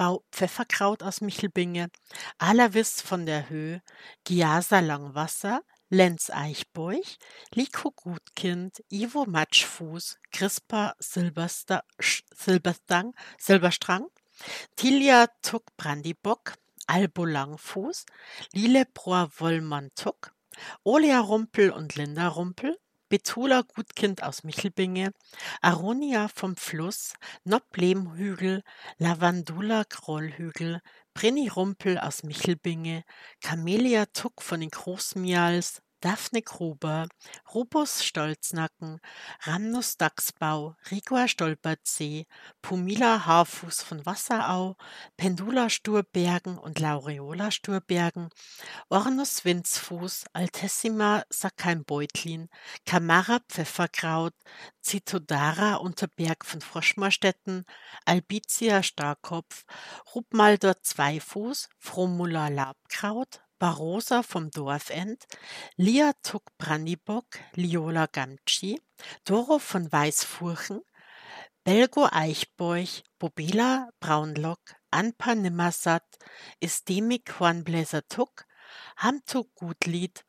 Speaker 4: Kleinbau Pfefferkraut aus Michelbinge, Alavis von der Höhe, Giasa Langwasser, Lenz Eichbeuch, Liko Gutkind, Ivo Matschfuß, Crispa Silbersta Silberstang, Silberstrang, Tilja Tuck Brandibock, Albo Langfuß, Lile Proa Wollmann Tuck, Olia Rumpel und Linda Rumpel, Betula Gutkind aus Michelbinge, Aronia vom Fluss, Nob Lehmhügel, Lavandula Krollhügel, Brinny Rumpel aus Michelbinge, Camelia Tuck von den Großmials, Daphne Gruber, Rupus Stolznacken, Rannus Dachsbau, Rigua Stolperzee, Pumila Haarfuß von Wasserau, Pendula Sturbergen und Laureola Sturbergen, Ornus Winzfuß, Altessima Sackheim-Beutlin, Camara Pfefferkraut, Zitodara Unterberg von Froschmarstetten, Albizia Starkopf, Rubmalder Zweifuß, Fromula Labkraut, Barosa vom Dorfend, Lia Tuck Brandibock, Liola Gamci, Doro von Weißfurchen, Belgo Eichbeuch, Bobela Braunlock, Anpa Nimmersatt, Istemik Hornbläser Tuck, Hamtuk Gutlied,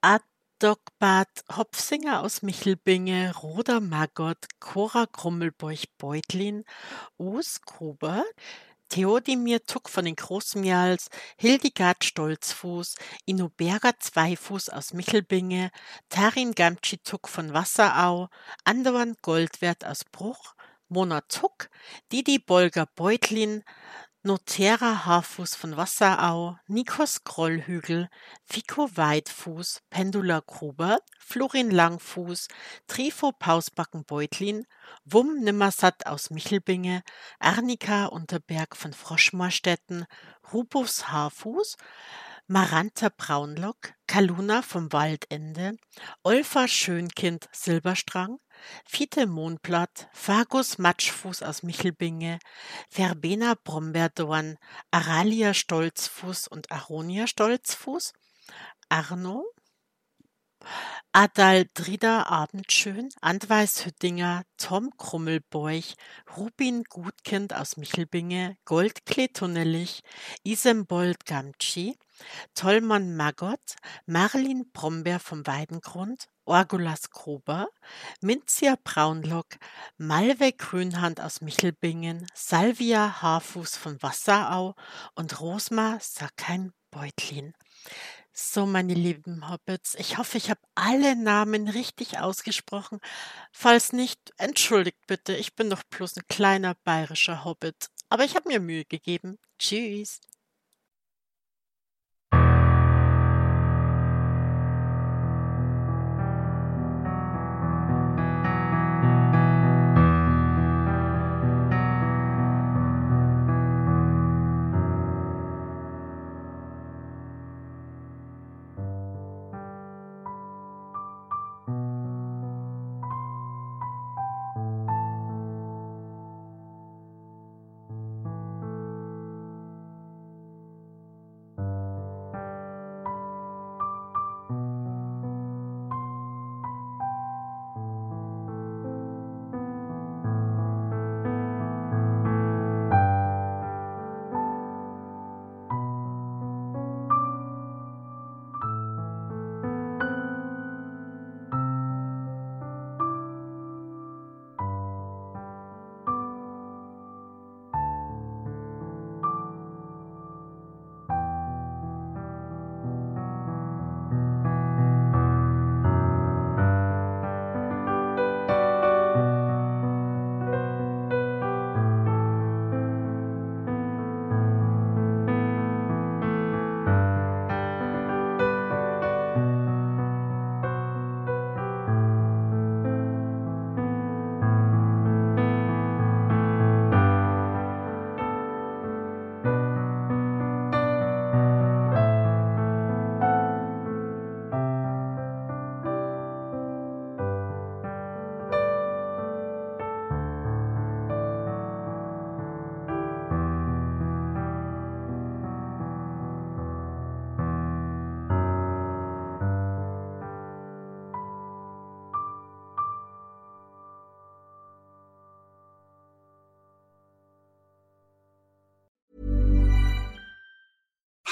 Speaker 4: Adogbad Hopfsinger aus Michelbinge, Roder Maggot, Cora Krummelbeuch Beutlin, Us Gruber, Theodemir Tuck von den Großmials, Hildegard Stolzfuß, Inoberga Zweifuß aus Michelbinge, Tarin Gamci Tuck von Wasserau, Andauernd Goldwert aus Bruch, Mona Tuck, Didi Bolger Beutlin, Notera Haarfuß von Wasserau, Nikos Grollhügel, Fico Weitfuß, Pendula Gruber, Florin Langfuß, Trifo Pausbacken Beutlin, Wum Nimmersatt aus Michelbinge, Arnika Unterberg von Froschmorstetten, Rubus Haarfuß, Maranta Braunlock, Kaluna vom Waldende, Olfa Schönkind Silberstrang, Fiete Mondblatt, Fagus Matschfuß aus Michelbinge, Verbena Brombeerdorn, Aralia Stolzfuß und Aronia Stolzfuß, Arno, Adaldrida Abendschön, Antweis Hüttinger, Tom Krummelbeuch, Rubin Gutkind aus Michelbinge, Goldklee Tunnelich, Isembold Gamci, Tollmann Magott, Marlin Brombeer vom Weidengrund, Orgulas Gruber, Minzia Braunlock, Malweg Grünhand aus Michelbingen, Salvia Haarfuß von Wasserau und Rosmar Sackheim Beutlin. So, meine lieben Hobbits, ich hoffe, ich habe alle Namen richtig ausgesprochen. Falls nicht, entschuldigt bitte, ich bin doch bloß ein kleiner bayerischer Hobbit. Aber ich habe mir Mühe gegeben. Tschüss.